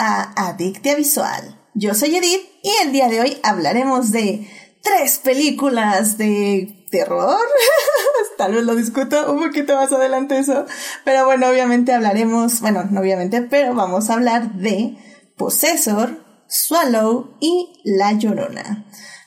a Adictia Visual. Yo soy Edith y el día de hoy hablaremos de tres películas de terror. Tal vez lo discuto un poquito más adelante eso. Pero bueno, obviamente hablaremos, bueno, no obviamente, pero vamos a hablar de Possessor, Swallow y La Llorona.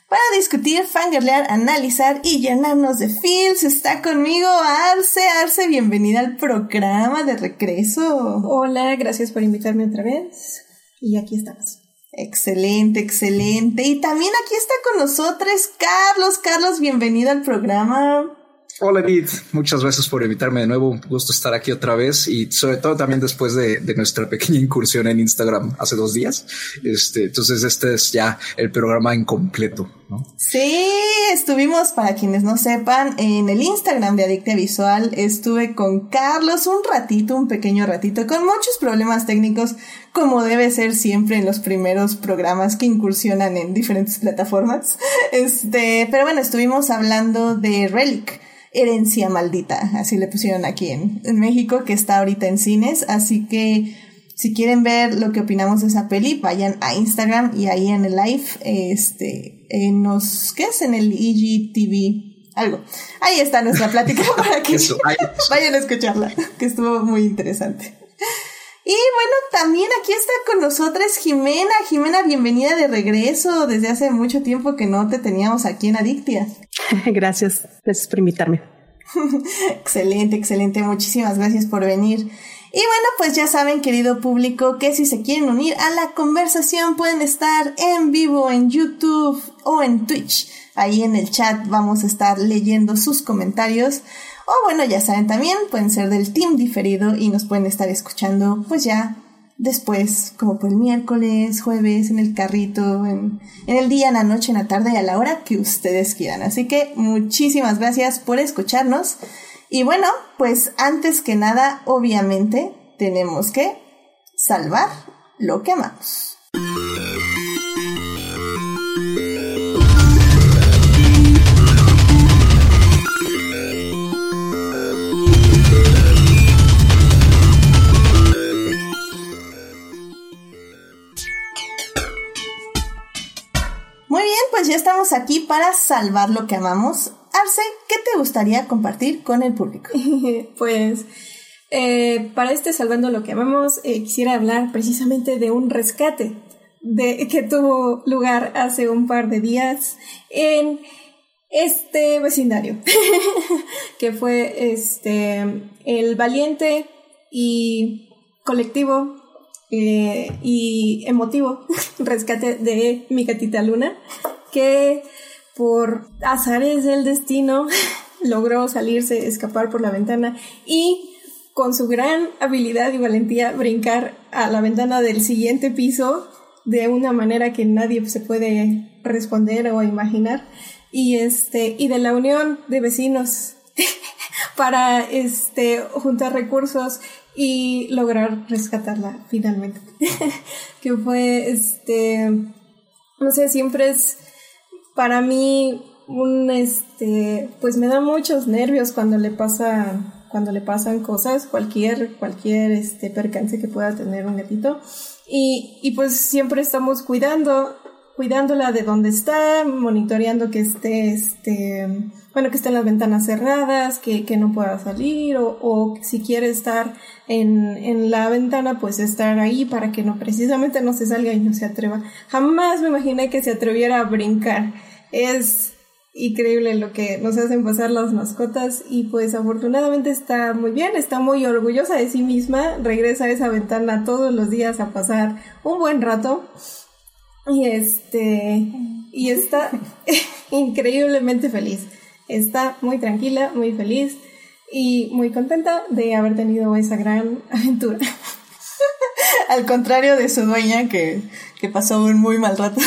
Para discutir, fangirlear, analizar y llenarnos de feels, está conmigo Arce. Arce, bienvenida al programa de regreso. Hola, gracias por invitarme otra vez. Y aquí estamos. Excelente, excelente. Y también aquí está con nosotros Carlos. Carlos, bienvenido al programa. Hola Edith, muchas gracias por invitarme de nuevo. Un gusto estar aquí otra vez y sobre todo también después de, nuestra pequeña incursión en Instagram hace dos días. Este, entonces este es ya el programa incompleto. ¿no? Sí, estuvimos, para quienes no sepan, en el Instagram de Adicta Visual. Estuve con Carlos un ratito, un pequeño ratito, con muchos problemas técnicos, como debe ser siempre en los primeros programas que incursionan en diferentes plataformas. Este, pero bueno, estuvimos hablando de Relic Herencia Maldita, así le pusieron aquí en, México, que está ahorita en cines, así que si quieren ver lo que opinamos de esa peli, vayan a Instagram y ahí en el live, este, nos, ¿qué es? En el EGTV, algo. Ahí está nuestra plática para que vayan a escucharla, que estuvo muy interesante. Y bueno, también aquí está con nosotros Jimena. Jimena, bienvenida de regreso. Desde hace mucho tiempo que no te teníamos aquí en Adictia. Gracias, gracias por invitarme. excelente, excelente. Muchísimas gracias por venir. Y bueno, pues ya saben, querido público, que si se quieren unir a la conversación pueden estar en vivo en YouTube o en Twitch. Ahí en el chat vamos a estar leyendo sus comentarios. O bueno, ya saben también, pueden ser del team diferido y nos pueden estar escuchando pues ya después, como por el miércoles, jueves, en el carrito, en, el día, en la noche, en la tarde y a la hora que ustedes quieran. Así que muchísimas gracias por escucharnos. Y bueno, pues antes que nada, obviamente, tenemos que salvar lo que amamos. Pues ya estamos aquí para salvar lo que amamos. Arce, ¿qué te gustaría compartir con el público? pues eh, para este Salvando lo que amamos, eh, quisiera hablar precisamente de un rescate de, que tuvo lugar hace un par de días en este vecindario, que fue este el valiente y colectivo eh, y emotivo rescate de mi gatita Luna, que por azares del destino logró salirse, escapar por la ventana y con su gran habilidad y valentía brincar a la ventana del siguiente piso de una manera que nadie se puede responder o imaginar. Y este y de la unión de vecinos para este juntar recursos y lograr rescatarla finalmente. Que fue este no sé siempre es para mí un este pues me da muchos nervios cuando le pasa cuando le pasan cosas cualquier cualquier este percance que pueda tener un gatito. Y, y pues siempre estamos cuidando cuidándola de donde está monitoreando que esté este bueno que estén las ventanas cerradas que, que no pueda salir o, o si quiere estar en, en la ventana pues estar ahí para que no precisamente no se salga y no se atreva. Jamás me imaginé que se atreviera a brincar. Es increíble lo que nos hacen pasar las mascotas y pues afortunadamente está muy bien, está muy orgullosa de sí misma, regresa a esa ventana todos los días a pasar un buen rato. Y este y está increíblemente feliz. Está muy tranquila, muy feliz y muy contenta de haber tenido esa gran aventura. Al contrario de su dueña que, que pasó un muy mal rato.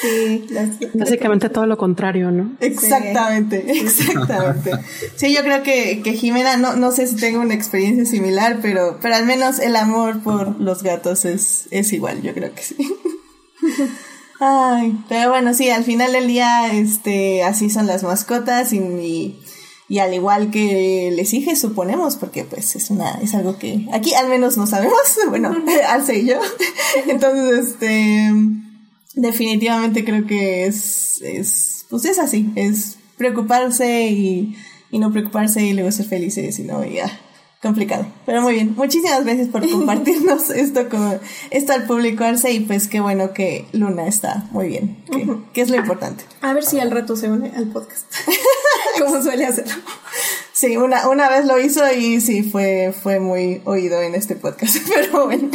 Sí, básicamente todo lo contrario, ¿no? Exactamente, exactamente. Sí, yo creo que, que Jimena, no, no sé si tengo una experiencia similar, pero, pero al menos el amor por los gatos es, es igual, yo creo que sí. Ay, pero bueno, sí, al final del día, este, así son las mascotas y, y al igual que les dije, suponemos, porque pues es una, es algo que aquí al menos no sabemos, bueno, Arce y yo. Entonces, este, definitivamente creo que es, es, pues es así, es preocuparse y, y no preocuparse y luego ser felices y no, ya, complicado. Pero muy bien, muchísimas gracias por compartirnos esto con esto al público Arce y pues qué bueno que Luna está muy bien, que, es lo importante. A ver si al rato se une al podcast, como suele hacer. Sí, una, una vez lo hizo y sí, fue, fue muy oído en este podcast, pero bueno.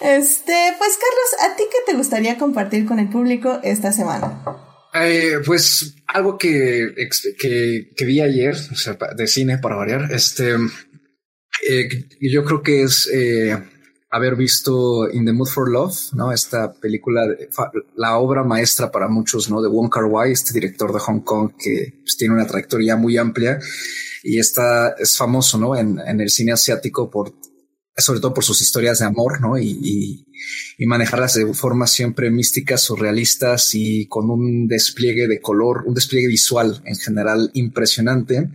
este, pues Carlos, ¿a ti qué te gustaría compartir con el público esta semana? Eh, pues algo que, que, vi ayer, de cine para variar, este, eh, yo creo que es eh, haber visto In the Mood for Love, ¿no? Esta película, la obra maestra para muchos, ¿no? De Wong Kar Wai, este director de Hong Kong que pues, tiene una trayectoria muy amplia y está, es famoso, ¿no? En el cine asiático por sobre todo por sus historias de amor, ¿no? Y, y, manejarlas de formas siempre místicas, surrealistas y con un despliegue de color, un despliegue visual en general impresionante.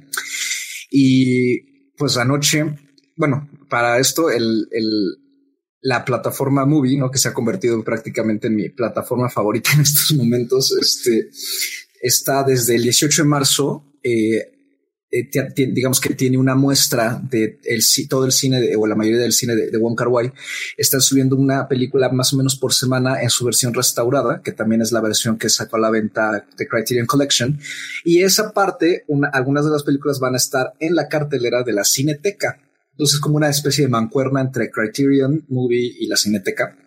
Y pues anoche, bueno, para esto el, el, la plataforma Movie, ¿no? Que se ha convertido prácticamente en mi plataforma favorita en estos momentos, este, está desde el 18 de marzo, eh, eh, digamos que tiene una muestra de el, todo el cine o la mayoría del cine de, de Wong Kar Wai. Están subiendo una película más o menos por semana en su versión restaurada, que también es la versión que sacó a la venta de Criterion Collection. Y esa parte, algunas de las películas van a estar en la cartelera de la Cineteca. Entonces, como una especie de mancuerna entre Criterion Movie y la Cineteca.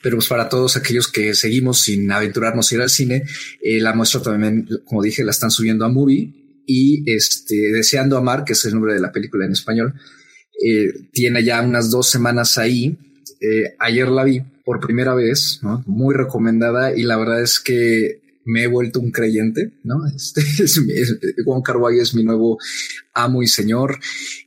Pero pues para todos aquellos que seguimos sin aventurarnos a ir al cine, eh, la muestra también, como dije, la están subiendo a Movie y este, Deseando Amar, que es el nombre de la película en español, eh, tiene ya unas dos semanas ahí. Eh, ayer la vi por primera vez, muy recomendada y la verdad es que me he vuelto un creyente, ¿no? Este es, Juan Carvalho es mi nuevo amo y señor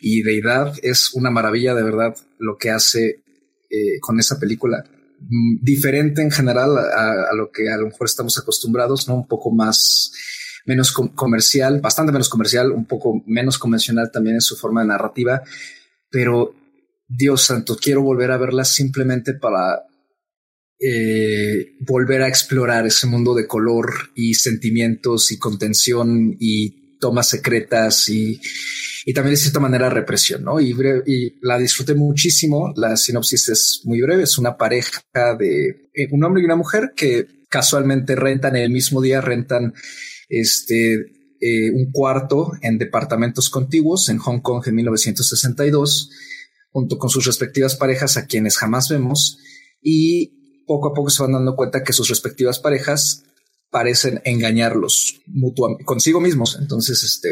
y deidad. Es una maravilla de verdad lo que hace eh, con esa película. Mm, diferente en general a, a, lo que a lo mejor estamos acostumbrados, ¿no? Un poco más menos comercial, bastante menos comercial, un poco menos convencional también en su forma de narrativa, pero Dios santo, quiero volver a verla simplemente para eh, volver a explorar ese mundo de color y sentimientos y contención y tomas secretas y, y también de cierta manera represión, ¿no? Y, y, la disfruté muchísimo. La sinopsis es muy breve. Es una pareja de eh, un hombre y una mujer que casualmente rentan el mismo día, rentan este, eh, un cuarto en departamentos contiguos en Hong Kong en 1962, junto con sus respectivas parejas a quienes jamás vemos y poco a poco se van dando cuenta que sus respectivas parejas parecen engañarlos mutuamente consigo mismos. Entonces, este,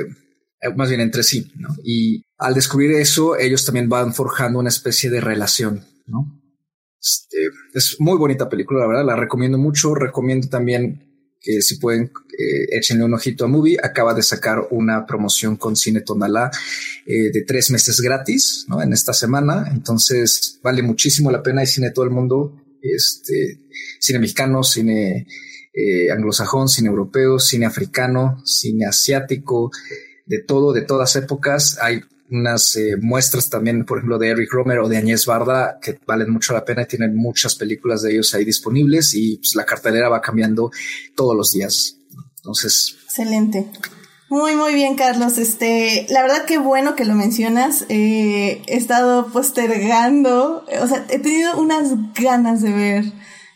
eh, más bien entre sí. Y al descubrir eso, ellos también van forjando una especie de relación, ¿no? Este, es muy bonita película, la verdad, la recomiendo mucho. Recomiendo también que si pueden, eh, échenle un ojito a Movie. Acaba de sacar una promoción con Cine Tonalá eh, de tres meses gratis, ¿no? En esta semana. Entonces, vale muchísimo la pena. Hay cine de todo el mundo. Este, cine mexicano, cine eh, anglosajón, cine europeo, cine africano, cine asiático, de todo, de todas épocas. Hay unas eh, muestras también, por ejemplo, de Eric Romer o de Añez Barda, que valen mucho la pena y tienen muchas películas de ellos ahí disponibles y pues, la cartelera va cambiando todos los días. Entonces. Excelente. Muy, muy bien, Carlos. Este, la verdad que bueno que lo mencionas. Eh, he estado postergando, o sea, he tenido unas ganas de ver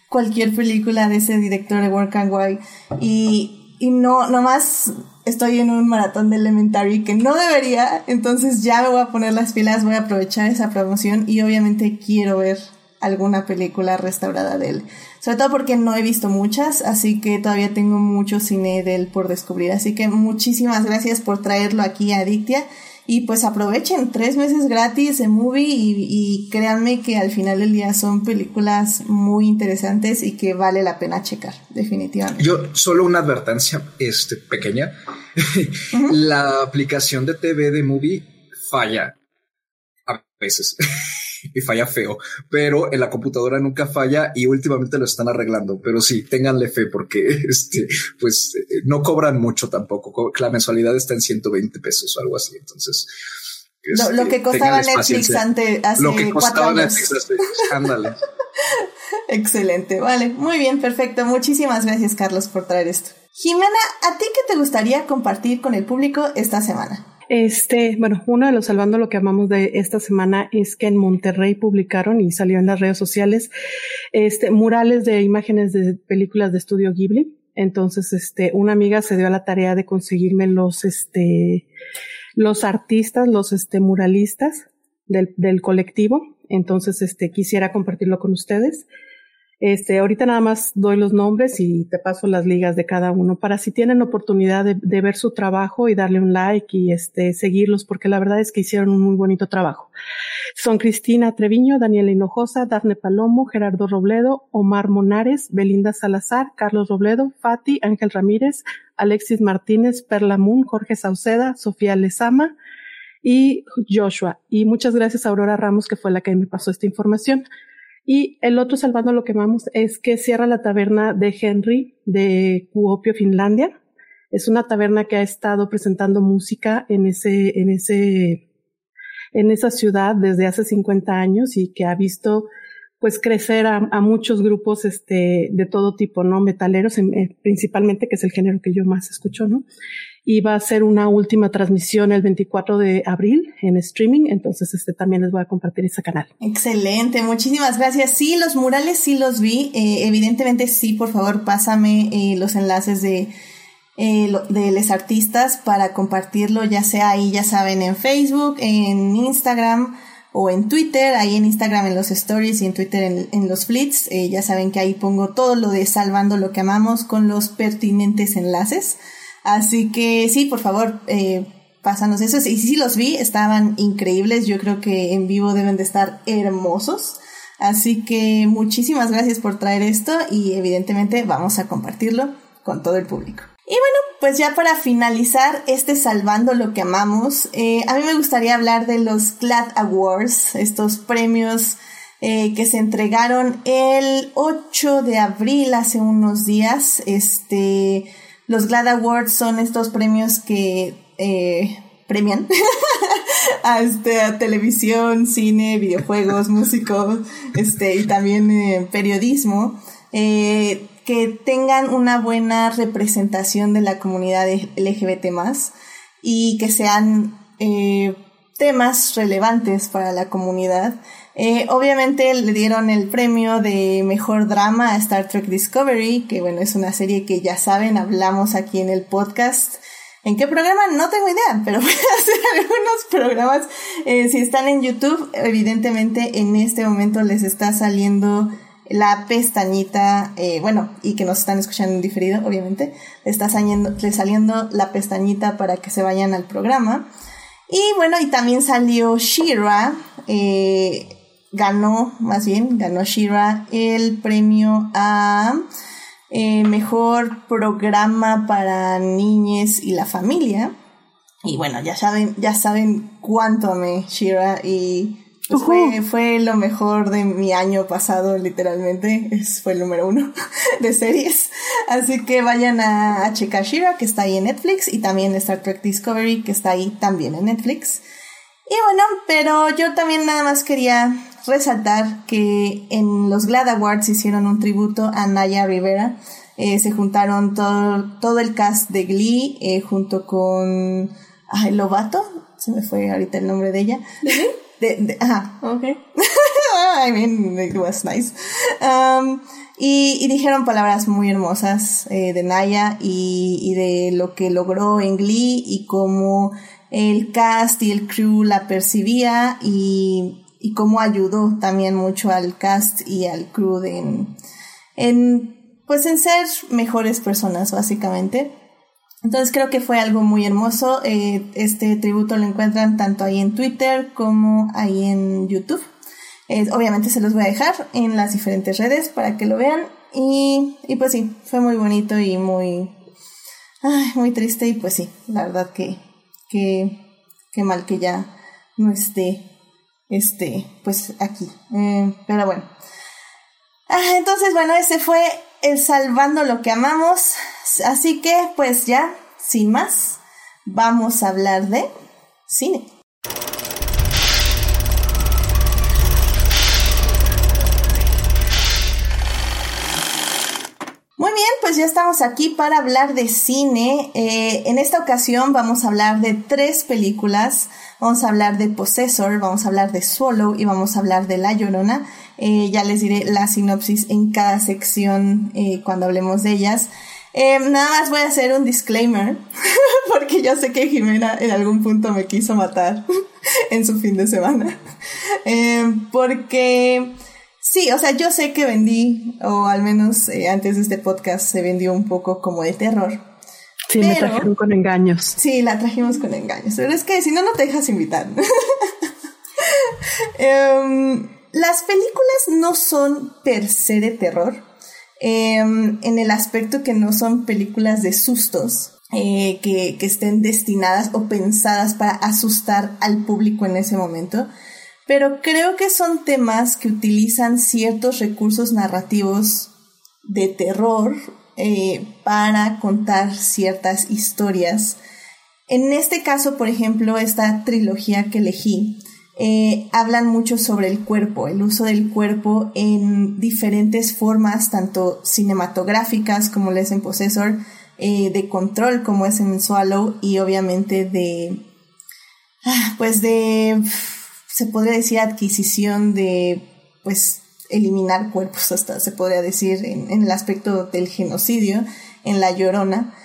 cualquier película de ese director de Work and Why y, y no, nomás estoy en un maratón de Elementary que no debería, entonces ya me voy a poner las pilas, voy a aprovechar esa promoción y obviamente quiero ver alguna película restaurada de él. Sobre todo porque no he visto muchas, así que todavía tengo mucho cine de él por descubrir. Así que muchísimas gracias por traerlo aquí a Adictia. Y pues aprovechen tres meses gratis en Movie y, y, créanme que al final del día son películas muy interesantes y que vale la pena checar, definitivamente. Yo solo una advertencia este, pequeña. La aplicación de TV de Movie falla a veces. y falla feo, pero en la computadora nunca falla y últimamente lo están arreglando. Pero sí, ténganle fe porque este, pues eh, no cobran mucho tampoco. La mensualidad está en 120 pesos o algo así. Entonces, lo, que este, costaba Netflix antes, hace lo que costaba Netflix ándale. Excelente, vale, muy bien, perfecto. Muchísimas gracias, Carlos, por traer esto. Jimena, ¿a ti qué te gustaría compartir con el público esta semana? Este, bueno, uno de los salvando lo que amamos de esta semana es que en Monterrey publicaron y salió en las redes sociales este murales de imágenes de películas de estudio Ghibli. Entonces, este, una amiga se dio a la tarea de conseguirme los, este, los artistas, los, este, muralistas del, del colectivo. Entonces, este, quisiera compartirlo con ustedes. Este, ahorita nada más doy los nombres y te paso las ligas de cada uno para si tienen oportunidad de, ver su trabajo y darle un like y este, seguirlos, porque la verdad es que hicieron un muy bonito trabajo. Son Cristina Treviño, Daniela Hinojosa, Dafne Palomo, Gerardo Robledo, Omar Monares, Belinda Salazar, Carlos Robledo, Fati, Ángel Ramírez, Alexis Martínez, Perla Moon, Jorge Sauceda, Sofía Lezama, y Joshua. Y muchas gracias a Aurora Ramos, que fue la que me pasó esta información. Y el otro salvando lo que vamos es que cierra la taberna de Henry de Kuopio, Finlandia. Es una taberna que ha estado presentando música en ese, en ese, en esa ciudad desde hace 50 años y que ha visto pues crecer a, muchos grupos este de todo tipo, ¿no? Metaleros eh, principalmente, que es el género que yo más escucho, ¿no? Y va a ser una última transmisión el 24 de abril en streaming, entonces este también les voy a compartir ese canal. Excelente, muchísimas gracias. Sí, los murales sí los vi, eh, evidentemente sí, por favor, pásame eh, los enlaces de eh, de los artistas para compartirlo, ya sea ahí, ya saben, en Facebook, en Instagram o en Twitter, ahí en Instagram en los stories y en Twitter en, en los flits, ya saben que ahí pongo todo lo de salvando lo que amamos con los pertinentes enlaces. Así que sí, por favor, eh, pásanos eso. Y sí, los vi, estaban increíbles. Yo creo que en vivo deben de estar hermosos. Así que muchísimas gracias por traer esto y evidentemente vamos a compartirlo con todo el público. Y bueno, pues ya para finalizar este Salvando lo que amamos, eh, a mí me gustaría hablar de los GLAD Awards, estos premios eh, que se entregaron el 8 de abril, hace unos días. Este, los GLAD Awards son estos premios que eh, premian a, este, a televisión, cine, videojuegos, músicos este, y también eh, periodismo. Eh, que tengan una buena representación de la comunidad LGBT y que sean temas relevantes para la comunidad eh, obviamente le dieron el premio de mejor drama a Star Trek Discovery, que bueno, es una serie que ya saben, hablamos aquí en el podcast. ¿En qué programa? No tengo idea, pero voy a hacer algunos programas. Eh, si están en YouTube, evidentemente en este momento les está saliendo la pestañita, eh, bueno, y que nos están escuchando en diferido, obviamente, le está saliendo, saliendo la pestañita para que se vayan al programa. Y bueno, y también salió Shira, eh, ganó, más bien, ganó Shira el premio a eh, mejor programa para niñes y la familia. Y bueno, ya saben, ya saben cuánto amé Shira y pues fue, fue, lo mejor de mi año pasado, literalmente. Es, fue el número uno de series. Así que vayan a, a checar Shira, que está ahí en Netflix, y también Star Trek Discovery, que está ahí también en Netflix. Y bueno, pero yo también nada más quería resaltar que en los Glad Awards hicieron un tributo a Naya Rivera. Eh, se juntaron todo, todo el cast de Glee eh, junto con ay, Lobato, se me fue ahorita el nombre de ella. ¿De, de, ajá. Ok. I mean, it was nice. Um, y, y, dijeron palabras muy hermosas eh, de Naya y, y, de lo que logró en Glee y cómo el cast y el crew la percibía y, y cómo ayudó también mucho al cast y al crew en, en, pues en ser mejores personas básicamente. Entonces creo que fue algo muy hermoso. Eh, este tributo lo encuentran tanto ahí en Twitter como ahí en YouTube. obviamente se los voy a dejar en las diferentes redes para que lo vean. Y, y pues sí, fue muy bonito y muy, ay, muy triste. Y pues sí, la verdad que qué, qué mal que ya no esté este, pues aquí. Eh, pero bueno. Ah, entonces, bueno, ese fue el Salvando lo que amamos. Así que, pues ya, sin más, vamos a hablar de cine. Muy bien, pues ya estamos aquí para hablar de cine. Eh, en esta ocasión vamos a hablar de tres películas. Vamos a hablar de Possessor, vamos a hablar de Swallow y vamos a hablar de La Llorona. Eh, ya les diré la sinopsis en cada sección eh, cuando hablemos de ellas. nada más voy a hacer un disclaimer, porque yo sé que Jimena en algún punto me quiso matar en su fin de semana. porque Sí, o sea, yo sé que vendí, o al menos eh, antes de este podcast se vendió un poco como de terror. Sí, me trajeron con engaños. Sí, la trajimos con engaños. Pero es que si no, no te dejas invitar. Em, las películas no son per se de terror. Em, en el aspecto que no son películas de sustos. Eh, que, que estén destinadas o pensadas para asustar al público en ese momento pero creo que son temas que utilizan ciertos recursos narrativos de terror eh, para contar ciertas historias. En este caso, por ejemplo, esta trilogía que elegí, eh, hablan mucho sobre el cuerpo, el uso del cuerpo en diferentes formas, tanto cinematográficas como les en Possessor, eh, de control como es en Swallow y obviamente de, ah, pues de se podría decir adquisición de, pues, eliminar cuerpos, hasta se podría decir en, el aspecto del genocidio, en La Llorona.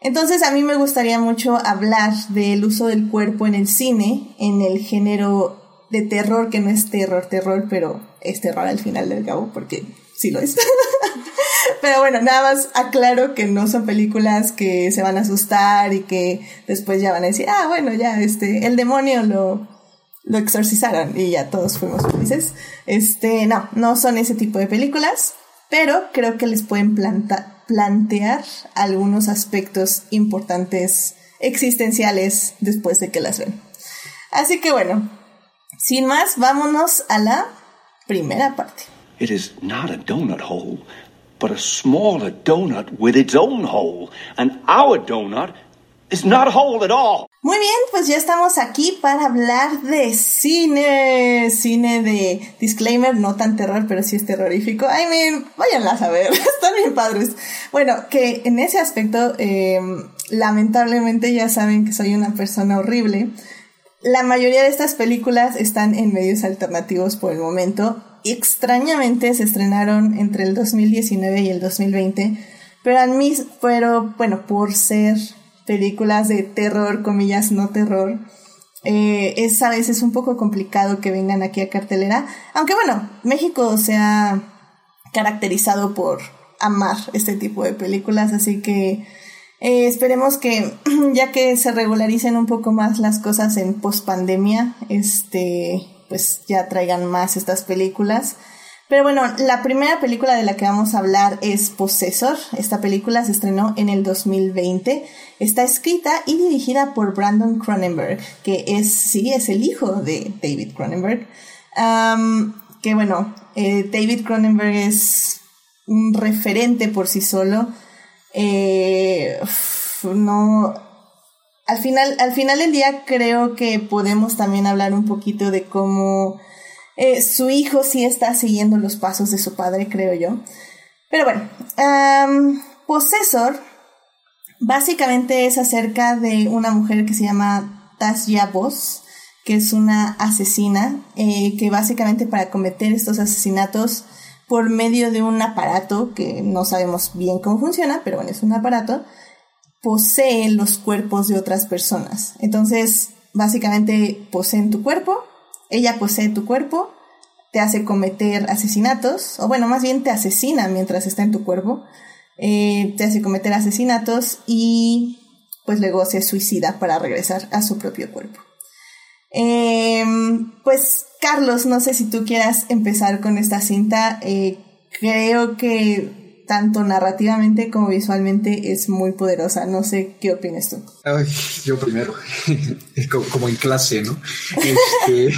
Entonces a mí me gustaría mucho hablar del uso del cuerpo en el cine, en el género de terror, que no es terror, terror, pero es terror al final del cabo, porque sí lo es. pero bueno, nada más aclaro que no son películas que se van a asustar y que después ya van a decir, ah, bueno, ya, este, el demonio lo, lo exorcizaron y ya todos fuimos felices. Este, no, no son ese tipo de películas, pero creo que les pueden plantear algunos aspectos importantes existenciales después de que las ven. Así que bueno, sin más, vámonos a la primera parte. It is not a donut hole, but a smaller donut with its own hole, and our donut is not a hole at all. Muy bien, pues ya estamos aquí para hablar de cine, cine de disclaimer, no tan terror, pero sí es terrorífico. I mean, váyanlas a ver, están bien padres. Bueno, que en ese aspecto, em, lamentablemente ya saben que soy una persona horrible. La mayoría de estas películas están en medios alternativos por el momento. Extrañamente se estrenaron entre el 2019 y el 2020, pero a mí, pero bueno, por ser películas de terror, comillas, no terror, eh, es a veces un poco complicado que vengan aquí a cartelera. Aunque bueno, México se ha caracterizado por amar este tipo de películas, así que eh, esperemos que ya que se regularicen un poco más las cosas en pospandemia, este, pues ya traigan más estas películas. Pero bueno, la primera película de la que vamos a hablar es Possessor. Esta película se estrenó en el 2020. Está escrita y dirigida por Brandon Cronenberg, que es, sí, es el hijo de David Cronenberg. que bueno, eh, David Cronenberg es un referente por sí solo. Eh, no, al final, al final del día creo que podemos también hablar un poquito de cómo eh, su hijo sí está siguiendo los pasos de su padre, creo yo. Pero bueno, um, Possessor básicamente es acerca de una mujer que se llama Tasya Boss, que es una asesina, eh, que básicamente para cometer estos asesinatos por medio de un aparato que no sabemos bien cómo funciona, pero bueno, es un aparato, posee los cuerpos de otras personas. Entonces, básicamente poseen tu cuerpo ella posee tu cuerpo, te hace cometer asesinatos, o bueno, más bien te asesina mientras está en tu cuerpo, eh, te hace cometer asesinatos y pues luego se suicida para regresar a su propio cuerpo. Em, pues Carlos, no sé si tú quieras empezar con esta cinta. Eh, creo que tanto narrativamente como visualmente es muy poderosa. No sé qué opinas tú. yo primero, como en clase, ¿no? Este,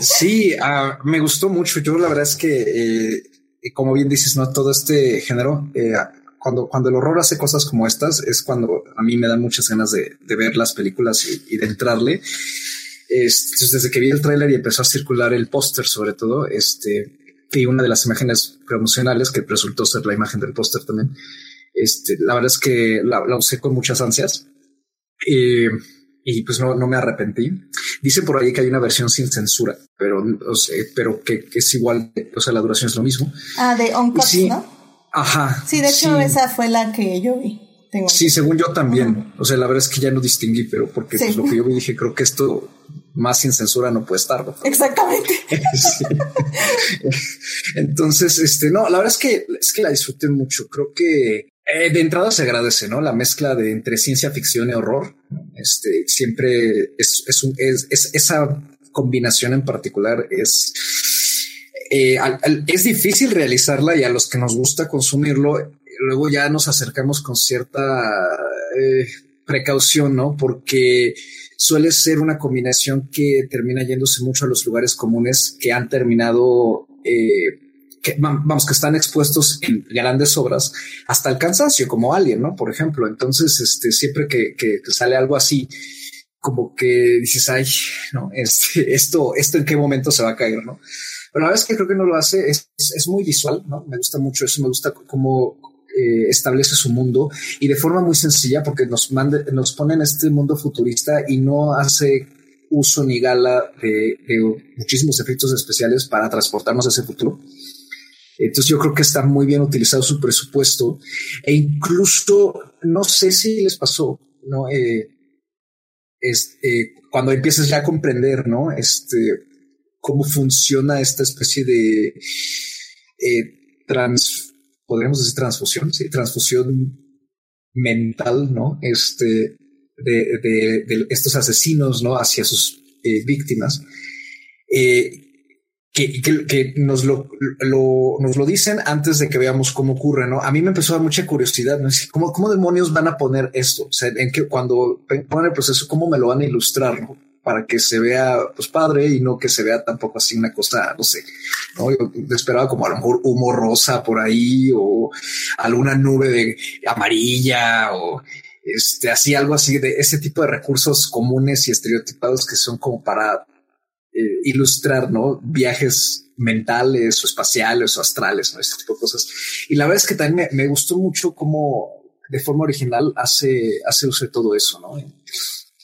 Sí, uh, me gustó mucho. Yo la verdad es que, eh, como bien dices, no todo este género, eh, cuando, cuando el horror hace cosas como estas, es cuando a mí me dan muchas ganas de, ver las películas y, y de entrarle. Desde que vi el tráiler y empezó a circular el póster, sobre todo, este, vi una de las imágenes promocionales que resultó ser la imagen del póster también. Este, la verdad es que la, la usé con muchas ansias. Eh, y pues no, no me arrepentí. Dice por ahí que hay una versión sin censura, pero, o sea, pero que, que, es igual, o sea, la duración es lo mismo. Ah, de On sí, ¿no? Ajá. Sí, de hecho, sí. esa fue la que yo vi. Tengo sí, según yo también. O sea, la verdad es que ya no distinguí, pero porque sí. pues, lo que yo vi dije, creo que esto más sin censura no puede estar. ¿no? Exactamente. sí. Entonces, este, no, la verdad es que es que la disfruté mucho. Creo que eh, de entrada se agradece, ¿no? La mezcla de entre ciencia ficción y horror. Este siempre es, es, un, es, es esa combinación en particular es, eh, es difícil realizarla y a los que nos gusta consumirlo, luego ya nos acercamos con cierta eh, precaución, ¿no? Porque suele ser una combinación que termina yéndose mucho a los lugares comunes que han terminado que vamos, que están expuestos en grandes obras hasta el cansancio, como Alien, ¿no? Por ejemplo. Entonces, este, siempre que, que, que sale algo así, como que dices, ay, no, este, esto, esto en qué momento se va a caer, ¿no? Pero la verdad es que creo que no lo hace, es, es, es muy visual, ¿no? Me gusta mucho eso, me gusta cómo eh, establece su mundo y de forma muy sencilla, porque nos, mande, nos pone en este mundo futurista y no hace uso ni gala de, de muchísimos efectos especiales para transportarnos a ese futuro. Entonces yo creo que está muy bien utilizado su presupuesto. E incluso no sé si les pasó, no eh, es, eh, cuando empiezas ya a comprender, no este cómo funciona esta especie de eh, trans, podríamos decir transfusión, sí, transfusión mental, no este de, de, de estos asesinos, no hacia sus eh, víctimas. Eh, que, que, que nos, lo, lo, nos lo dicen antes de que veamos cómo ocurre, ¿no? A mí me empezó a dar mucha curiosidad, ¿no? ¿Cómo, cómo demonios van a poner esto? O sea, en que cuando ponen el proceso, ¿cómo me lo van a ilustrar, ¿no? Para que se vea, pues, padre y no que se vea tampoco así una cosa, no sé, ¿no? Yo esperaba como a lo mejor humo rosa por ahí o alguna nube de amarilla o este, así, algo así de ese tipo de recursos comunes y estereotipados que son como para eh, ilustrar, ¿no? Viajes mentales o espaciales o astrales, ¿no? Este tipo de cosas. Y la verdad es que también me, me gustó mucho cómo de forma original hace, hace uso de todo eso, ¿no?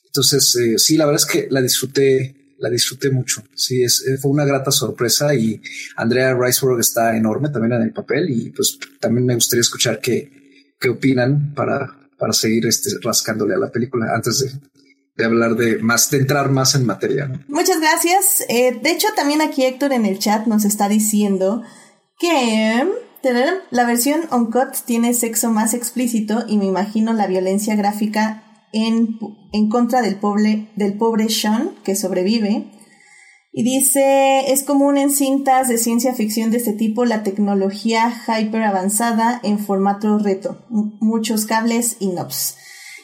Entonces, eh, sí, la verdad es que la disfruté, la disfruté mucho. Sí, es, fue una grata sorpresa y Andrea Riceburg está enorme también en el papel y pues también me gustaría escuchar qué, qué opinan para, para seguir este, rascándole a la película antes de, de hablar de más, de entrar más en materia. Muchas gracias. Eh, de hecho, también aquí Héctor en el chat nos está diciendo que la versión Uncut tiene sexo más explícito y me imagino la violencia gráfica en, en contra del pobre, del pobre Sean que sobrevive. Y dice, es común en cintas de ciencia ficción de este tipo la tecnología hyper avanzada en formato reto, muchos cables y knobs.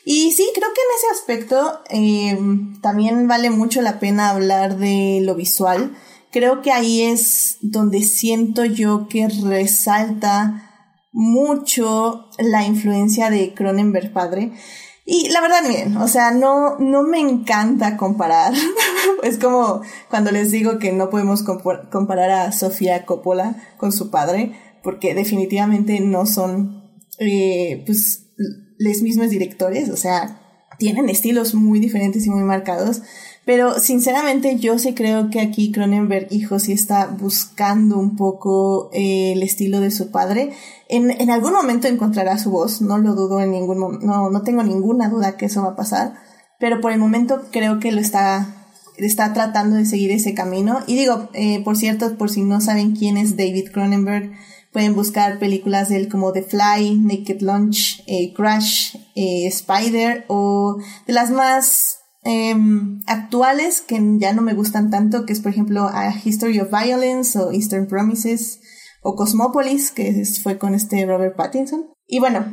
Y sí, creo que en ese aspecto eh, también vale mucho la pena hablar de lo visual. Creo que ahí es donde siento yo que resalta mucho la influencia de Cronenberg padre. Y la verdad, miren, o sea, no, no me encanta comparar. es como cuando les digo que no podemos comparar a Sofía Coppola con su padre, porque definitivamente no son, eh, pues, los mismos directores, o sea, tienen estilos muy diferentes y muy marcados, pero sinceramente yo sí creo que aquí Cronenberg hijo sí está buscando un poco eh, el estilo de su padre. En, en algún momento encontrará su voz, no lo dudo en ningún momento, no, no tengo ninguna duda que eso va a pasar, pero por el momento creo que lo está, está tratando de seguir ese camino. Y digo, eh, por cierto, por si no saben quién es David Cronenberg, Pueden buscar películas de él como The Fly, Naked Lunch, eh, Crash, eh, Spider o de las más eh, actuales que ya no me gustan tanto, que es por ejemplo A History of Violence o Eastern Promises o Cosmopolis, que fue con este Robert Pattinson. Y bueno,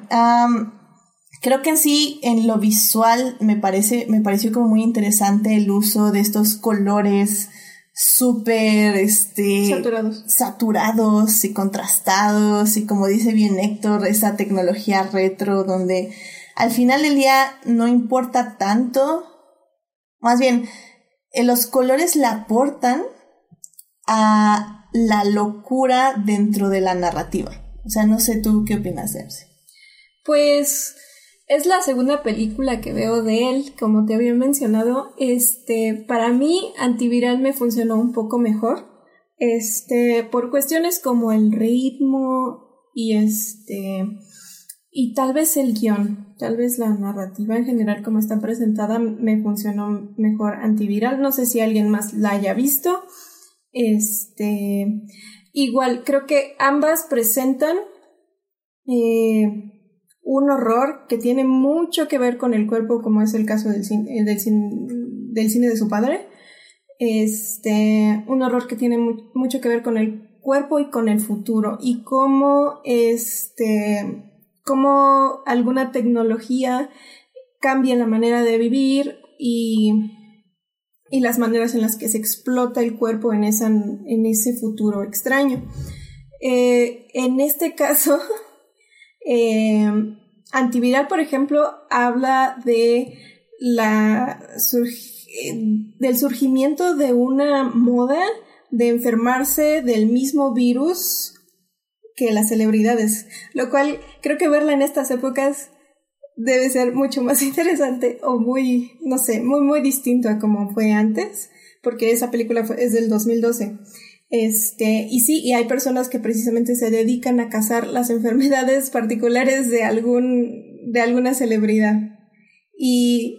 creo que en sí, en lo visual, me parece, me pareció como muy interesante el uso de estos colores súper este saturados. saturados y contrastados y como dice bien Héctor, esa tecnología retro donde al final del día no importa tanto, más bien eh, los colores le aportan a la locura dentro de la narrativa. O sea, no sé tú qué opinas de eso. Pues es la segunda película que veo de él, como te había mencionado. Este, para mí, antiviral me funcionó un poco mejor. Este, por cuestiones como el ritmo y este, y tal vez el guion, tal vez la narrativa en general como está presentada me funcionó mejor antiviral. No sé si alguien más la haya visto. Este, igual, creo que ambas presentan eh, un horror que tiene mucho que ver con el cuerpo, como es el caso del cine, del, del cine de su padre. Este, un horror que tiene mucho que ver con el cuerpo y con el futuro y cómo este cómo alguna tecnología cambia la manera de vivir y, y las maneras en las que se explota el cuerpo en, esa, en ese futuro extraño. Eh, en este caso, Eh, antiviral, por ejemplo, habla de la del surgimiento de una moda de enfermarse del mismo virus que las celebridades, lo cual creo que verla en estas épocas debe ser mucho más interesante o muy, no sé, muy, muy distinto a como fue antes, porque esa película es del 2012. Este, y sí, y hay personas que precisamente se dedican a cazar las enfermedades particulares de algún, de alguna celebridad. Y,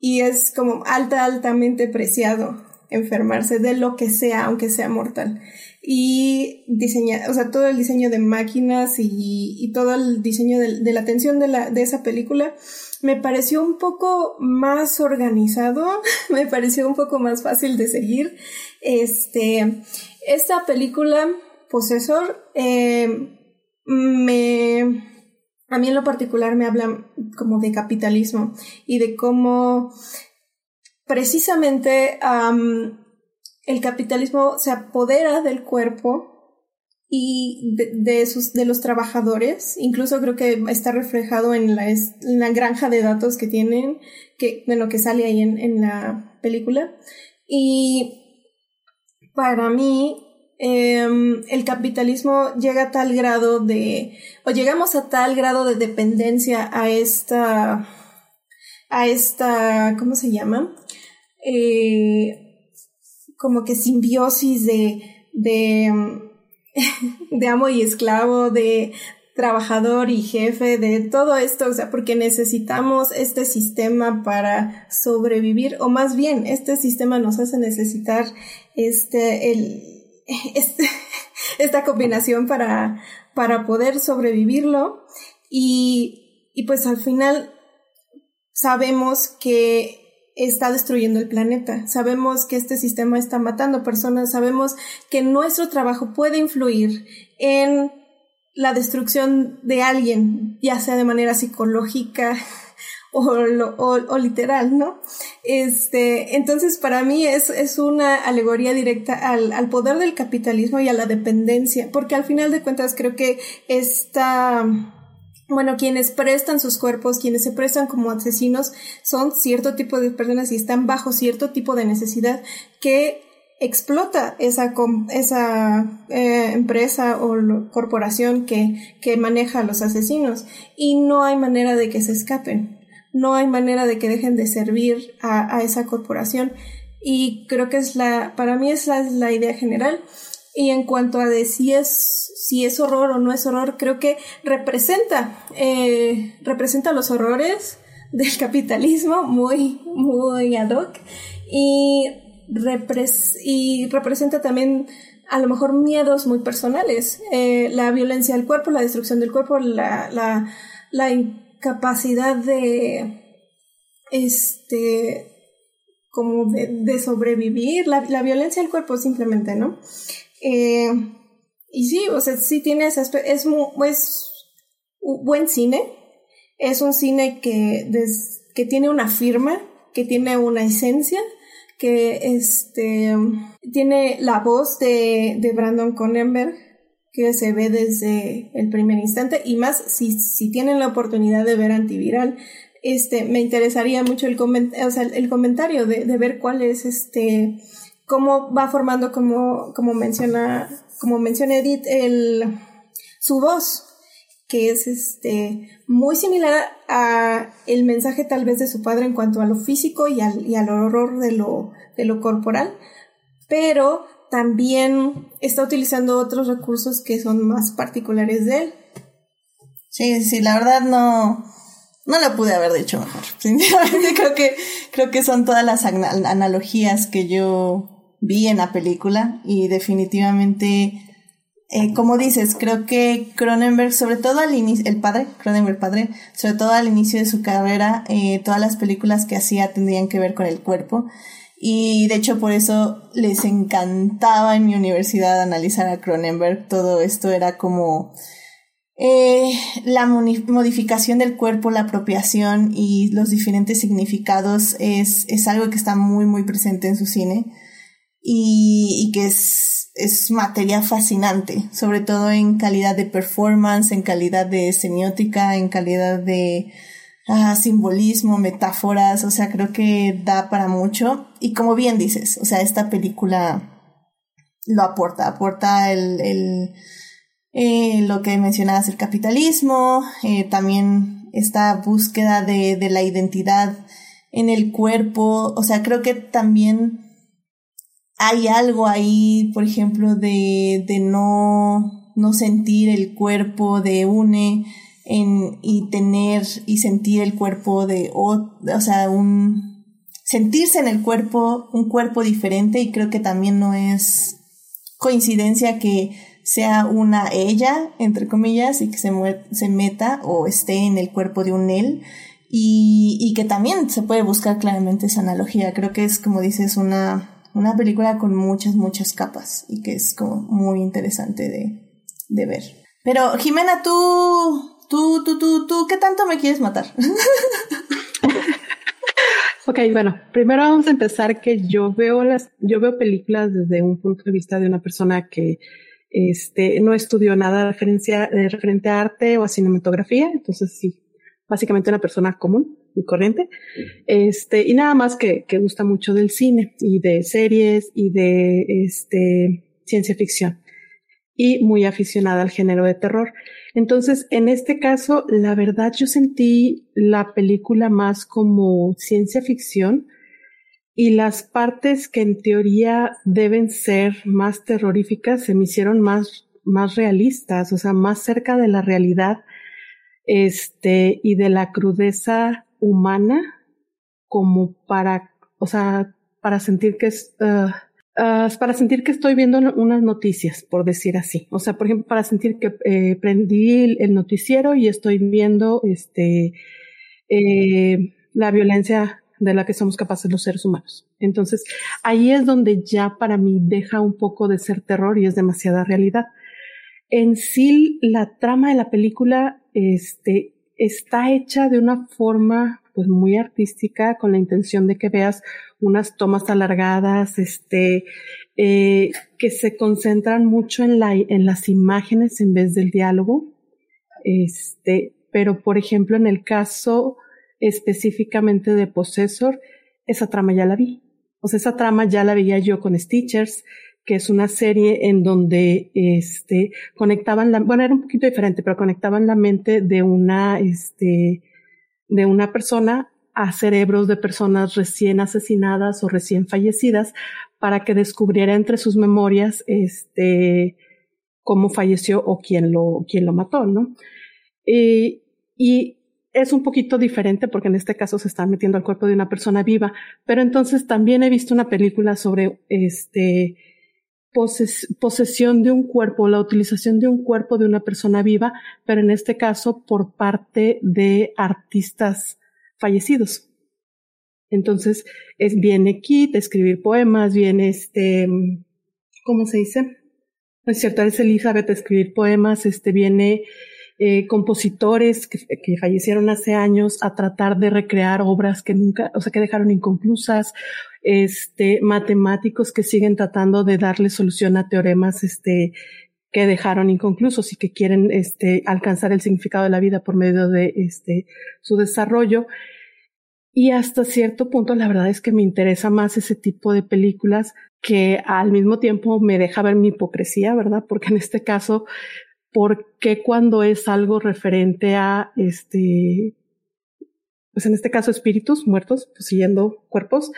y es como alta, altamente preciado enfermarse de lo que sea, aunque sea mortal. Y diseñar, o sea, todo el diseño de máquinas y, y todo el diseño de, de, la atención de, la, de esa película me pareció un poco más organizado, me pareció un poco más fácil de seguir. Este, esta película, Possessor, eh, me... A mí en lo particular me habla como de capitalismo y de cómo precisamente el capitalismo se apodera del cuerpo y de, sus, de los trabajadores. Incluso creo que está reflejado en la, en la granja de datos que tienen, que, lo que sale ahí en, en la película. Y para mí em, el capitalismo llega a tal grado de, o llegamos a tal grado de dependencia a esta, a esta, ¿cómo se llama? Eh, como que simbiosis de, de, de amo y esclavo, de trabajador y jefe de todo esto, o sea, porque necesitamos este sistema para sobrevivir, o más bien, este sistema nos hace necesitar este, el, este, esta combinación para, para poder sobrevivirlo y, y pues al final sabemos que está destruyendo el planeta. Sabemos que este sistema está matando personas. Sabemos que nuestro trabajo puede influir en la destrucción de alguien, ya sea de manera psicológica o, o, literal, ¿no? Este, entonces para mí es, es una alegoría directa al, al, poder del capitalismo y a la dependencia, porque al final de cuentas creo que esta, bueno, quienes prestan sus cuerpos, quienes se prestan como asesinos, son cierto tipo de personas y están bajo cierto tipo de necesidad que explota esa, esa eh, empresa o corporación que, que maneja a los asesinos y no hay manera de que se escapen, no hay manera de que dejen de servir a, esa corporación y creo que es la, para mí esa es la idea general. Y en cuanto a si es, si es horror o no es horror, creo que representa, eh, representa los horrores del capitalismo muy, muy ad hoc. Y y representa también a lo mejor miedos muy personales, eh, la violencia del cuerpo, la destrucción del cuerpo, la incapacidad de, este, como de, sobrevivir, la, la, violencia del cuerpo simplemente, ¿no? Eh, y sí, o sea, sí tiene ese aspecto, es, es buen cine, es un cine que, des, que tiene una firma, que tiene una esencia, que este tiene la voz de, de Brandon Cronenberg que se ve desde el primer instante y más si, si tienen la oportunidad de ver antiviral este me interesaría mucho el, coment o sea, el comentario de, de, ver cuál es este cómo va formando como como menciona como menciona Edith el su voz que es este muy similar a el mensaje tal vez de su padre en cuanto a lo físico y al, y al horror de lo, de lo corporal, pero también está utilizando otros recursos que son más particulares de él. Sí, sí, la verdad no, no lo pude haber dicho mejor. Sinceramente creo que, creo que son todas las analogías que yo vi en la película y definitivamente, eh, como dices, creo que Cronenberg, sobre todo al inicio, el padre, Cronenberg padre, sobre todo al inicio de su carrera, eh, todas las películas que hacía tendrían que ver con el cuerpo. Y de hecho por eso les encantaba en mi universidad analizar a Cronenberg. Todo esto era como eh, la modificación del cuerpo, la apropiación y los diferentes significados es, es algo que está muy muy presente en su cine y, y que es, es materia fascinante, sobre todo en calidad de performance, en calidad de semiótica, en calidad de ah, simbolismo, metáforas, o sea, creo que da para mucho. Y como bien dices, o sea, esta película lo aporta, aporta el, el eh, lo que mencionabas, el capitalismo, eh, también esta búsqueda de, de la identidad en el cuerpo, o sea, creo que también hay algo ahí, por ejemplo, de, de no, no sentir el cuerpo de une, en, y tener y sentir el cuerpo de, o, o sea, un, sentirse en el cuerpo, un cuerpo diferente y creo que también no es coincidencia que sea una ella, entre comillas, y que se, se meta o esté en el cuerpo de un él. Y, y que también se puede buscar claramente esa analogía. Creo que es, como dices, una, una película con muchas, muchas capas y que es como muy interesante de, de ver. Pero Jimena, tú Tú, tú, tú, tú, ¿qué tanto me quieres matar? ok, bueno, primero vamos a empezar que yo veo las, yo veo películas desde un punto de vista de una persona que este, no estudió nada referencia, de referente a arte o a cinematografía, entonces sí, básicamente una persona común y corriente, este, y nada más que, que gusta mucho del cine y de series y de este, ciencia ficción y muy aficionada al género de terror. Entonces, en este caso, la verdad yo sentí la película más como ciencia ficción y las partes que en teoría deben ser más terroríficas se me hicieron más, más realistas, o sea, más cerca de la realidad, este, y de la crudeza humana como para, o sea, para sentir que es, uh, Uh, para sentir que estoy viendo unas noticias, por decir así. O sea, por ejemplo, para sentir que eh, prendí el noticiero y estoy viendo este eh, la violencia de la que somos capaces los seres humanos. Entonces, ahí es donde ya para mí deja un poco de ser terror y es demasiada realidad. En sí, la trama de la película este, está hecha de una forma pues muy artística con la intención de que veas unas tomas alargadas, este, eh, que se concentran mucho en la, en las imágenes en vez del diálogo. Este, pero por ejemplo en el caso específicamente de Possessor, esa trama ya la vi. O sea, esa trama ya la veía yo con Stitchers, que es una serie en donde este conectaban la, bueno, era un poquito diferente, pero conectaban la mente de una este de una persona a cerebros de personas recién asesinadas o recién fallecidas para que descubriera entre sus memorias este cómo falleció o quién lo, quién lo mató, ¿no? Y, y es un poquito diferente porque en este caso se está metiendo al cuerpo de una persona viva, pero entonces también he visto una película sobre este posesión de un cuerpo, la utilización de un cuerpo de una persona viva, pero en este caso por parte de artistas fallecidos. Entonces, es, viene Kit, escribir poemas, viene este, ¿cómo se dice? No es cierto, es Elizabeth escribir poemas, este, viene eh, compositores que, que, fallecieron hace años a tratar de recrear obras que nunca, o sea, que dejaron inconclusas, este, matemáticos que siguen tratando de darle solución a teoremas, este, que dejaron inconclusos y que quieren, este, alcanzar el significado de la vida por medio de, este, su desarrollo. Y hasta cierto punto, la verdad es que me interesa más ese tipo de películas que al mismo tiempo me deja ver mi hipocresía, ¿verdad? Porque en este caso, ¿por qué cuando es algo referente a este, pues en este caso espíritus muertos, poseyendo cuerpos,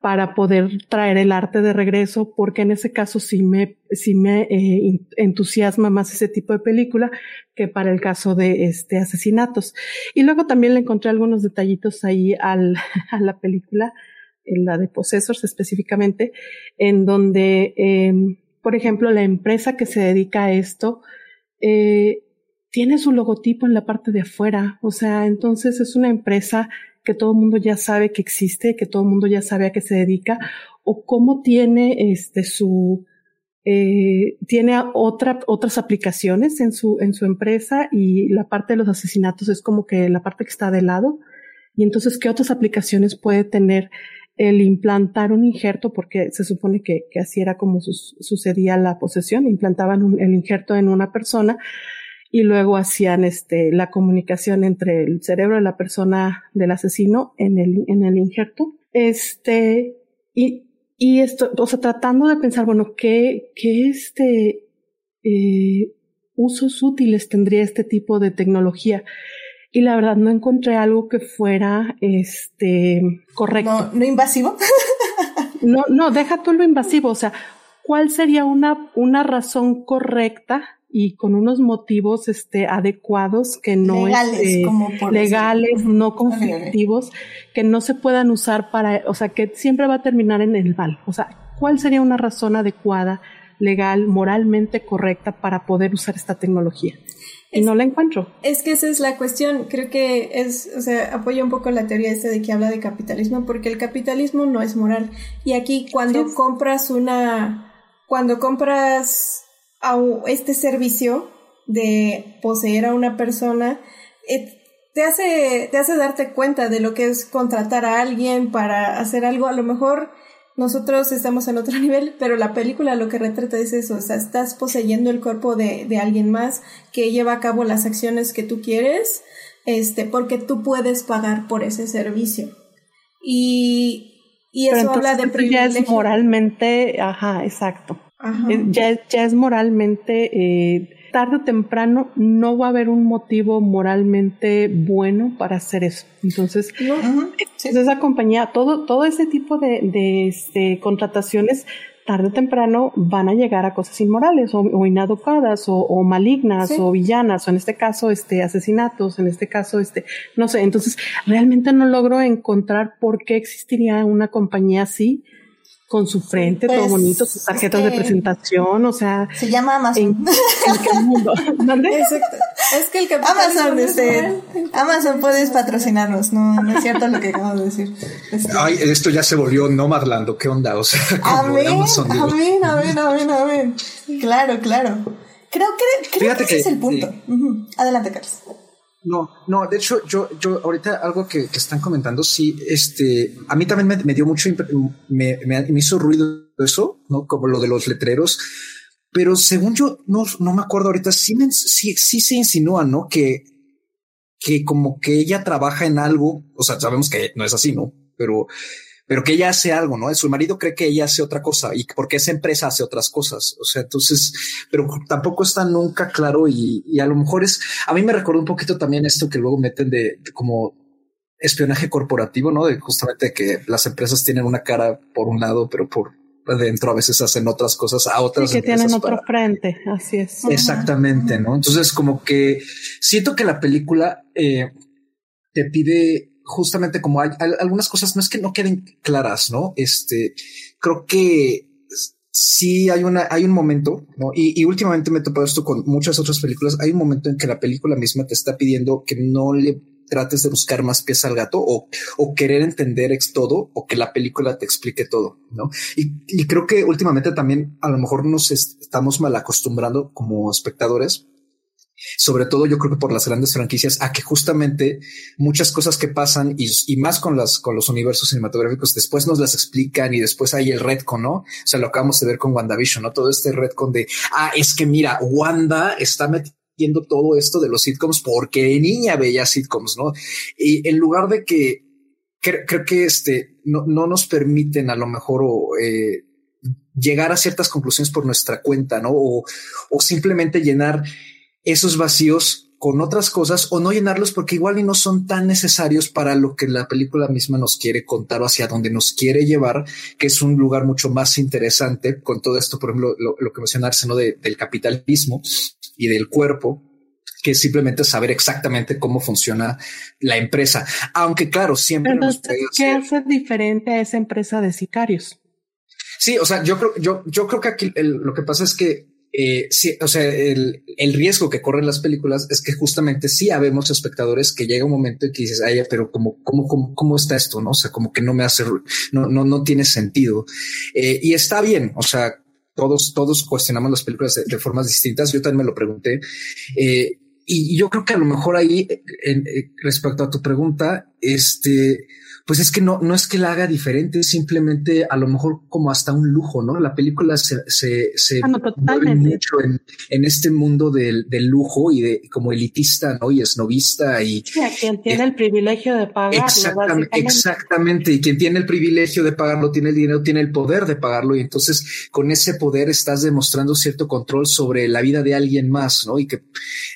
para poder traer el arte de regreso, porque en ese caso sí me, sí me eh, entusiasma más ese tipo de película que para el caso de este asesinatos. Y luego también le encontré algunos detallitos ahí al, a la película, en la de Possessors específicamente, en donde, eh, por ejemplo, la empresa que se dedica a esto, eh, tiene su logotipo en la parte de afuera, o sea, entonces es una empresa que todo el mundo ya sabe que existe, que todo el mundo ya sabe a qué se dedica, o cómo tiene este su eh, tiene otra, otras aplicaciones en su, en su empresa y la parte de los asesinatos es como que la parte que está de lado. Y entonces, ¿qué otras aplicaciones puede tener el implantar un injerto? Porque se supone que, que así era como sucedía la posesión, implantaban el injerto en una persona y luego hacían este, la comunicación entre el cerebro de la persona del asesino en el, en el injerto. Este, y, y esto, o sea, tratando de pensar, bueno, ¿qué, qué este, eh, usos útiles tendría este tipo de tecnología? Y la verdad no encontré algo que fuera, este, correcto. No, no invasivo. no, no, deja tú lo invasivo, o sea, ¿cuál sería una, una razón correcta y con unos motivos este, adecuados que no legales, este, como por legales no conflictivos, que no se puedan usar para, o sea, que siempre va a terminar en el mal. O sea, ¿cuál sería una razón adecuada, legal, moralmente correcta para poder usar esta tecnología? Y no la encuentro. Es que esa es la cuestión. Creo que es, o sea, apoya un poco la teoría esta de que habla de capitalismo, porque el capitalismo no es moral. Y aquí cuando compras una, cuando compras a este servicio de poseer a una persona, eh, te hace, te hace darte cuenta de lo que es contratar a alguien para hacer algo. A lo mejor nosotros estamos en otro nivel, pero la película lo que retrata es eso, o sea, estás poseyendo el cuerpo de, de alguien más que lleva a cabo las acciones que tú quieres, este, porque tú puedes pagar por ese servicio. Y, y eso habla de eso ya es privilegio. moralmente, ajá, exacto. Ajá. Eh, Ya, ya es moralmente, eh, tarde o temprano no va a haber un motivo moralmente bueno para hacer eso. Entonces, No, esa compañía, todo, todo ese tipo de, de este, contrataciones, tarde o temprano van a llegar a cosas inmorales o, o inadecuadas o, o malignas Sí. o villanas o en este caso este asesinatos en este caso este no sé entonces realmente no logro encontrar por qué existiría una compañía así con su frente todo Pues, bonito sus tarjetas es de presentación o sea Se llama Amazon. en, en qué mundo ¿Dónde? Exacto. Es que el capitalismo Amazon, no es este. Amazon puedes patrocinarnos, no, no es cierto lo que acabamos de decir. Este, Ay, esto ya se volvió Nomadlando, ¿qué onda? O sea, amén, Amazon, amén, amén, amén, amén. Claro, claro. Creo que, creo Fíjate que ese que- es el punto. sí. Adelante, Carlos. No, no, de hecho, yo, yo ahorita algo que, que están comentando, sí, este, a mí también me, me dio mucho, me, me, hizo ruido eso, ¿no? Como lo de los letreros, pero según yo, no, no me acuerdo ahorita, sí, sí, sí se insinúa, ¿no? Que, que como que ella trabaja en algo, o sea, sabemos que no es así, ¿no? Pero, pero que ella hace algo, ¿no? Su marido cree que ella hace otra cosa y porque esa empresa hace otras cosas. O sea, entonces, pero tampoco está nunca claro y, y a lo mejor es, a mí me recordó un poquito también esto que luego meten de, de como espionaje corporativo, ¿no? De justamente que las empresas tienen una cara por un lado, pero por dentro a veces hacen otras cosas a Sí, otras que tienen otro para- frente así es Exactamente, ¿no? Entonces, como que siento que la película eh, te pide justamente como hay, algunas cosas, no es que no queden claras, ¿no? Este, creo que sí hay una, hay un momento, ¿no? Y, últimamente me he topado esto con muchas otras películas. Hay un momento en que la película misma te está pidiendo que no le trates de buscar más pies al gato o, o querer entender todo o que la película te explique todo, ¿no? Y, creo que últimamente también a lo mejor nos est- estamos mal acostumbrando como espectadores sobre todo yo creo que por las grandes franquicias, a que justamente muchas cosas que pasan y, más con las con los universos cinematográficos después nos las explican y después hay el retcon, ¿no? O sea, lo acabamos de ver con WandaVision, ¿no? Todo este retcon de, ah, es que mira, Wanda está metiendo todo esto de los sitcoms porque niña veía sitcoms, ¿no? Y en lugar de que creo, que este no, no nos permiten a lo mejor eh, llegar a ciertas conclusiones por nuestra cuenta, ¿no? O, o simplemente llenar esos vacíos con otras cosas o no llenarlos porque igual y no son tan necesarios para lo que la película misma nos quiere contar o hacia donde nos quiere llevar, que es un lugar mucho más interesante con todo esto, por ejemplo, lo, lo que mencionarse, ¿no? De, del capitalismo y del cuerpo, que es simplemente saber exactamente cómo funciona la empresa. Aunque claro, siempre... Entonces, ¿qué hace diferente a esa empresa de sicarios? Sí, o sea, yo creo, yo, yo creo que aquí el, lo que pasa es que eh, sí, o sea, el, el, riesgo que corren las películas es que justamente sí habemos espectadores que llega un momento en que dices, ay, pero como, cómo, cómo, cómo está esto? No, o sea, como que no me hace, no, no, no tiene sentido. Eh, y está bien, o sea, todos, todos cuestionamos las películas de, formas distintas. Yo también me lo pregunté. Eh, y yo creo que a lo mejor ahí, en, en, respecto a tu pregunta, este, pues es que no, no es que la haga diferente, simplemente a lo mejor como hasta un lujo, ¿no? La película se, se, se ah, no, mueve mucho en, en, este mundo del, del, lujo y de como elitista, ¿no? Y esnovista y... Sí, a quien tiene eh, el privilegio de pagarlo. Exactamente, exactamente, y quien tiene el privilegio de pagarlo, tiene el dinero, tiene el poder de pagarlo y entonces con ese poder estás demostrando cierto control sobre la vida de alguien más, ¿no? Y que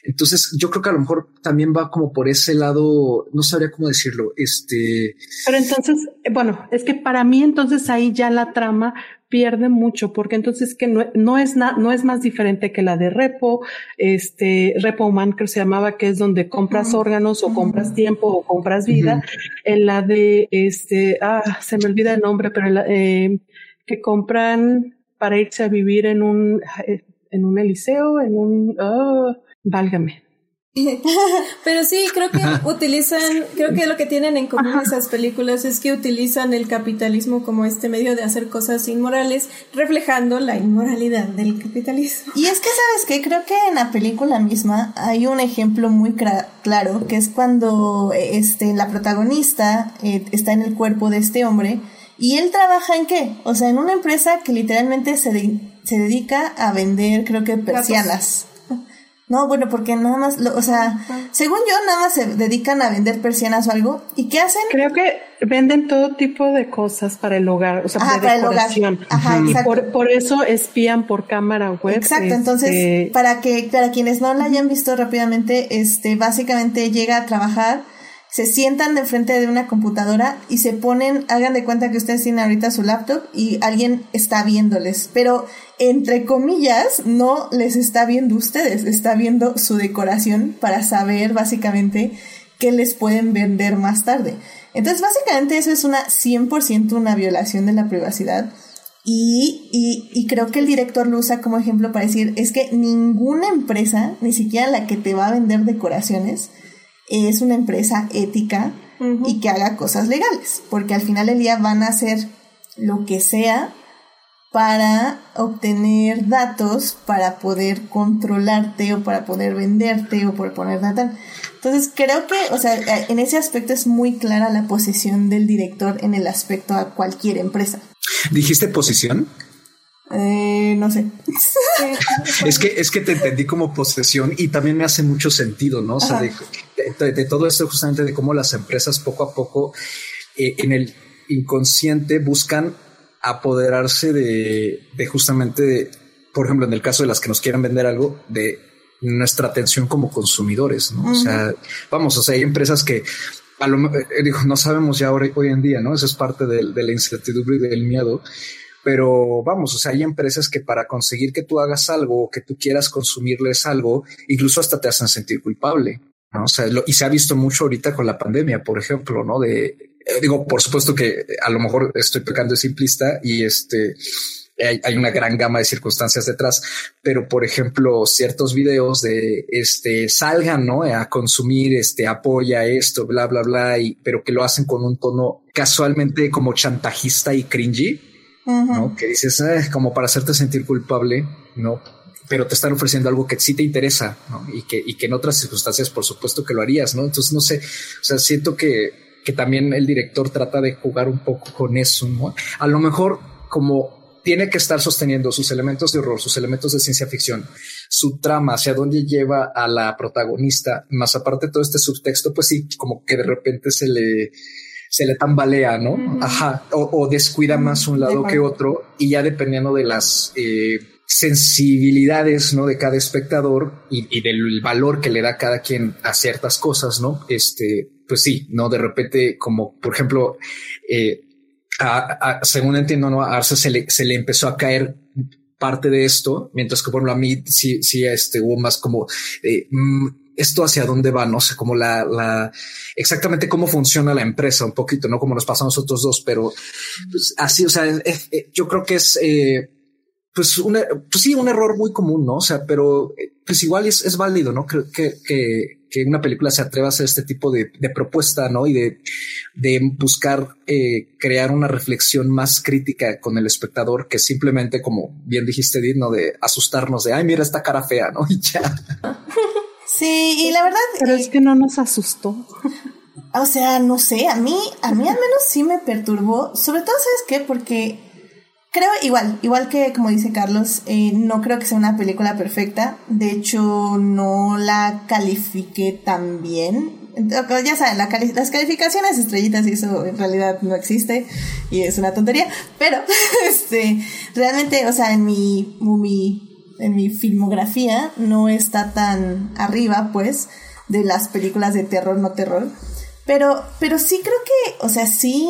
entonces yo creo que a lo mejor también va como por ese lado, no sabría cómo decirlo, este... Pero entonces, bueno, es que para mí entonces ahí ya la trama pierde mucho, porque entonces que no, no es na, no es más diferente que la de Repo, este, Repo Man que se llamaba, que es donde compras órganos o compras tiempo o compras vida. Uh -huh. En la de, este, ah, se me olvida el nombre, pero la, eh, que compran para irse a vivir en un, en un eliseo, en un, oh, válgame. Pero sí, creo que utilizan, creo que lo que tienen en común esas películas es que utilizan el capitalismo como este medio de hacer cosas inmorales, reflejando la inmoralidad del capitalismo. Y es que, ¿sabes qué? Creo que en la película misma hay un ejemplo muy claro, que es cuando este, la protagonista eh, está en el cuerpo de este hombre y él trabaja en qué? O sea, en una empresa que literalmente se, de se dedica a vender, creo que persianas. No, bueno, porque nada más, lo, o sea, según yo, nada más se dedican a vender persianas o algo. ¿Y qué hacen? Creo que venden todo tipo de cosas para el hogar, o sea, Ajá, para decoración. El hogar. Ajá, y por, por, eso espían por cámara web. Exacto, este... entonces, para que, para quienes no la hayan visto rápidamente, este, básicamente llega a trabajar se sientan de frente de una computadora y se ponen, hagan de cuenta que ustedes tienen ahorita su laptop y alguien está viéndoles, pero entre comillas no les está viendo ustedes, está viendo su decoración para saber básicamente qué les pueden vender más tarde. Entonces básicamente eso es una 100% una violación de la privacidad. Y, y, y, creo que el director lo usa como ejemplo para decir, es que ninguna empresa, ni siquiera la que te va a vender decoraciones, es una empresa ética uh -huh. y que haga cosas legales, porque al final del día van a hacer lo que sea para obtener datos, para poder controlarte o para poder venderte o por poner data. Entonces creo que, o sea, en ese aspecto es muy clara la posición del director en el aspecto a cualquier empresa. ¿Dijiste posición? Eh, no sé. es que es que te entendí como posesión y también me hace mucho sentido, ¿no? O sea, de, de, de, todo esto justamente de cómo las empresas poco a poco eh, en el inconsciente buscan apoderarse de, de justamente, de, por ejemplo, en el caso de las que nos quieran vender algo, de nuestra atención como consumidores, ¿no? Uh -huh. O sea, vamos, o sea, hay empresas que a lo, eh, digo, no sabemos ya hoy, hoy en día, ¿no? Eso es parte de, de la incertidumbre y del miedo pero vamos, o sea, hay empresas que para conseguir que tú hagas algo o que tú quieras consumirles algo, incluso hasta te hacen sentir culpable, ¿no? O sea, lo, y se ha visto mucho ahorita con la pandemia, por ejemplo, ¿no? De, digo, por supuesto que a lo mejor estoy pecando de simplista y este, hay, hay, una gran gama de circunstancias detrás, pero por ejemplo, ciertos videos de este salgan, ¿no? A consumir, este apoya esto, bla, bla, bla, y, pero que lo hacen con un tono casualmente como chantajista y cringy. Uh -huh. ¿no? Que dices, eh, como para hacerte sentir culpable, ¿no? pero te están ofreciendo algo que sí te interesa, ¿no? Y que, y que en otras circunstancias, por supuesto que lo harías, ¿no? Entonces, no sé, o sea, siento que, que también el director trata de jugar un poco con eso, ¿no? A lo mejor como tiene que estar sosteniendo sus elementos de horror, sus elementos de ciencia ficción, su trama, hacia dónde lleva a la protagonista, más aparte todo este subtexto, pues sí, como que de repente se le, se le tambalea, ¿no? Ajá, o, descuida más un lado que otro y ya dependiendo de las eh, sensibilidades, ¿no? De cada espectador y, del valor que le da cada quien a ciertas cosas, ¿no? Este, pues sí, ¿no? De repente, como por ejemplo, eh, según entiendo, ¿no? a Arce se le, se le empezó a caer parte de esto, mientras que por a mí sí, sí este, hubo más como eh, mm, esto hacia dónde va, no sé, como la, la, exactamente cómo funciona la empresa, un poquito, no como nos pasa a nosotros dos, pero pues, así, o sea, yo creo que es, eh, pues, una, pues sí, un error muy común, ¿no? O sea, pero eh, pues igual es, es válido, ¿no? Creo que, que, que una película se atreva a hacer este tipo de, de propuesta, ¿no? Y de, de buscar eh, crear una reflexión más crítica con el espectador que simplemente, como bien dijiste, ¿no? De asustarnos de, ay, mira esta cara fea, ¿no? Y ya. Sí, y la verdad. Pero es que no nos asustó. O sea, no sé, a mí, a mí al menos sí me perturbó. Sobre todo, ¿sabes qué? Porque creo igual, igual que como dice Carlos, eh, no creo que sea una película perfecta. De hecho, no la califiqué tan bien. Ya saben, las calificaciones estrellitas y eso en realidad no existe y es una tontería. Pero, este, realmente, o sea, en mi, mi, en mi filmografía no está tan arriba, pues, de las películas de terror, no terror. Pero, pero sí creo que, o sea, sí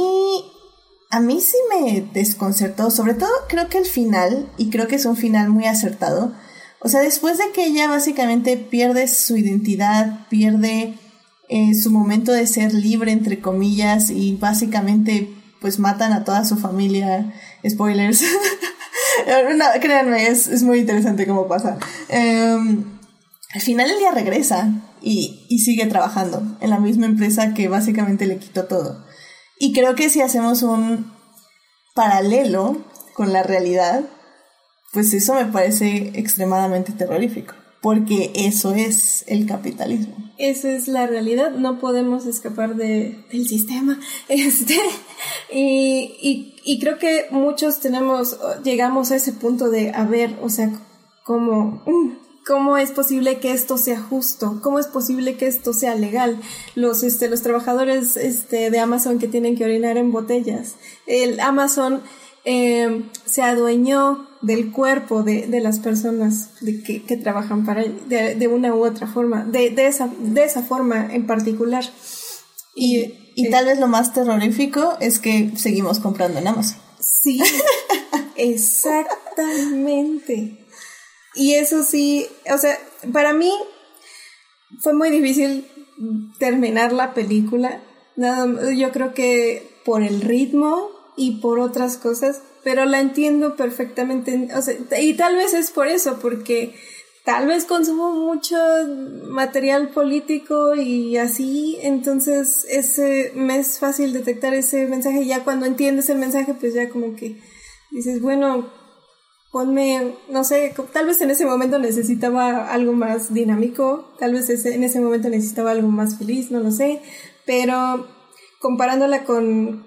a mí sí me desconcertó, sobre todo creo que el final, y creo que es un final muy acertado, o sea, después de que ella básicamente pierde su identidad, pierde eh, su momento de ser libre, entre comillas, y básicamente pues matan a toda su familia, spoilers. no, créanme, es, muy interesante cómo pasa. Em, al final ella regresa y, y sigue trabajando en la misma empresa que básicamente le quitó todo. Y creo que si hacemos un paralelo con la realidad, pues eso me parece extremadamente terrorífico, porque eso es el capitalismo. Esa es la realidad, no podemos escapar de, del sistema. Este, y, y, y creo que muchos tenemos, llegamos a ese punto de, a ver, o sea, como, ¿Cómo es posible que esto sea justo? ¿Cómo es posible que esto sea legal? Los, este, los trabajadores este, de Amazon que tienen que orinar en botellas. El Amazon eh, se adueñó del cuerpo de, de las personas de que, que, trabajan para de, de, una u otra forma, de, de, esa, de esa forma en particular. Y, y, tal vez lo más terrorífico es que seguimos comprando en Amazon. Sí, exactamente. Y eso sí, o sea, para mí fue muy difícil terminar la película. Nada, yo creo que por el ritmo y por otras cosas, pero la entiendo perfectamente. O sea, y tal vez es por eso, porque tal vez consumo mucho material político y así, entonces ese me es fácil detectar ese mensaje. Ya cuando entiendes el mensaje, pues ya como que dices, bueno, ponme, no sé, tal vez en ese momento necesitaba algo más dinámico, tal vez en ese momento necesitaba algo más feliz, no lo sé, pero comparándola con,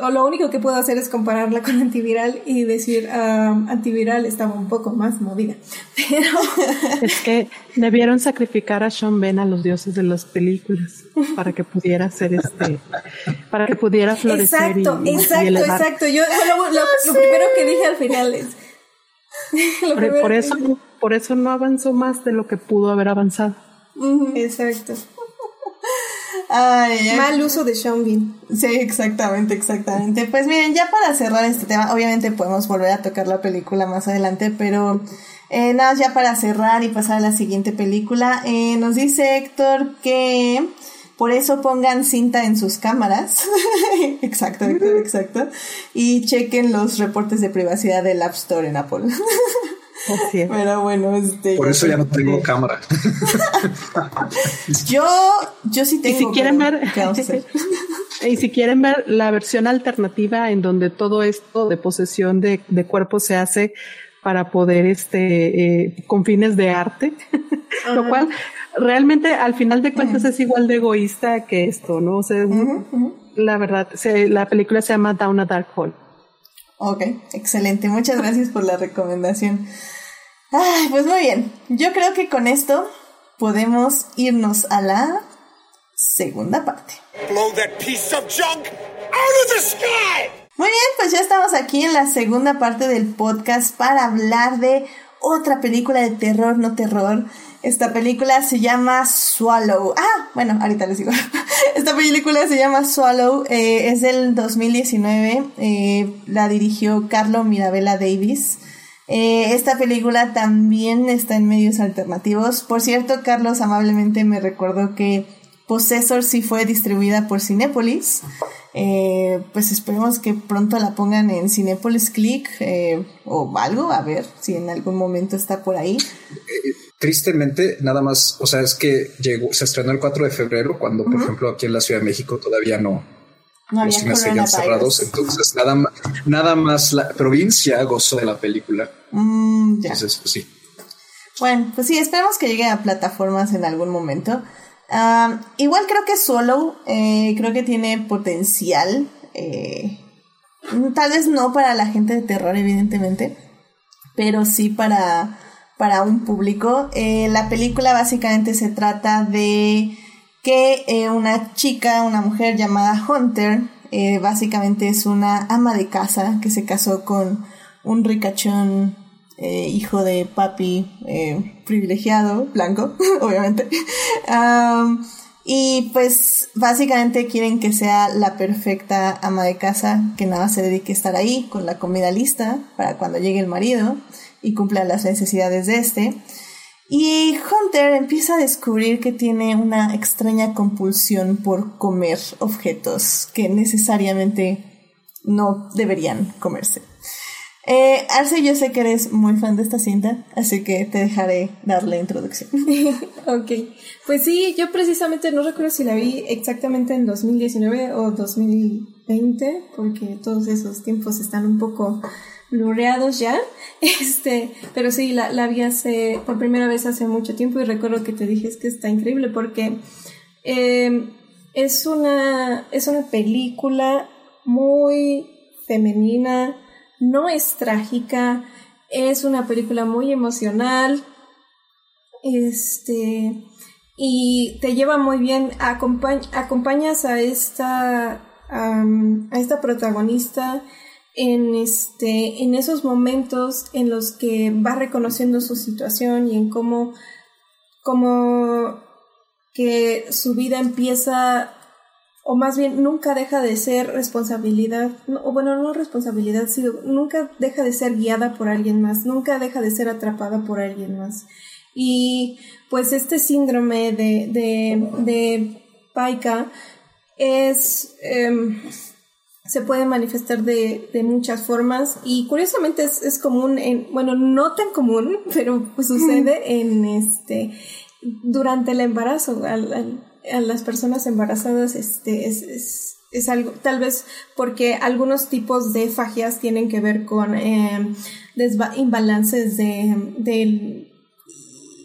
o lo único que puedo hacer es compararla con antiviral y decir, uh, antiviral estaba un poco más movida, pero... Es que debieron sacrificar a Sean Ben a los dioses de las películas para que pudiera ser este, para que pudiera florecer. Exacto, exacto, exacto. Yo lo, lo primero que dije al final es por, eso, por eso no avanzó más de lo que pudo haber avanzado. Exacto. Mal uso de Sean Sí, exactamente, exactamente. Pues miren, ya para cerrar este tema, obviamente podemos volver a tocar la película más adelante, pero eh, nada, ya para cerrar y pasar a la siguiente película, eh, nos dice Héctor que por eso pongan cinta en sus cámaras. exacto, exacto, exacto. Y chequen los reportes de privacidad del App Store en Apple. Pero bueno, este. Por eso ya no tengo cámara. yo, yo sí tengo. Y si quieren ver, y si quieren ver la versión alternativa en donde todo esto de posesión de, de cuerpo se hace para poder, este, eh, con fines de arte, lo cual realmente al final de cuentas es igual de egoísta que esto, ¿no? O sea, la verdad, la película se llama Down a Dark Hole. Ok, excelente. Muchas gracias por la recomendación. Ay, pues muy bien. Yo creo que con esto podemos irnos a la segunda parte. Blow that piece of junk out of the sky. Muy bien, pues ya estamos aquí en la segunda parte del podcast para hablar de otra película de terror, no terror. Esta película se llama Swallow. Ah, bueno, ahorita les digo. Esta película se llama Swallow, eh, es del 2019, eh, la dirigió Carlo Mirabella Davis. Eh, esta película también está en medios alternativos. Por cierto, Carlos amablemente me recordó que Possessor sí fue distribuida por Cinepolis. Eh, pues esperemos que pronto la pongan en Cinepolis Click eh, o algo, a ver si en algún momento está por ahí. Tristemente, nada más, o sea, es que llegó, se estrenó el 4 de febrero, cuando, por ejemplo, aquí en la Ciudad de México todavía no, no los cines seguían cerrados. Entonces, nada, nada más la provincia gozó de la película. Mm, Entonces, pues sí. Bueno, pues sí, esperemos que llegue a plataformas en algún momento igual creo que solo, eh, creo que tiene potencial. Eh, tal vez no para la gente de terror, evidentemente, pero sí para, para un público. Eh, la película básicamente se trata de que una chica, una mujer llamada Hunter, básicamente es una ama de casa que se casó con un ricachón eh, hijo de papi eh, privilegiado, blanco, obviamente. y pues básicamente quieren que sea la perfecta ama de casa, que nada se dedique a estar ahí con la comida lista para cuando llegue el marido y cumpla las necesidades de este. Y Hunter empieza a descubrir que tiene una extraña compulsión por comer objetos que necesariamente no deberían comerse. Eh, Arce, yo sé que eres muy fan de esta cinta, así que te dejaré dar la introducción. ok, pues sí, yo precisamente no recuerdo si la vi exactamente en 2019 o 2020, porque todos esos tiempos están un poco lureados ya, este, pero sí, la, la vi hace, por primera vez hace mucho tiempo y recuerdo que te dije que está increíble porque eh, es, una, es una película muy femenina, no es trágica, es una película muy emocional, este, y te lleva muy bien, acompañas a esta, a esta protagonista en, este, en esos momentos en los que va reconociendo su situación y en cómo, cómo que su vida empieza o más bien nunca deja de ser responsabilidad, o bueno, no responsabilidad, sino nunca deja de ser guiada por alguien más, nunca deja de ser atrapada por alguien más. Y pues este síndrome de, de, de Paika es, em, se puede manifestar de, de, muchas formas y curiosamente es, es común, en, bueno, no tan común, pero pues sucede en este, durante el embarazo, al a las personas embarazadas este, es, es, algo, tal vez porque algunos tipos de fagias tienen que ver con eh, imbalances de, de,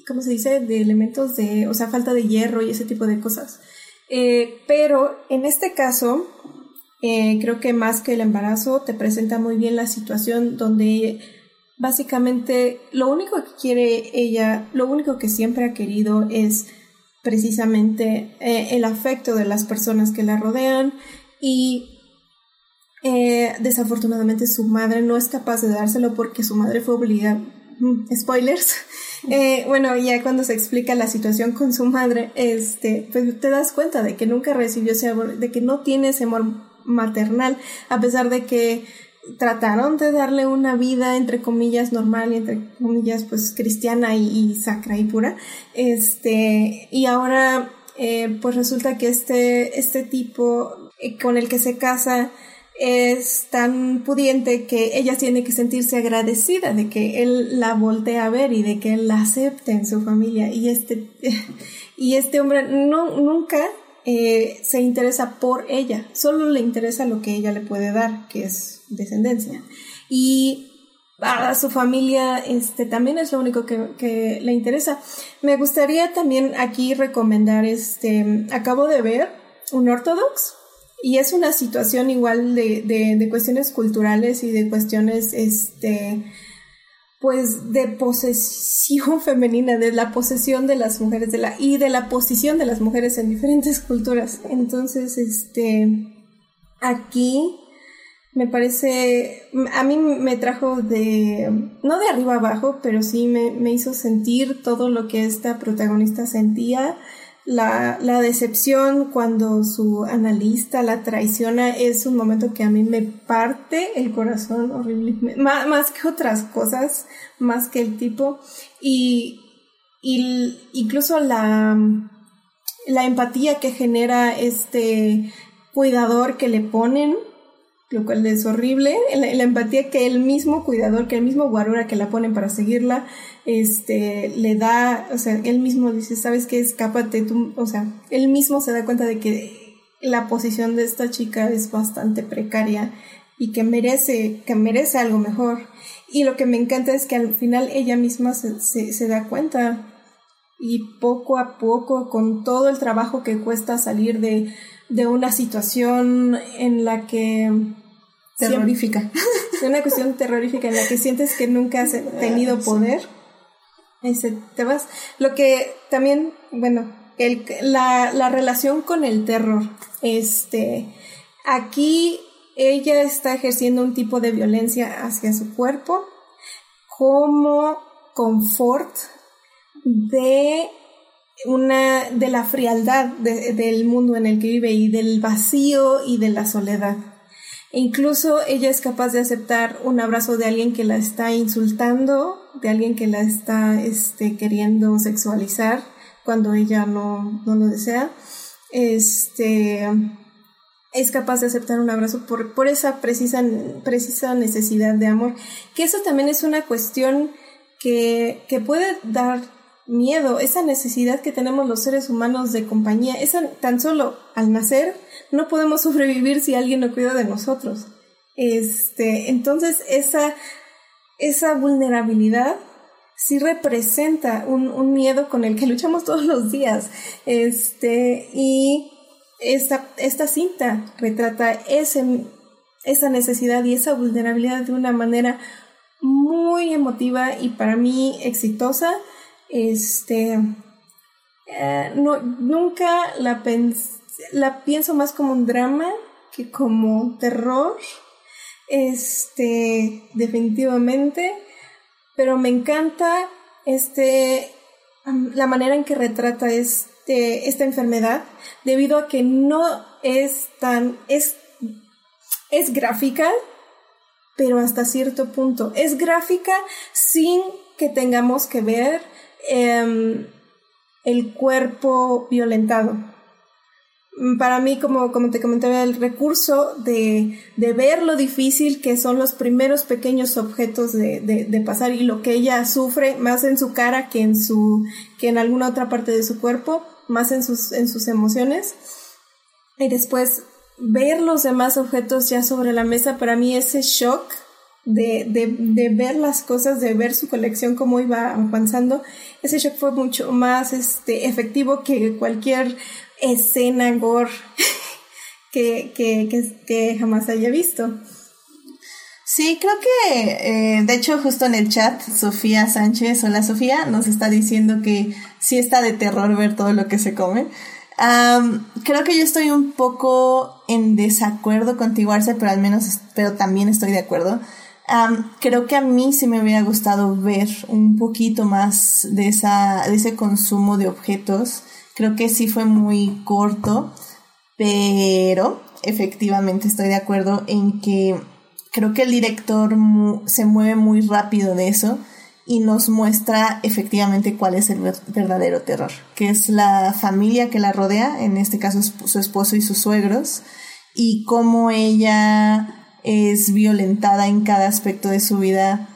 ¿cómo se dice? De elementos de, o sea, falta de hierro y ese tipo de cosas. Eh, pero en este caso, eh, creo que más que el embarazo, te presenta muy bien la situación donde básicamente lo único que quiere ella, lo único que siempre ha querido es precisamente eh, el afecto de las personas que la rodean y eh, desafortunadamente su madre no es capaz de dárselo porque su madre fue obligada. Mm, spoilers. Eh, bueno, ya cuando se explica la situación con su madre, este, pues te das cuenta de que nunca recibió ese amor, de que no tiene ese amor maternal, a pesar de que trataron de darle una vida entre comillas normal y entre comillas pues cristiana y, sacra y pura este y ahora eh, pues resulta que este este tipo eh, con el que se casa es tan pudiente que ella tiene que sentirse agradecida de que él la voltee a ver y de que él la acepte en su familia. Y este y este hombre no nunca eh, se interesa por ella, solo le interesa lo que ella le puede dar, que es descendencia. Y a su familia este también es lo único que, que, le interesa. Me gustaría también aquí recomendar este acabo de ver un ortodox y es una situación igual de, de, de cuestiones culturales y de cuestiones este pues de posesión femenina, de la posesión de las mujeres de la, y de la posición de las mujeres en diferentes culturas. Entonces, este, aquí me parece, a mí me trajo de, no de arriba abajo, pero sí me, me hizo sentir todo lo que esta protagonista sentía. La, la, decepción cuando su analista la traiciona es un momento que a mí me parte el corazón horriblemente, más, más que otras cosas, más que el tipo. Y, y incluso la, la empatía que genera este cuidador que le ponen lo cual es horrible. La, empatía que el mismo cuidador, que el mismo guarura que la ponen para seguirla, este, le da, o sea, él mismo dice, sabes qué, escápate tú, o sea, él mismo se da cuenta de que la posición de esta chica es bastante precaria y que merece, que merece algo mejor. Y lo que me encanta es que al final ella misma se, se, se da cuenta y poco a poco, con todo el trabajo que cuesta salir de, de una situación en la que terrorífica. de una cuestión terrorífica en la que sientes que nunca has tenido poder. Ese te vas. Lo que también bueno el, la, la relación con el terror este aquí ella está ejerciendo un tipo de violencia hacia su cuerpo como confort de una de la frialdad del mundo en el que vive y del vacío y de la soledad. E incluso ella es capaz de aceptar un abrazo de alguien que la está insultando, de alguien que la está este, queriendo sexualizar cuando ella no, no lo desea. Este, es capaz de aceptar un abrazo por, por esa precisa, precisa necesidad de amor. Que eso también es una cuestión que, que puede dar miedo, esa necesidad que tenemos los seres humanos de compañía, esa tan solo al nacer no podemos sobrevivir si alguien no cuida de nosotros. Este, entonces esa esa vulnerabilidad sí representa un, un, miedo con el que luchamos todos los días. Este, y esta, esta cinta retrata ese, esa necesidad y esa vulnerabilidad de una manera muy emotiva y para mí exitosa este, eh, no, nunca la, la pienso más como un drama que como terror. Este, definitivamente. Pero me encanta este, la manera en que retrata este, esta enfermedad, debido a que no es tan, es, es gráfica, pero hasta cierto punto. Es gráfica sin que tengamos que ver Em, el cuerpo violentado. Para mí, como, como te comentaba, el recurso de, de, ver lo difícil que son los primeros pequeños objetos de, de, pasar y lo que ella sufre más en su cara que en, su, que en alguna otra parte de su cuerpo, más en sus, en sus emociones. Y después ver los demás objetos ya sobre la mesa, para mí ese shock de, de, de, ver las cosas, de ver su colección, cómo iba avanzando, ese shock fue mucho más este, efectivo que cualquier escena gore que, que, que, jamás haya visto. Sí, creo que, eh, de hecho, justo en el chat, Sofía Sánchez, hola Sofía, nos está diciendo que sí está de terror ver todo lo que se come. creo que yo estoy un poco en desacuerdo contigo, Arce, pero al menos, pero también estoy de acuerdo creo que a mí sí me hubiera gustado ver un poquito más de, esa, de ese consumo de objetos. Creo que sí fue muy corto, pero efectivamente estoy de acuerdo en que creo que el director se mueve muy rápido de eso y nos muestra efectivamente cuál es el verdadero terror, que es la familia que la rodea, en este caso su esposo y sus suegros, y cómo ella es violentada en cada aspecto de su vida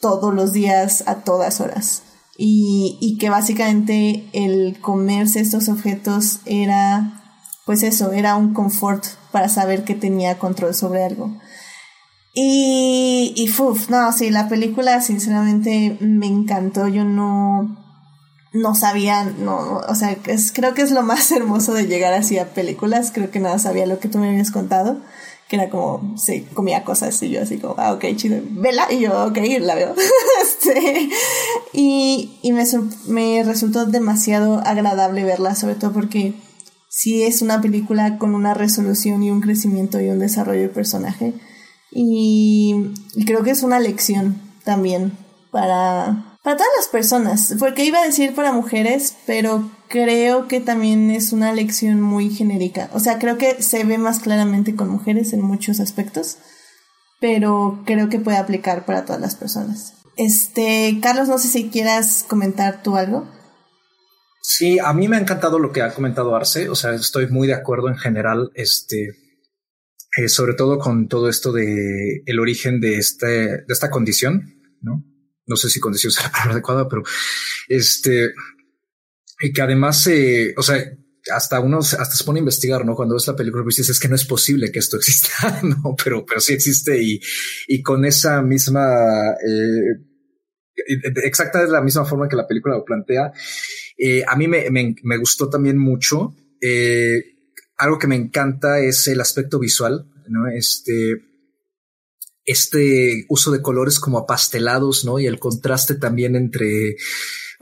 todos los días, a todas horas. Y, y que básicamente el comerse estos objetos era, pues eso, era un confort para saber que tenía control sobre algo. Y, y fuf, no, sí, la película sinceramente me encantó. Yo no, no sabía, no, o sea, es, creo que es lo más hermoso de llegar así a películas. Creo que nada sabía lo que tú me habías contado, que era como, sí, comía cosas y yo así como, ah, ok, chido, vela, y yo, ok, la veo. este, y, y me, me resultó demasiado agradable verla, sobre todo porque sí es una película con una resolución y un crecimiento y un desarrollo de personaje y, creo que es una lección también para, para todas las personas, porque iba a decir para mujeres, pero creo que también es una lección muy genérica. O sea, creo que se ve más claramente con mujeres en muchos aspectos, pero creo que puede aplicar para todas las personas. Este, Carlos, no sé si quieras comentar tú algo. Sí, a mí me ha encantado lo que ha comentado Arce, o sea, estoy muy de acuerdo en general, este, eh, sobre todo con todo esto de el origen de este, de esta condición, ¿no? No sé si condición es la palabra adecuada, pero este, y que además, eh, o sea, hasta uno hasta se pone a investigar, ¿no? Cuando ves la película, pues dices, es que no es posible que esto exista, ¿no? Pero, pero sí existe y, y con esa misma, eh, exacta es la misma forma que la película lo plantea. Eh, a mí me, me, me, gustó también mucho. Eh, algo que me encanta es el aspecto visual, ¿no? Este, este uso de colores como apastelados, ¿no? Y el contraste también entre,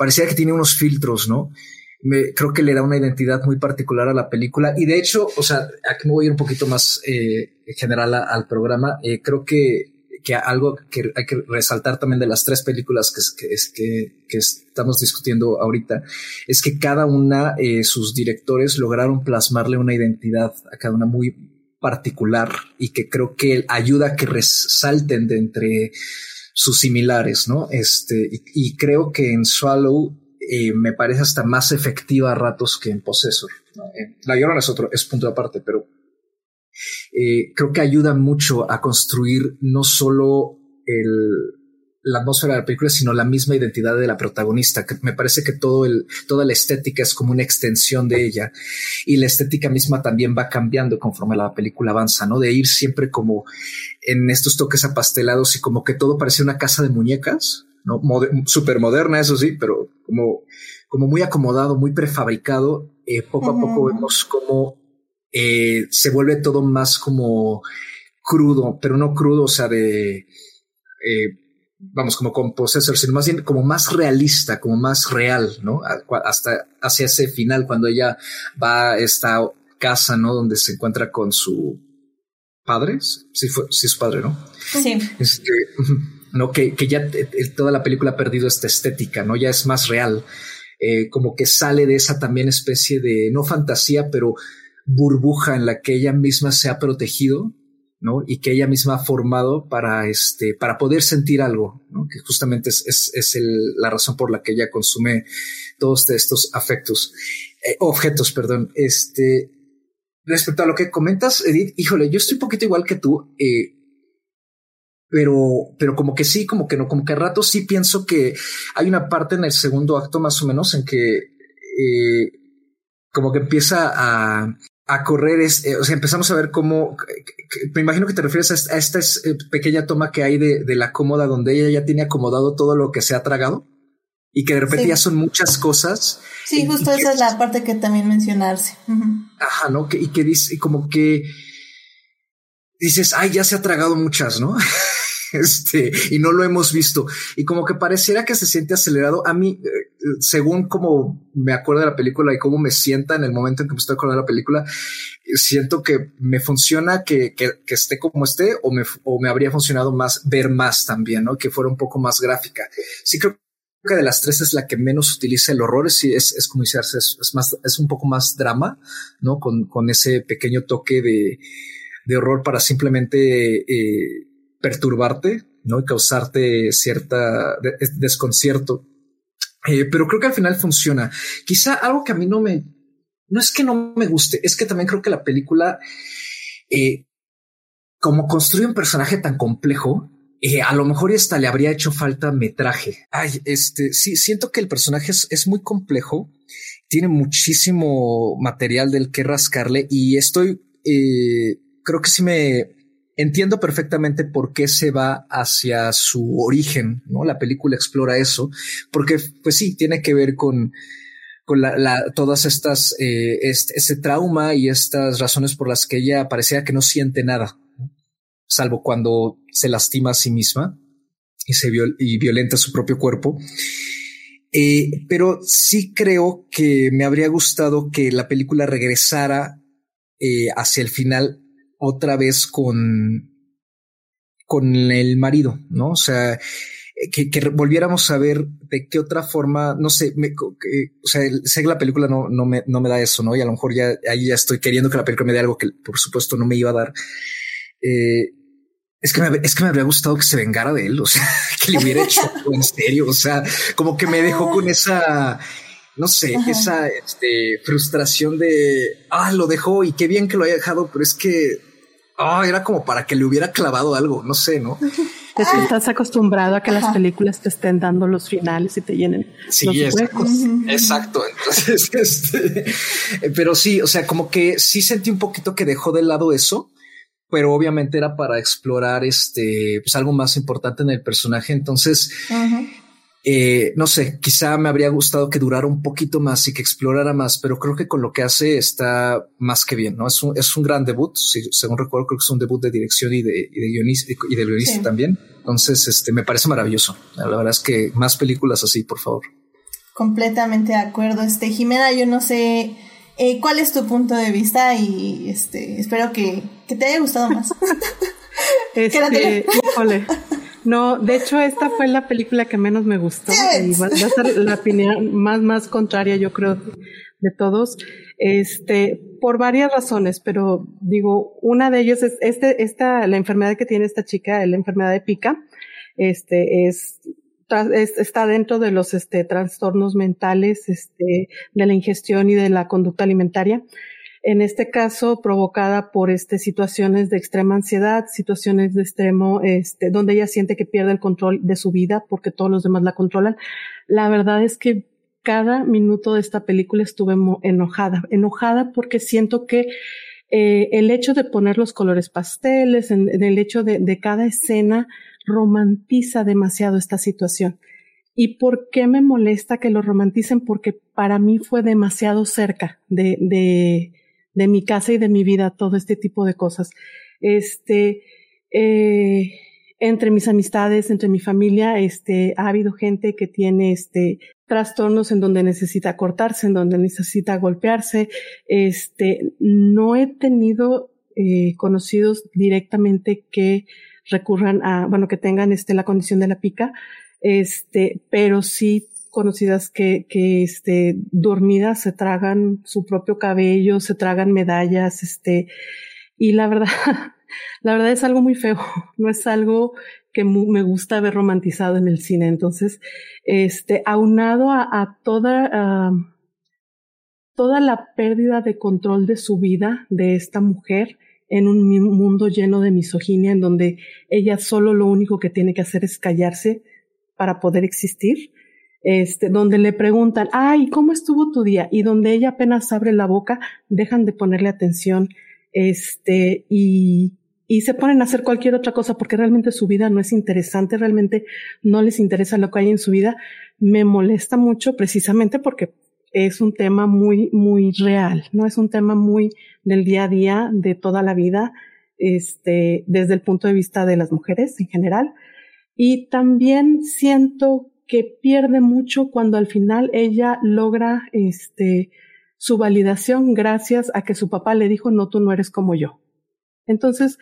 parecía que tiene unos filtros, ¿no? Me, creo que le da una identidad muy particular a la película y de hecho, o sea, aquí me voy a ir un poquito más eh, general al programa. Eh, creo que que algo que hay que resaltar también de las tres películas que, que, estamos discutiendo ahorita es que cada una, eh, sus directores lograron plasmarle una identidad a cada una muy particular y que creo que ayuda a que resalten de entre sus similares, ¿no? Este, y, creo que en Swallow eh, me parece hasta más efectiva a ratos que en Possessor. Eh, la Llorona es otro, es punto aparte, pero eh, creo que ayuda mucho a construir no solo el, la atmósfera de la película, sino la misma identidad de la protagonista. Que me parece que todo el, toda la estética es como una extensión de ella y la estética misma también va cambiando conforme la película avanza, ¿no? De ir siempre como en estos toques apastelados y como que todo parece una casa de muñecas, ¿no? Súper moderna, eso sí, pero como, como muy acomodado, muy prefabricado. Eh, poco a poco vemos como eh, se vuelve todo más como crudo, pero no crudo, o sea, de, eh, vamos, como con Possessor, sino más bien como más realista, como más real, ¿no? Hasta hacia ese final, cuando ella va a esta casa, ¿no? Donde se encuentra con su padre, sí, fue, sí, su padre, ¿no? Sí. Este, no, que, que ya toda la película ha perdido esta estética, ¿no? Ya es más real. Eh, como que sale de esa también especie de, no fantasía, pero burbuja en la que ella misma se ha protegido, ¿no? Y que ella misma ha formado para, este, para poder sentir algo, ¿no? Que justamente es, es, es el, la razón por la que ella consume todos estos afectos, eh, objetos, perdón. Este, respecto a lo que comentas, Edith, híjole, yo estoy un poquito igual que tú, eh, pero, pero como que sí, como que no, como que a rato sí pienso que hay una parte en el segundo acto más o menos en que eh, como que empieza a, a correr es, eh, o sea, empezamos a ver cómo, me imagino que te refieres a esta, eh, pequeña toma que hay de, de, la cómoda donde ella ya tiene acomodado todo lo que se ha tragado y que de repente ya son muchas cosas. Sí, justo esa es la parte que también mencionarse. Ajá, ¿no? Que, y que dice, como que dices, ay, ya se ha tragado muchas, ¿no? este, y no lo hemos visto. Y como que pareciera que se siente acelerado. A mí, eh, según como me acuerdo de la película y cómo me sienta en el momento en que me estoy acordando de la película, siento que me funciona que, que, que esté como esté o me, o me habría funcionado más ver más también, ¿no? Que fuera un poco más gráfica. Sí creo que de las tres es la que menos utiliza el horror, sí es, es como decirse, es, es, más, es un poco más drama, ¿no? Con, con ese pequeño toque de, de horror para simplemente eh, perturbarte, ¿no? Y causarte cierta desconcierto. Eh, pero creo que al final funciona. Quizá algo que a mí no me, no es que no me guste, es que también creo que la película, eh, como construye un personaje tan complejo, eh, a lo mejor hasta le habría hecho falta metraje. Ay, este, sí, siento que el personaje es, es muy complejo, tiene muchísimo material del que rascarle y estoy, creo que sí me, entiendo perfectamente por qué se va hacia su origen, ¿no? La película explora eso, porque pues sí, tiene que ver con, con la, todas estas, eh, este, trauma y estas razones por las que ella parecía que no siente nada, salvo cuando se lastima a sí misma y se y violenta su propio cuerpo. Eh, pero sí creo que me habría gustado que la película regresara eh, hacia el final otra vez con, con el marido, ¿no? O sea, que, que, volviéramos a ver de qué otra forma, no sé, me, o sea, sé que la película no, no, me, no me da eso, ¿no? Y a lo mejor ya ahí ya estoy queriendo que la película me dé algo que por supuesto no me iba a dar. Eh, es que, me, es que me habría gustado que se vengara de él, o sea, que le hubiera hecho en serio, o sea, como que me dejó con esa, no sé, esa este, frustración de, ah, lo dejó y qué bien que lo haya dejado, pero es que, ah, era como para que le hubiera clavado algo, no sé, ¿no? estás acostumbrado a que las películas te estén dando los finales y te llenen sí, los huecos. Exacto. Entonces, este, pero sí, o sea, como que sí sentí un poquito que dejó de lado eso pero obviamente era para explorar este, pues algo más importante en el personaje. Entonces, eh, no sé, quizá me habría gustado que durara un poquito más y que explorara más, pero creo que con lo que hace está más que bien, ¿no? Es un, es un gran debut, según recuerdo, creo que es un debut de dirección y de, y de guionista y de guionista también. Entonces, este, me parece maravilloso. La verdad es que más películas así, por favor. Completamente de acuerdo. Este, Jimena, yo no sé eh, ¿Cuál es tu punto de vista? Y este, espero que, te haya gustado más. este, No, de hecho esta fue la película que menos me gustó y va, a ser la opinión más más contraria yo creo de todos, este, por varias razones, pero digo, una de ellas es este, esta, la enfermedad que tiene esta chica, la enfermedad de pica, este, es está dentro de los este, trastornos mentales este, de la ingestión y de la conducta alimentaria. En este caso, provocada por este, situaciones de extrema ansiedad, situaciones de extremo, este, donde ella siente que pierde el control de su vida porque todos los demás la controlan. La verdad es que cada minuto de esta película estuve enojada, enojada porque siento que eh, el hecho de poner los colores pasteles, en, el hecho de, de cada escena, romantiza demasiado esta situación. ¿Y por qué me molesta que lo romanticen? Porque para mí fue demasiado cerca de, de, de mi casa y de mi vida todo este tipo de cosas. Este, eh, entre mis amistades, entre mi familia, este, ha habido gente que tiene este, trastornos en donde necesita cortarse, en donde necesita golpearse. Este, no he tenido eh, conocidos directamente que recurran a, bueno, que tengan este, la condición de la pica, este, pero sí conocidas que, este, dormidas se tragan su propio cabello, se tragan medallas, este, y la verdad, la verdad es algo muy feo, no es algo que me gusta ver romantizado en el cine. Entonces, este, aunado a, a toda, toda la pérdida de control de su vida de esta mujer, en un mundo lleno de misoginia en donde ella solo lo único que tiene que hacer es callarse para poder existir, este, donde le preguntan, ay, ¿cómo estuvo tu día? Y donde ella apenas abre la boca, dejan de ponerle atención, este, y, y se ponen a hacer cualquier otra cosa porque realmente su vida no es interesante, realmente no les interesa lo que hay en su vida, me molesta mucho precisamente porque es un tema muy, muy real, ¿no? Es un tema muy del día a día, de toda la vida, este, desde el punto de vista de las mujeres en general. Y también siento que pierde mucho cuando al final ella logra, este, su validación gracias a que su papá le dijo, no, tú no eres como yo. Entonces,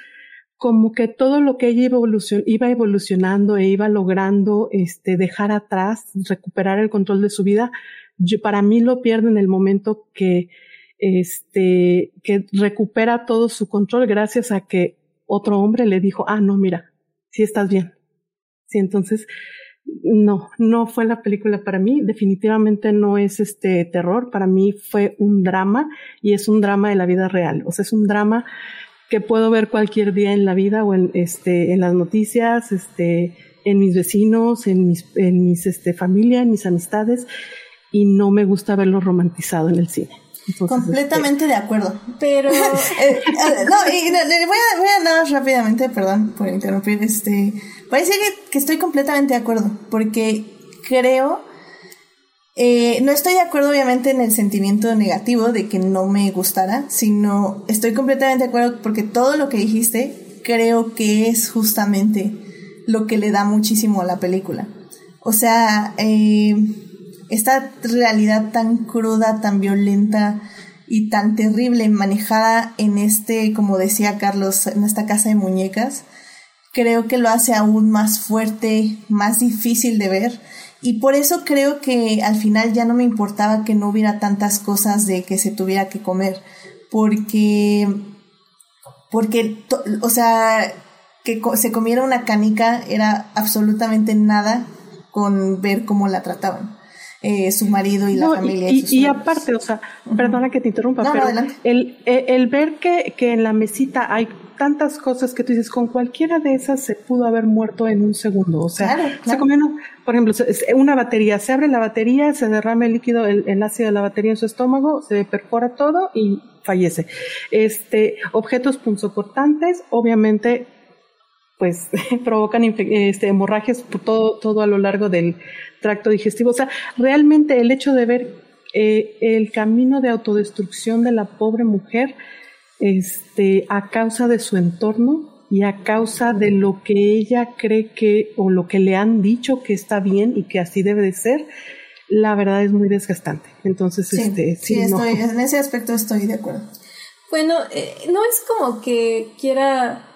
como que todo lo que ella iba, iba evolucionando e iba logrando este, dejar atrás, recuperar el control de su vida, para mí lo pierde en el momento que, este, que recupera todo su control gracias a que otro hombre le dijo, ah, no, mira, sí estás bien. Sí, entonces, no, no fue la película para mí, definitivamente no es este terror, para mí fue un drama y es un drama de la vida real, o sea, es un drama que puedo ver cualquier día en la vida o en este en las noticias, este en mis vecinos, en mis en mis este familia, en mis amistades y no me gusta verlo romantizado en el cine. Completamente este, de acuerdo. Pero. Eh, no, y voy a, voy a nada rápidamente, perdón por interrumpir. Este. Decir que, que estoy completamente de acuerdo. Porque creo. Eh, no estoy de acuerdo, obviamente, en el sentimiento negativo de que no me gustara, sino estoy completamente de acuerdo porque todo lo que dijiste creo que es justamente lo que le da muchísimo a la película. O sea, eh, esta realidad tan cruda, tan violenta y tan terrible manejada en este, como decía Carlos, en esta casa de muñecas, creo que lo hace aún más fuerte, más difícil de ver. Y por eso creo que al final ya no me importaba que no hubiera tantas cosas de que se tuviera que comer. Porque, porque, o sea, que se comiera una canica era absolutamente nada con ver cómo la trataban. Eh, su marido y la familia. Y, y, aparte, o sea, perdona que te interrumpa, pero el, el, ver que, que en la mesita hay tantas cosas que tú dices, con cualquiera de esas se pudo haber muerto en un segundo. O sea, se comió, por ejemplo, una batería, se abre la batería, se derrama el líquido, el, ácido de la batería en su estómago, se perfora todo y fallece. Este, objetos punzocortantes, obviamente pues provocan este, hemorragias por todo, todo a lo largo del tracto digestivo. O sea, realmente el hecho de ver eh, el camino de autodestrucción de la pobre mujer este, a causa de su entorno y a causa de lo que ella cree que o lo que le han dicho que está bien y que así debe de ser, la verdad es muy desgastante. Entonces, sí, este, sí, estoy, en ese aspecto estoy de acuerdo. Bueno, eh, no es como que quiera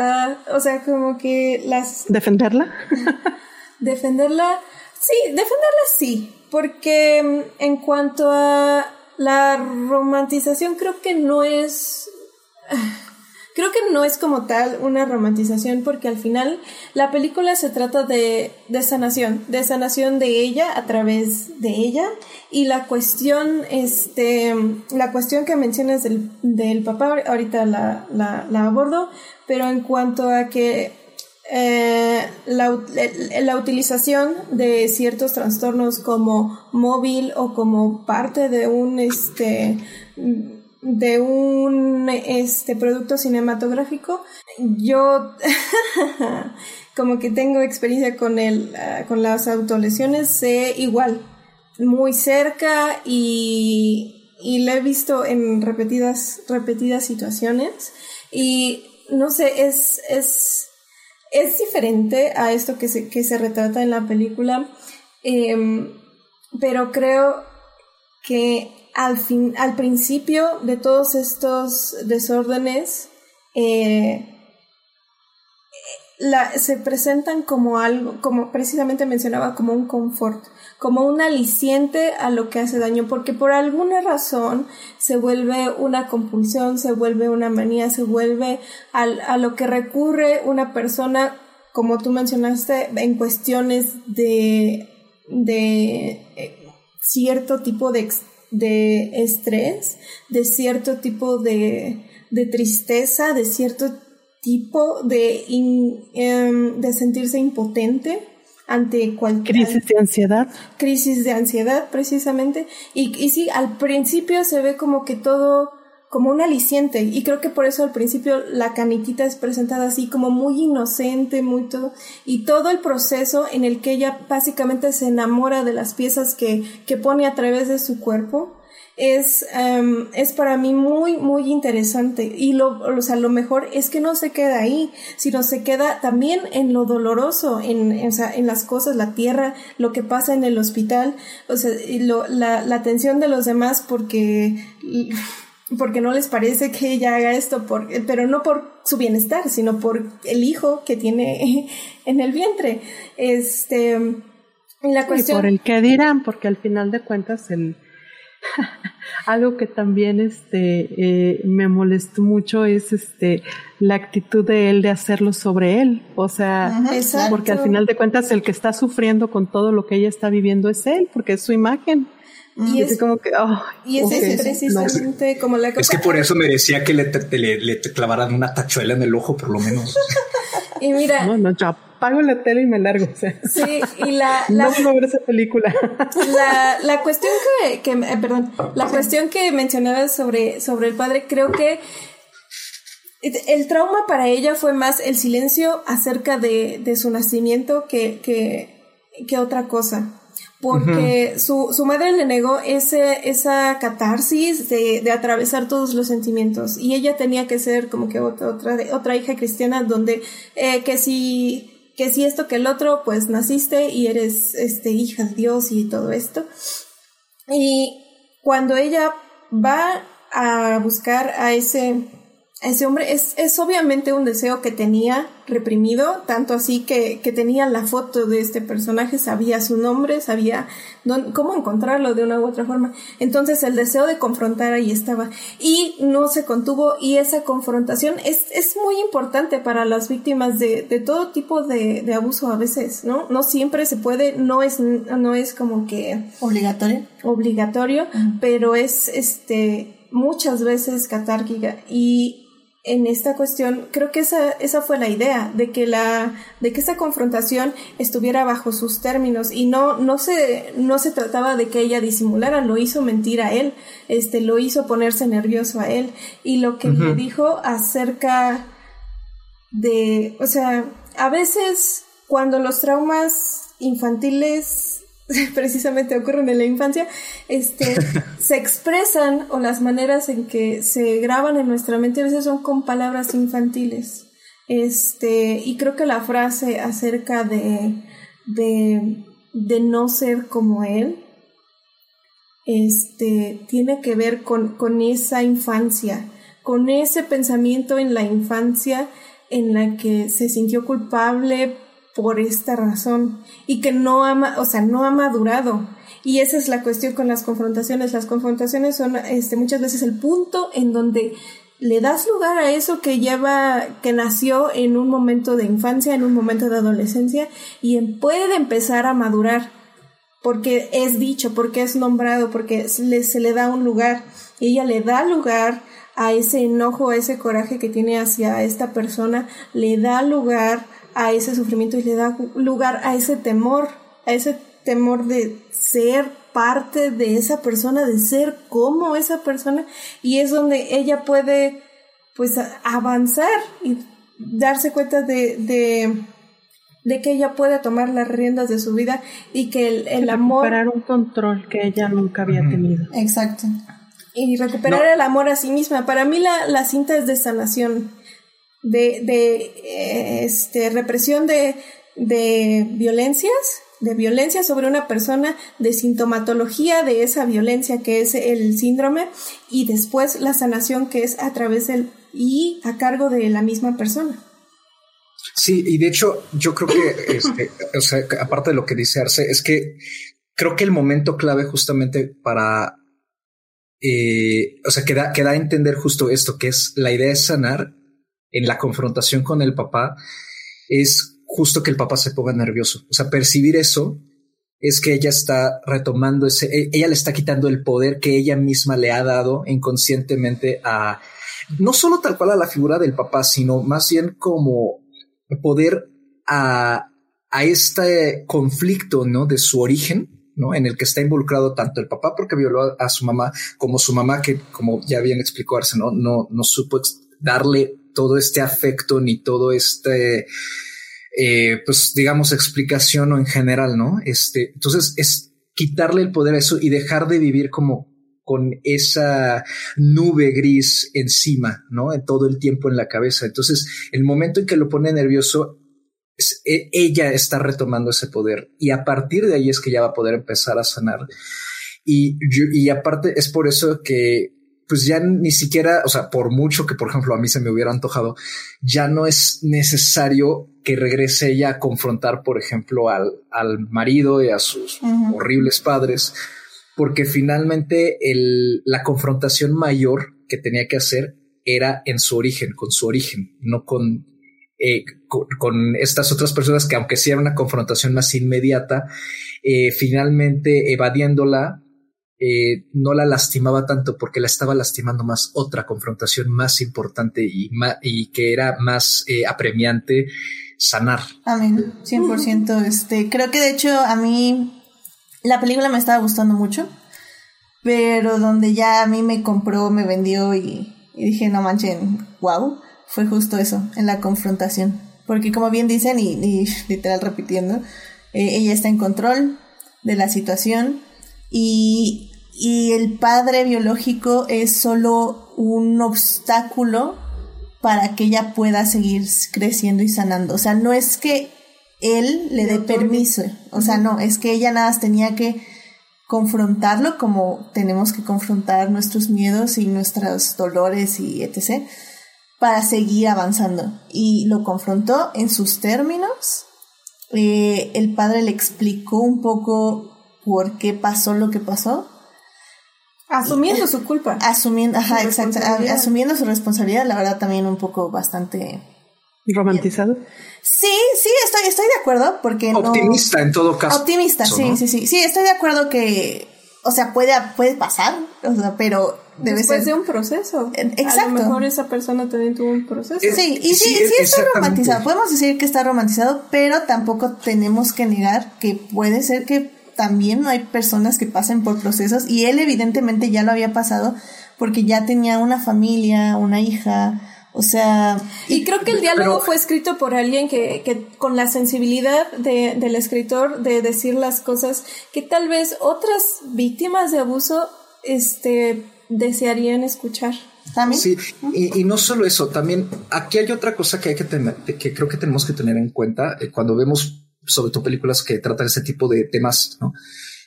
Ah, o sea, como que las... ¿Defenderla? defenderla, sí, defenderla sí, porque mm, en cuanto a la romantización creo que no es... Creo que no es como tal una romantización porque al final la película se trata de, de sanación, de sanación de ella a través de ella. Y la cuestión, este, la cuestión que mencionas del, del papá, ahorita la, abordo, pero en cuanto a que eh, la, la, utilización de ciertos trastornos como móvil o como parte de un este de un este producto cinematográfico yo como que tengo experiencia con el ah, con las autolesiones sé igual muy cerca y, y lo he visto en repetidas repetidas situaciones. Y no sé, es, es, es diferente a esto que se, que se retrata en la película, em, pero creo que al, fin, al principio de todos estos desórdenes, eh, la, se presentan como algo, como precisamente mencionaba, como un confort, como un aliciente a lo que hace daño, porque por alguna razón se vuelve una compulsión, se vuelve una manía, se vuelve a lo que recurre una persona, como tú mencionaste, en cuestiones de, de eh, cierto tipo de, de estrés, de cierto tipo de, de tristeza, de cierto tipo de, em, de sentirse impotente ante cualquier crisis de ansiedad. Crisis de ansiedad, precisamente. Y, y sí, al principio se ve como que todo como un aliciente y creo que por eso al principio la caniquita es presentada así como muy inocente, muy todo y todo el proceso en el que ella básicamente se enamora de las piezas que, que pone a través de su cuerpo es, em, es para mí muy, muy interesante. Y lo, o sea, lo mejor es que no se queda ahí, sino se queda también en lo doloroso, en, en, en las cosas, la tierra, lo que pasa en el hospital, o sea, y lo, la, la atención de los demás porque, porque no les parece que ella haga esto, por, pero no por su bienestar, sino por el hijo que tiene en el vientre. Este, la cuestión... Y por el que dirán, porque al final de cuentas el Algo que también este, eh, me molestó mucho es este, la actitud de él de hacerlo sobre él. O sea, porque al final de cuentas el que está sufriendo con todo lo que ella está viviendo es él, porque es su imagen. Y es, como que, y es precisamente como la Es que por eso merecía que le, le, clavaran una tachuela en el ojo, por lo menos. y mira, apago la tele y me largo. O sea, sí, y la, la no ver esa película. La, la cuestión que, que eh, perdón, la cuestión que mencionabas sobre, sobre el padre, creo que el trauma para ella fue más el silencio acerca de, de su nacimiento que, que, que otra cosa porque su, su madre le negó ese, esa catarsis de, de, atravesar todos los sentimientos. Y ella tenía que ser como que otra, otra, otra hija cristiana donde eh, que si que si esto que el otro pues naciste y eres este hija de Dios y todo esto. Y cuando ella va a buscar a ese ese hombre es, es obviamente un deseo que tenía reprimido, tanto así que, que tenía la foto de este personaje, sabía su nombre, sabía cómo encontrarlo de una u otra forma. Entonces el deseo de confrontar ahí estaba y no se contuvo y esa confrontación es, es muy importante para las víctimas de, de todo tipo de, de, abuso a veces, ¿no? No siempre se puede, no es, no es como que... Obligatorio. Obligatorio, pero es este muchas veces catárquica y en esta cuestión, creo que esa, esa fue la idea, de que la, de que esa confrontación estuviera bajo sus términos. Y no, no se, no se trataba de que ella disimulara, lo hizo mentir a él, este, lo hizo ponerse nervioso a él. Y lo que le dijo acerca de, o sea, a veces cuando los traumas infantiles precisamente ocurren en la infancia, este, se expresan o las maneras en que se graban en nuestra mente a veces son con palabras infantiles. Este, y creo que la frase acerca de, de, de no ser como él, este, tiene que ver con, con esa infancia, con ese pensamiento en la infancia en la que se sintió culpable por esta razón y que no ha, o sea, no ha madurado. Y esa es la cuestión con las confrontaciones. Las confrontaciones son este, muchas veces el punto en donde le das lugar a eso que lleva, que nació en un momento de infancia, en un momento de adolescencia y puede empezar a madurar porque es dicho, porque es nombrado, porque se le, se le da un lugar ella le da lugar a ese enojo, a ese coraje que tiene hacia esta persona, le da lugar a ese sufrimiento y le da lugar a ese temor, a ese temor de ser parte de esa persona, de ser como esa persona, y es donde ella puede pues avanzar y darse cuenta de, de, de que ella puede tomar las riendas de su vida y que el, el amor... Recuperar un control que ella nunca había tenido. Exacto. Y recuperar el amor a sí misma. Para mí la, la cinta es de sanación de, de eh, este, represión de, de violencias, de violencia sobre una persona, de sintomatología de esa violencia que es el síndrome y después la sanación que es a través del y a cargo de la misma persona. Sí, y de hecho yo creo que, este, o sea, aparte de lo que dice Arce, es que creo que el momento clave justamente para, eh, o sea, que da, que da a entender justo esto, que es la idea de sanar en la confrontación con el papá es justo que el papá se ponga nervioso. O sea, percibir eso es que ella está retomando ese, e, ella le está quitando el poder que ella misma le ha dado inconscientemente a, no solo tal cual a la figura del papá, sino más bien como poder a, a este conflicto, ¿no? De su origen, ¿no? En el que está involucrado tanto el papá porque violó a, su mamá, como su mamá que, como ya bien explicó Arce, ¿no? No, no supo darle todo este afecto ni todo este, eh, pues digamos, explicación o en general, ¿no? Este, entonces es quitarle el poder a eso y dejar de vivir como con esa nube gris encima, ¿no? En todo el tiempo en la cabeza. Entonces, el momento en que lo pone nervioso, e, ella está retomando ese poder y a partir de ahí es que ya va a poder empezar a sanar. Y, y aparte es por eso que pues ya ni siquiera, o sea, por mucho que, por ejemplo, a mí se me hubiera antojado, ya no es necesario que regrese ella a confrontar, por ejemplo, al, al marido y a sus horribles padres, porque finalmente el, la confrontación mayor que tenía que hacer era en su origen, con su origen, no con, eh, con, estas otras personas que aunque sea una confrontación más inmediata, eh, finalmente evadiéndola, eh, no la lastimaba tanto porque la estaba lastimando más otra confrontación más importante y, y que era más eh, apremiante sanar. Amén, 100%. Este, creo que de hecho a mí la película me estaba gustando mucho, pero donde ya a mí me compró, me vendió y, dije, no manchen, wow, fue justo eso, en la confrontación. Porque como bien dicen, y, literal repitiendo, eh, ella está en control de la situación y, y el padre biológico es solo un obstáculo para que ella pueda seguir creciendo y sanando. O sea, no es que él le dé permiso, o sea, no, es que ella nada más tenía que confrontarlo como tenemos que confrontar nuestros miedos y nuestros dolores y etc. para seguir avanzando. Y lo confrontó en sus términos. Eh, el padre le explicó un poco por qué pasó lo que pasó Asumiendo su culpa. Asumiendo, ajá, exacto. Asumiendo su responsabilidad, la verdad también un poco bastante romantizado. Sí, sí, estoy, estoy de acuerdo porque optimista en todo caso. Optimista, sí, sí, sí, sí, estoy de acuerdo que, o sea, puede, puede pasar, o sea, pero debe Después ser de un proceso. Exacto. A lo mejor esa persona también tuvo un proceso. sí, y sí, sí, está romantizado. Podemos decir que está romantizado, pero tampoco tenemos que negar que puede ser que también hay personas que pasen por procesos y él evidentemente ya lo había pasado porque ya tenía una familia, una hija, o sea... Y creo que el diálogo fue escrito por alguien que, que con la sensibilidad de, del escritor de decir las cosas que tal vez otras víctimas de abuso este, desearían escuchar. ¿También? Sí, y, y, no solo eso, también aquí hay otra cosa que hay que tener, que creo que tenemos que tener en cuenta eh, cuando vemos sobre todo películas que tratan ese tipo de temas, ¿no?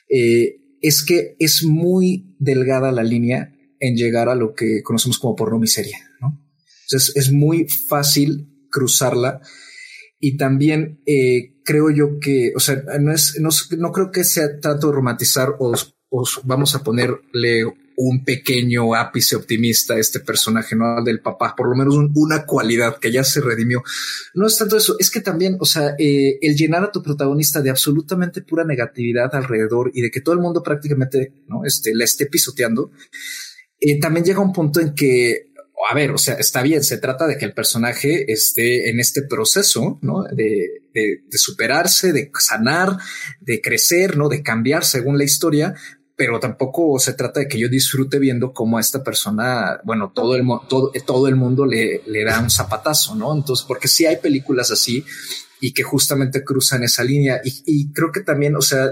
Eh, es que es muy delgada la línea en llegar a lo que conocemos como porno miseria, ¿no? Entonces es muy fácil cruzarla y también eh, creo yo que, o sea, no es, no, no creo que sea tanto romantizar o, o vamos a ponerle un pequeño ápice optimista este personaje, ¿no? Del papá, por lo menos una cualidad que ya se redimió. No es tanto eso, es que también, o sea, eh, el llenar a tu protagonista de absolutamente pura negatividad alrededor y de que todo el mundo prácticamente, ¿no? Este, la esté pisoteando, eh, también llega un punto en que a ver, o sea, está bien, se trata de que el personaje esté en este proceso, ¿no? De, de, de, superarse, de sanar, de crecer, ¿no? De cambiar según la historia, pero tampoco se trata de que yo disfrute viendo cómo a esta persona, bueno, todo el, todo, todo el mundo le, le da un zapatazo, ¿no? Entonces, porque sí hay películas así y que justamente cruzan esa línea y, creo que también, o sea,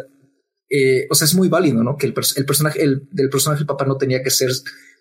eh, o sea, es muy válido, ¿no? Que el, el personaje, el, del personaje del papá no tenía que ser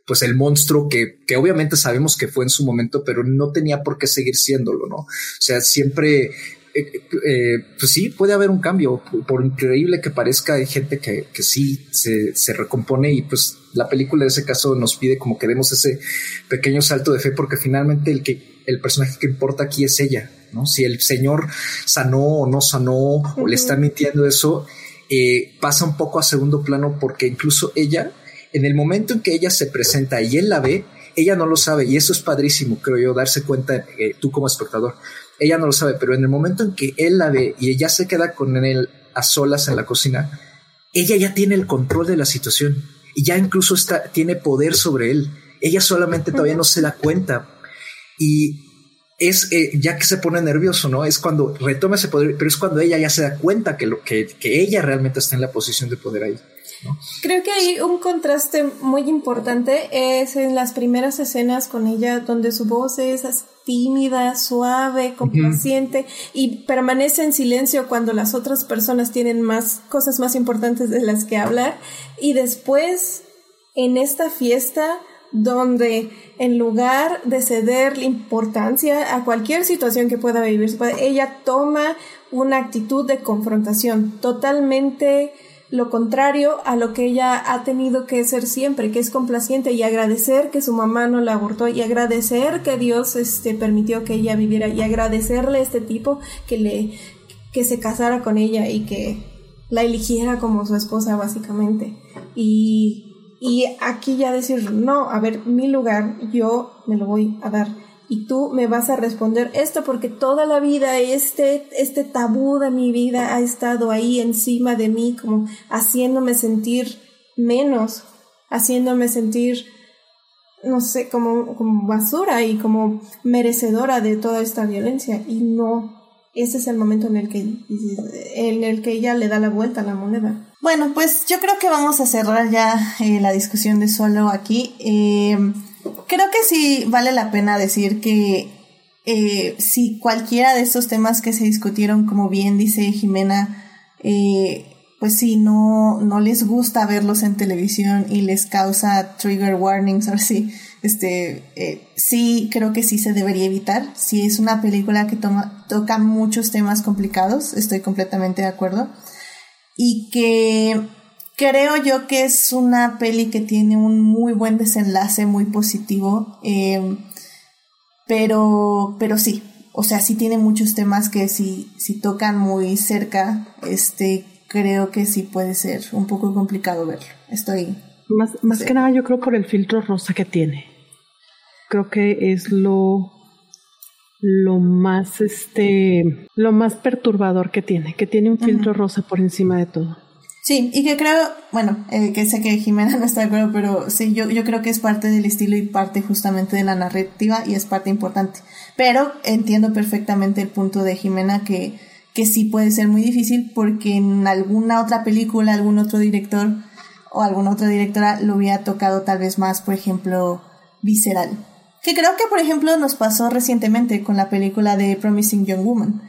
pues el monstruo que, que obviamente sabemos que fue en su momento, pero no tenía por qué seguir siéndolo, ¿no? O sea, siempre eh, eh, pues sí, puede haber un cambio. Por, increíble que parezca, hay gente que, que sí se, se, recompone y pues la película en ese caso nos pide como que demos ese pequeño salto de fe porque finalmente el que el personaje que importa aquí es ella, ¿no? Si el señor sanó o no sanó o le está mintiendo eso, eh, pasa un poco a segundo plano porque incluso ella, en el momento en que ella se presenta y él la ve, ella no lo sabe y eso es padrísimo, creo yo, darse cuenta tú como espectador ella no lo sabe, pero en el momento en que él la ve y ella se queda con él a solas en la cocina, ella ya tiene el control de la situación y ya incluso está, tiene poder sobre él. Ella solamente todavía no se da cuenta y es eh, ya que se pone nervioso, ¿no? Es cuando retoma ese poder, pero es cuando ella ya se da cuenta que, lo, que, que ella realmente está en la posición de poder ahí. Creo que hay un contraste muy importante es en las primeras escenas con ella donde su voz es tímida, suave, complaciente y permanece en silencio cuando las otras personas tienen más cosas más importantes de las que hablar. Y después en esta fiesta donde en lugar de ceder la importancia a cualquier situación que pueda vivir, ella toma una actitud de confrontación totalmente lo contrario a lo que ella ha tenido que ser siempre, que es complaciente y agradecer que su mamá no la abortó y agradecer que Dios este, permitió que ella viviera y agradecerle a este tipo que le que se casara con ella y que la eligiera como su esposa básicamente. Y, y aquí ya decir, no, a ver, mi lugar yo me lo voy a dar y tú me vas a responder esto porque toda la vida este, este tabú de mi vida ha estado ahí encima de mí, como haciéndome sentir menos, haciéndome sentir, no sé, como, como basura y como merecedora de toda esta violencia. Y no, ese es el momento en el que, en el que ella le da la vuelta a la moneda. Bueno, pues yo creo que vamos a cerrar ya eh, la discusión de solo aquí. Eh, creo que sí vale la pena decir que eh, si cualquiera de estos temas que se discutieron, como bien dice Jimena, pues sí, no, no les gusta verlos en televisión y les causa trigger warnings o así este, eh, sí creo que sí se debería evitar. Si es una película que toma, toca muchos temas complicados, estoy completamente de acuerdo. Y que creo yo que es una peli que tiene un muy buen desenlace, muy positivo. Em, pero, pero sí, o sea, sí tiene muchos temas que si, si tocan muy cerca, este, creo que sí puede ser un poco complicado verlo. Estoy más, más que nada yo creo por el filtro rosa que tiene. Creo que es lo lo más este lo más perturbador que tiene, que tiene un filtro rosa por encima de todo. Sí, y que creo, bueno, eh, que sé que Jimena no está de acuerdo, pero sí, yo, yo creo que es parte del estilo y parte justamente de la narrativa y es parte importante. Pero entiendo perfectamente el punto de Jimena que, que sí puede ser muy difícil porque en alguna otra película, algún otro director o alguna otra directora lo hubiera tocado tal vez más, por ejemplo, visceral. Que creo que, por ejemplo, nos pasó recientemente con la película de Promising Young Woman,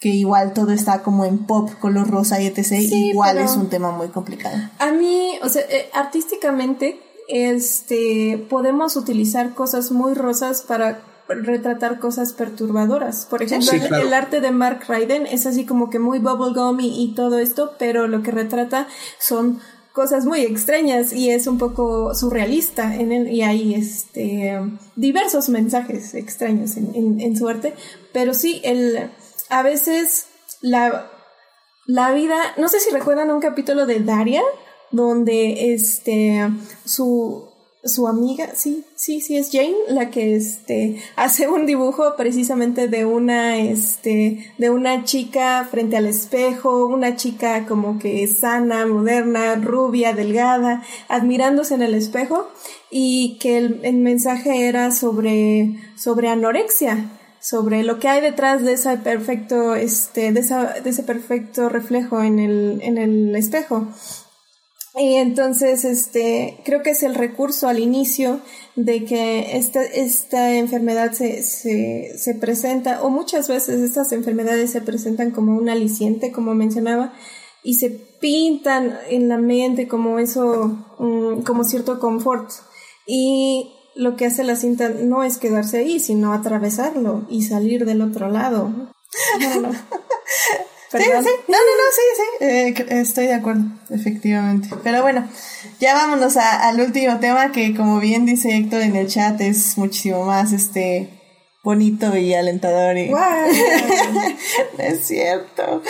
que igual todo está como en pop, color rosa y etc. igual es un tema muy complicado. A mí, o sea, eh, artísticamente, este, podemos utilizar cosas muy rosas para retratar cosas perturbadoras. Por ejemplo, el, arte de Mark Ryden es así como que muy bubblegum y, y todo esto, pero lo que retrata son cosas muy extrañas y es un poco surrealista en el, y hay este diversos mensajes extraños en, en, su arte pero sí el a veces la la vida no sé si recuerdan un capítulo de Daria donde este su su amiga, sí, sí, sí es Jane, la que este hace un dibujo precisamente de una este de una chica frente al espejo, una chica como que sana, moderna, rubia, delgada, admirándose en el espejo y que el, mensaje era sobre sobre anorexia, sobre lo que hay detrás de ese perfecto este de, esa, de ese perfecto reflejo en el en el espejo. Y entonces, este, creo que es el recurso al inicio de que esta, esta enfermedad se, se, se presenta, o muchas veces estas enfermedades se presentan como un aliciente, como mencionaba, y se pintan en la mente como eso, como cierto confort. Y lo que hace la cinta no es quedarse ahí, sino atravesarlo y salir del otro lado. Sí, sí, no, no, no, sí, sí, eh, estoy de acuerdo, efectivamente. Pero bueno, ya vámonos al último tema que como bien dice Héctor en el chat es muchísimo más este bonito y alentador y es cierto.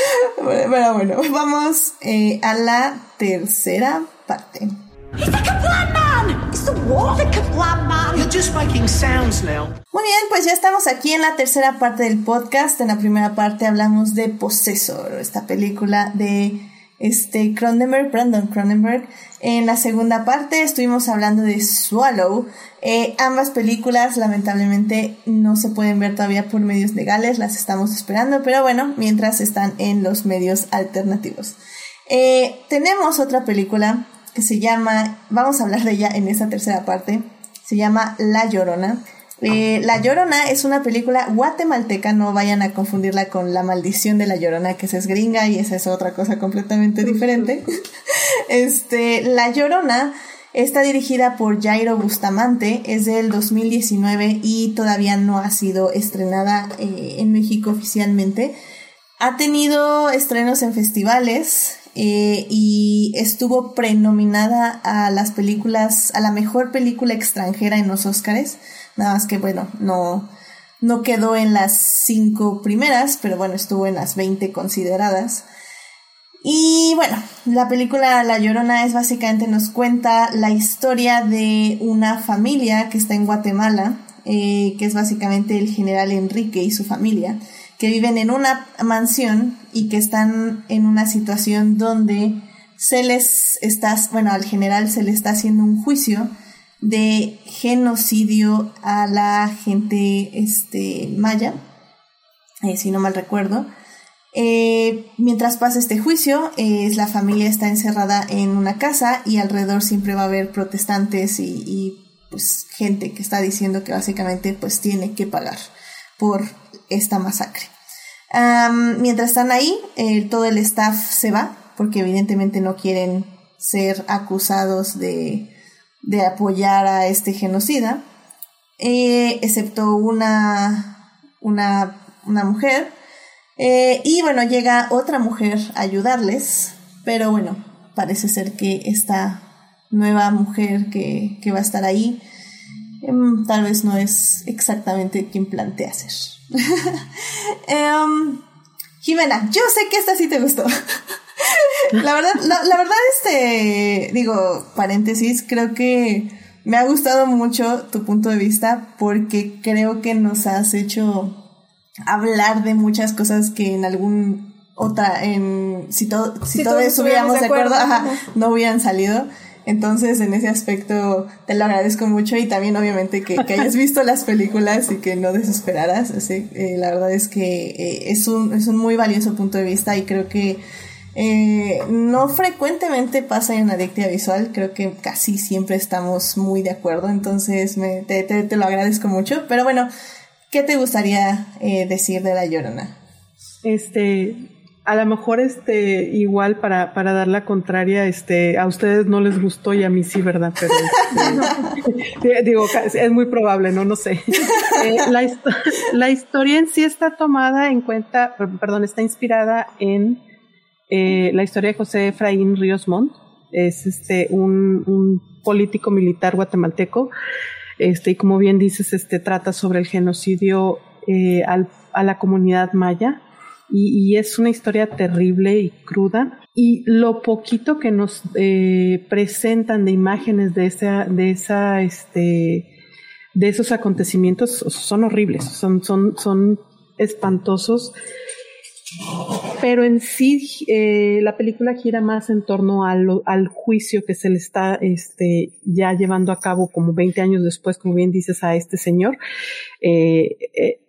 Pero bueno, vamos eh, a la tercera parte. Muy bien, pues ya estamos aquí en la tercera parte del podcast. En la primera parte hablamos de Possessor, esta película de este Cronenberg, Brandon Cronenberg. En la segunda parte estuvimos hablando de Swallow. Eh, ambas películas lamentablemente no se pueden ver todavía por medios legales, las estamos esperando, pero bueno, mientras están en los medios alternativos. Eh, tenemos otra película que se llama, vamos a hablar de ella en esa tercera parte, se llama La Llorona. Eh, la Llorona es una película guatemalteca, no vayan a confundirla con La Maldición de la Llorona, que esa es gringa y esa es otra cosa completamente diferente. este, La Llorona está dirigida por Jairo Bustamante, es del 2019 y todavía no ha sido estrenada eh, en México oficialmente. Ha tenido estrenos en festivales, eh, y estuvo prenominada a las películas, a la mejor película extranjera en los Oscars. Nada más que, bueno, no, no quedó en las cinco primeras, pero bueno, estuvo en las 20 consideradas. Y bueno, la película La Llorona es básicamente nos cuenta la historia de una familia que está en Guatemala, eh, que es básicamente el general Enrique y su familia que viven en una mansión y que están en una situación donde se les está, bueno, al general se le está haciendo un juicio de genocidio a la gente este, maya, eh, si no mal recuerdo. Eh, mientras pasa este juicio, eh, la familia está encerrada en una casa y alrededor siempre va a haber protestantes y, pues gente que está diciendo que básicamente pues tiene que pagar por esta masacre. mientras están ahí, todo el staff se va porque evidentemente no quieren ser acusados de, de apoyar a este genocida, eh, excepto una, una, una mujer. Eh, y bueno, llega otra mujer a ayudarles, pero bueno, parece ser que esta nueva mujer que, que va a estar ahí em, tal vez no es exactamente quien plantea ser. Em, Jimena, yo sé que esta sí te gustó. la verdad, la, la, verdad, este, digo, paréntesis, creo que me ha gustado mucho tu punto de vista porque creo que nos has hecho hablar de muchas cosas que en algún otra, en, si, todo, si, todos estuviéramos de acuerdo, no hubieran salido. Entonces, en ese aspecto, te lo agradezco mucho y también, obviamente, que, hayas visto las películas y que no desesperaras. Así, eh, la verdad es que eh, es, un, es un muy valioso punto de vista y creo que eh, no frecuentemente pasa en Adictia Visual, creo que casi siempre estamos muy de acuerdo, entonces me, te, te, lo agradezco mucho. Pero bueno, ¿qué te gustaría eh, decir de La Llorona? Este, a lo mejor este, igual para, para dar la contraria, este, a ustedes no les gustó y a mí sí, ¿verdad? Pero este, digo, es muy probable, ¿no? No sé. Eh, la, la historia en sí está tomada en cuenta, perdón, está inspirada en eh, la historia de José Efraín Ríos Montt es este un, político militar guatemalteco, este, y como bien dices, este trata sobre el genocidio eh, a la comunidad maya. Y, es una historia terrible y cruda. Y lo poquito que nos eh, presentan de imágenes de esa, de esa, este, de esos acontecimientos son horribles, son, son, son espantosos pero en sí eh, la película gira más en torno al, al, juicio que se le está este, ya llevando a cabo como 20 años después, como bien dices, a este señor. Eh,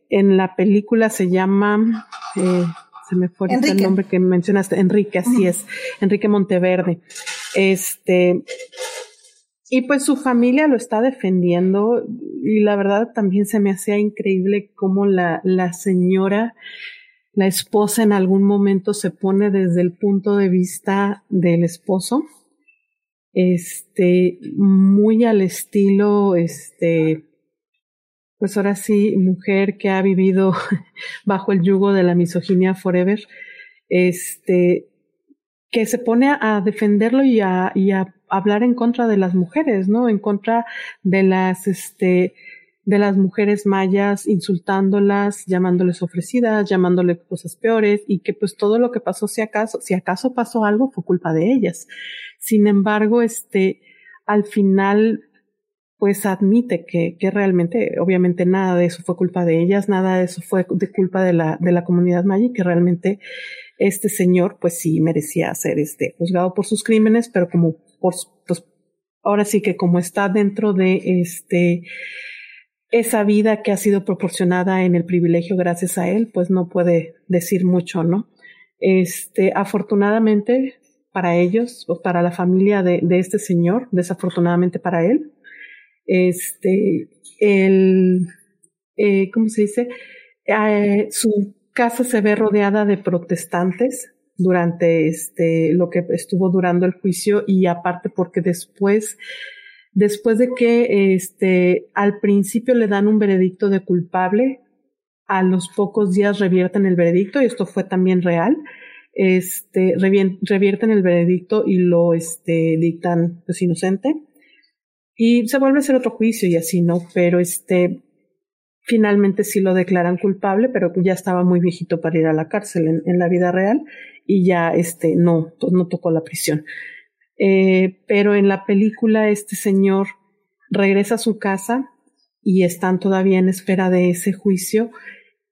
en la película se llama, eh, se me fue el nombre que mencionaste, Enrique, así es, Enrique Monteverde. Este, y pues su familia lo está defendiendo y la verdad también se me hacía increíble cómo la, la señora la esposa en algún momento se pone desde el punto de vista del esposo, este, muy al estilo, este, pues ahora sí, mujer que ha vivido bajo el yugo de la misoginia forever, este, que se pone a defenderlo y a, hablar en contra de las mujeres, ¿no? En contra de las, este, de las mujeres mayas insultándolas, llamándoles ofrecidas, llamándoles cosas peores y que pues todo lo que pasó si acaso, si acaso pasó algo fue culpa de ellas. Sin embargo, este, al final pues admite que, que realmente, obviamente nada de eso fue culpa de ellas, nada de eso fue de culpa de la, de la comunidad maya que realmente este señor pues sí merecía ser este juzgado por sus crímenes, pero como por, pues ahora sí que como está dentro de este esa vida que ha sido proporcionada en el privilegio gracias a él, pues no puede decir mucho, ¿no? Este, afortunadamente para ellos, o para la familia de, de este señor, desafortunadamente para él, este, el, eh, ¿cómo se dice? Eh, su casa se ve rodeada de protestantes durante este, lo que estuvo durando el juicio y aparte porque después después de que este, al principio le dan un veredicto de culpable, a los pocos días revierten el veredicto, y esto fue también real, este, revierten el veredicto y lo este, dictan pues inocente. Y se vuelve a hacer otro juicio y así, ¿no? Pero este, finalmente sí lo declaran culpable, pero ya estaba muy viejito para ir a la cárcel en, la vida real y ya este, no, pues no tocó la prisión. Eh, pero en la película este señor regresa a su casa y están todavía en espera de ese juicio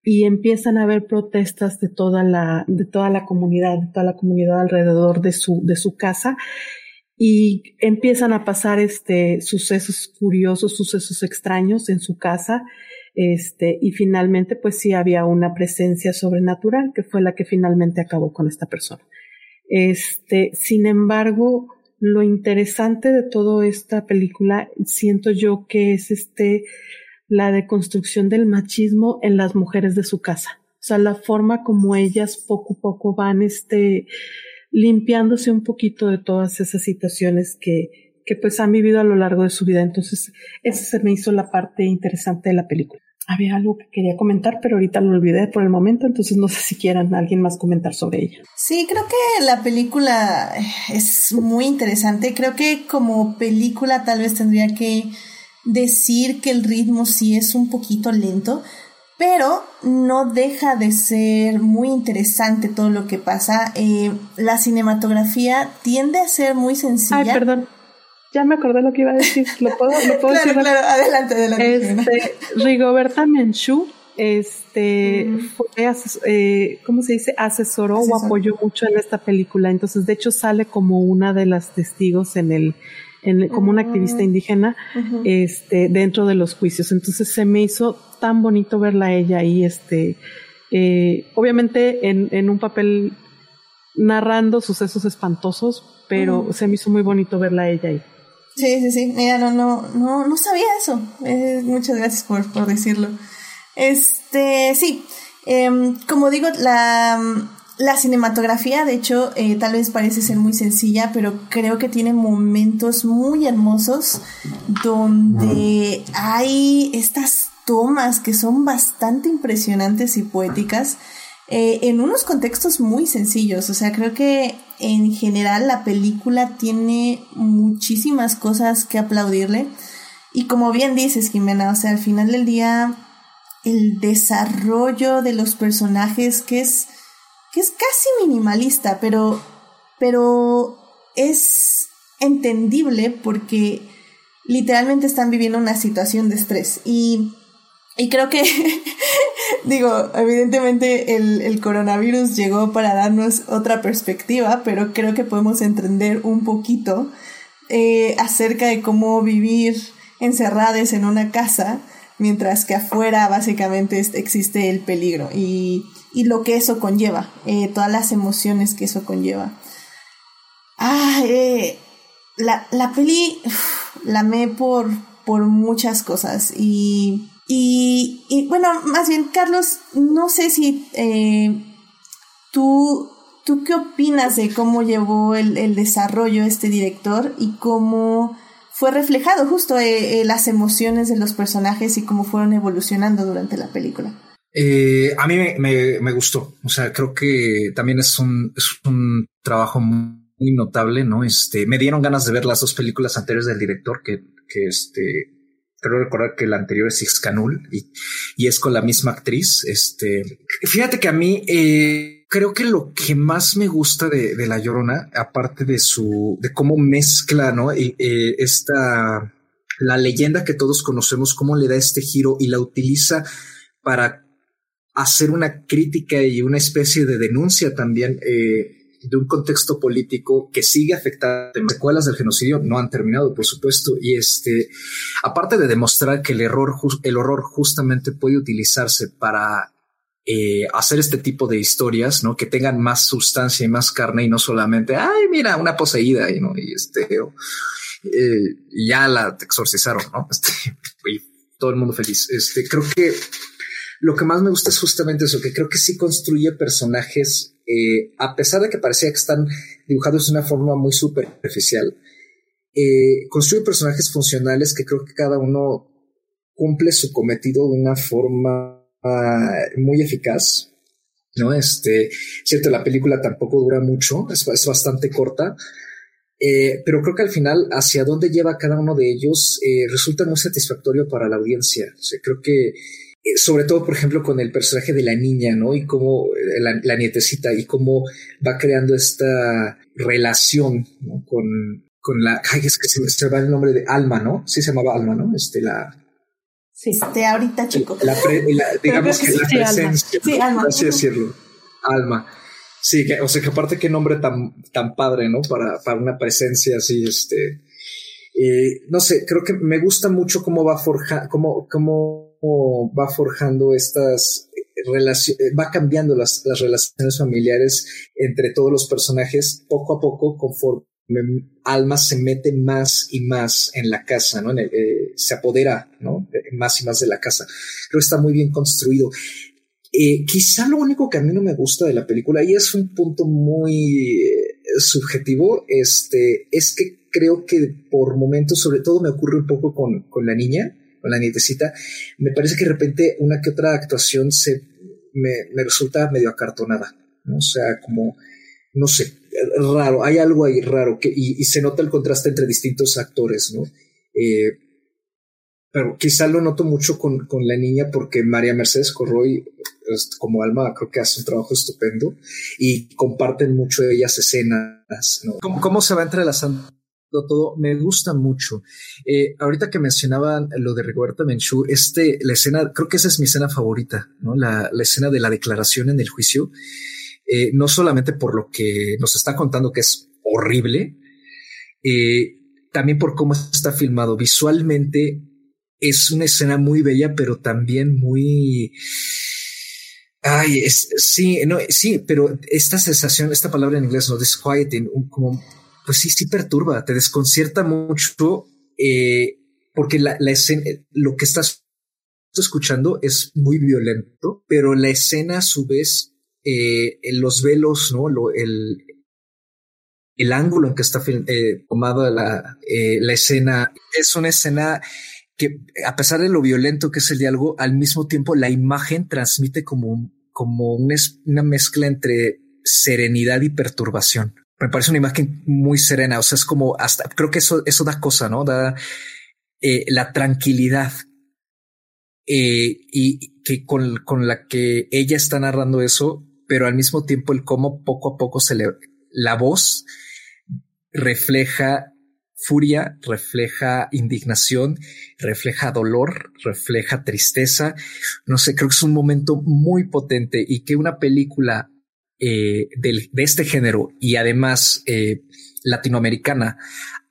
y empiezan a haber protestas de toda la, de toda la comunidad, de toda la comunidad alrededor de su, de su casa y empiezan a pasar este sucesos curiosos, sucesos extraños en su casa. Este, y finalmente, pues sí había una presencia sobrenatural que fue la que finalmente acabó con esta persona. Este, sin embargo, lo interesante de toda esta película siento yo que es este, la deconstrucción del machismo en las mujeres de su casa. O sea, la forma como ellas poco a poco van, este, limpiándose un poquito de todas esas situaciones que, que pues han vivido a lo largo de su vida. Entonces, esa se me hizo la parte interesante de la película. Había algo que quería comentar, pero ahorita lo olvidé por el momento, entonces no sé si quieran alguien más comentar sobre ella. Sí, creo que la película es muy interesante. Creo que como película tal vez tendría que decir que el ritmo sí es un poquito lento, pero no deja de ser muy interesante todo lo que pasa. Eh, la cinematografía tiende a ser muy sencilla. Ay, perdón. Ya me acordé lo que iba a decir. ¿Lo puedo, lo puedo claro, decir? Claro, adelante, adelante. Este, Rigoberta Menchú, este, mm. fue, eh, ¿cómo se dice? Asesoró Asesor. o apoyó mucho en esta película. Entonces, de hecho, sale como una de las testigos en el, en, como una activista indígena, uh -huh. este, dentro de los juicios. Entonces, se me hizo tan bonito verla a ella ahí, este, eh, obviamente en, en un papel narrando sucesos espantosos, pero uh -huh. se me hizo muy bonito verla a ella ahí. Sí, sí, sí. Mira, no, no, no, no sabía eso. Eh, muchas gracias por, por decirlo. Este, sí. Eh, como digo, la, la cinematografía, de hecho, eh, tal vez parece ser muy sencilla, pero creo que tiene momentos muy hermosos donde hay estas tomas que son bastante impresionantes y poéticas. Eh, en unos contextos muy sencillos. O sea, creo que en general la película tiene muchísimas cosas que aplaudirle. Y como bien dices, Jimena, o sea, al final del día, el desarrollo de los personajes que es, que es casi minimalista, pero, pero es entendible porque literalmente están viviendo una situación de estrés. Y y creo que, digo, evidentemente el, el, coronavirus llegó para darnos otra perspectiva, pero creo que podemos entender un poquito eh, acerca de cómo vivir encerradas en una casa, mientras que afuera básicamente existe el peligro y, y lo que eso conlleva, eh, todas las emociones que eso conlleva. Ah, eh, la, la peli la amé por, por muchas cosas y y, y, bueno, más bien, Carlos, no sé si eh, tú, tú qué opinas de cómo llevó el, el, desarrollo este director y cómo fue reflejado justo eh, eh, las emociones de los personajes y cómo fueron evolucionando durante la película. Eh, a mí me, gustó, o sea, creo que también es un, es un trabajo muy notable, ¿no? Este, me dieron ganas de ver las dos películas anteriores del director que, que este, creo recordar que el anterior es Ixcanul y, y es con la misma actriz. Este, fíjate que a mí eh, creo que lo que más me gusta de, de, La Llorona, aparte de su, de cómo mezcla, ¿no? Eh, esta, la leyenda que todos conocemos, cómo le da este giro y la utiliza para hacer una crítica y una especie de denuncia también. Eh, de un contexto político que sigue afectando secuelas del genocidio no han terminado, por supuesto, y este, aparte de demostrar que el error, el horror justamente puede utilizarse para eh, hacer este tipo de historias, ¿no? Que tengan más sustancia y más carne y no solamente, ay, mira, una poseída, y no, y este, eh, ya la exorcizaron, ¿no? Este, y todo el mundo feliz. Este, creo que lo que más me gusta es justamente eso, que creo que sí construye personajes, eh, a pesar de que parecía que están dibujados de una forma muy superficial, eh, construye personajes funcionales que creo que cada uno cumple su cometido de una forma uh, muy eficaz. ¿no? Este, cierto, la película tampoco dura mucho, es, bastante corta, eh, pero creo que al final, hacia dónde lleva cada uno de ellos, resulta muy satisfactorio para la audiencia. Creo que sobre todo, por ejemplo, con el personaje de la niña, ¿no? Y cómo la, la nietecita y cómo va creando esta relación ¿no? con, con la. Ay, es que se me va el nombre de Alma, ¿no? Sí se llamaba Alma, ¿no? Este, la. Sí, este, ahorita, chico. La pre, la, digamos que, que, la presencia, sí, Alma. así decirlo. Alma. Sí, que, o sea, que aparte qué nombre tan, tan padre, ¿no? Para, para una presencia así, este. Eh, no sé, creo que me gusta mucho cómo va forja, cómo, cómo va forjando estas relaciones, va cambiando las, las relaciones familiares entre todos los personajes poco a poco conforme Alma se mete más y más en la casa, ¿no? Eh, se apodera, ¿no? Más y más de la casa. Creo que está muy bien construido. Eh, quizá lo único que a mí no me gusta de la película, y es un punto muy eh, subjetivo, este, es que creo que por momentos, sobre todo me ocurre un poco con, con la niña, la nietecita, me parece que de repente una que otra actuación se me, me resulta medio acartonada, ¿no? O sea, como, no sé, raro, hay algo ahí raro que, y, se nota el contraste entre distintos actores, ¿no? Eh, pero quizá lo noto mucho con, con, la niña porque María Mercedes Corroy, como alma, creo que hace un trabajo estupendo y comparten mucho ellas escenas. ¿Cómo, cómo se va entrelazando? Todo me gusta mucho. Eh, ahorita que mencionaban lo de Rigoberta Menchú, este, la escena, creo que esa es mi escena favorita, ¿no? La, la escena de la declaración en el juicio. Eh, no solamente por lo que nos está contando que es horrible, eh, también por cómo está filmado. Visualmente es una escena muy bella, pero también muy... Ay, es, sí, no, sí, pero esta sensación, esta palabra en inglés, no, disquieting, como, pues sí, sí perturba, te desconcierta mucho, eh, porque la, la escena, lo que estás escuchando es muy violento, pero la escena a su vez eh, los velos, ¿no? Lo, el, el ángulo en que está eh, tomada la, eh, la escena es una escena que, a pesar de lo violento que es el diálogo, al mismo tiempo la imagen transmite como, como una mezcla entre serenidad y perturbación. Me parece una imagen muy serena. O sea, es como hasta creo que eso, eso da cosa, no da eh, la tranquilidad eh, y que con, con la que ella está narrando eso pero al mismo tiempo el cómo poco a poco se le, la voz refleja furia, refleja indignación, refleja dolor, refleja tristeza. No sé, creo que es un momento muy potente y que una película eh, de este género y además eh, latinoamericana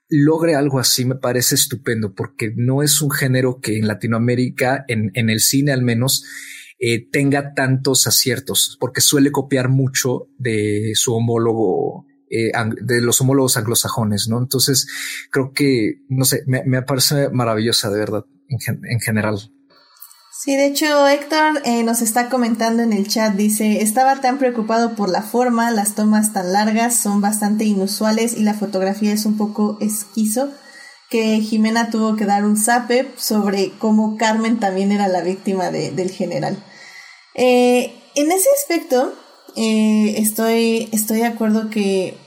logre algo así me parece estupendo porque no es un género que en Latinoamérica, en, en el cine al menos, eh, tenga tantos aciertos, porque suele copiar mucho de su homólogo, eh, de los homólogos anglosajones, ¿no? Entonces, creo que, no sé, me, parece maravillosa, de verdad, en, general. Sí, de hecho, Héctor eh, nos está comentando en el chat, dice, estaba tan preocupado por la forma, las tomas tan largas son bastante inusuales y la fotografía es un poco esquizo que Jimena tuvo que dar un zape sobre cómo Carmen también era la víctima del general. Eh, en ese aspecto, eh, estoy, estoy de acuerdo que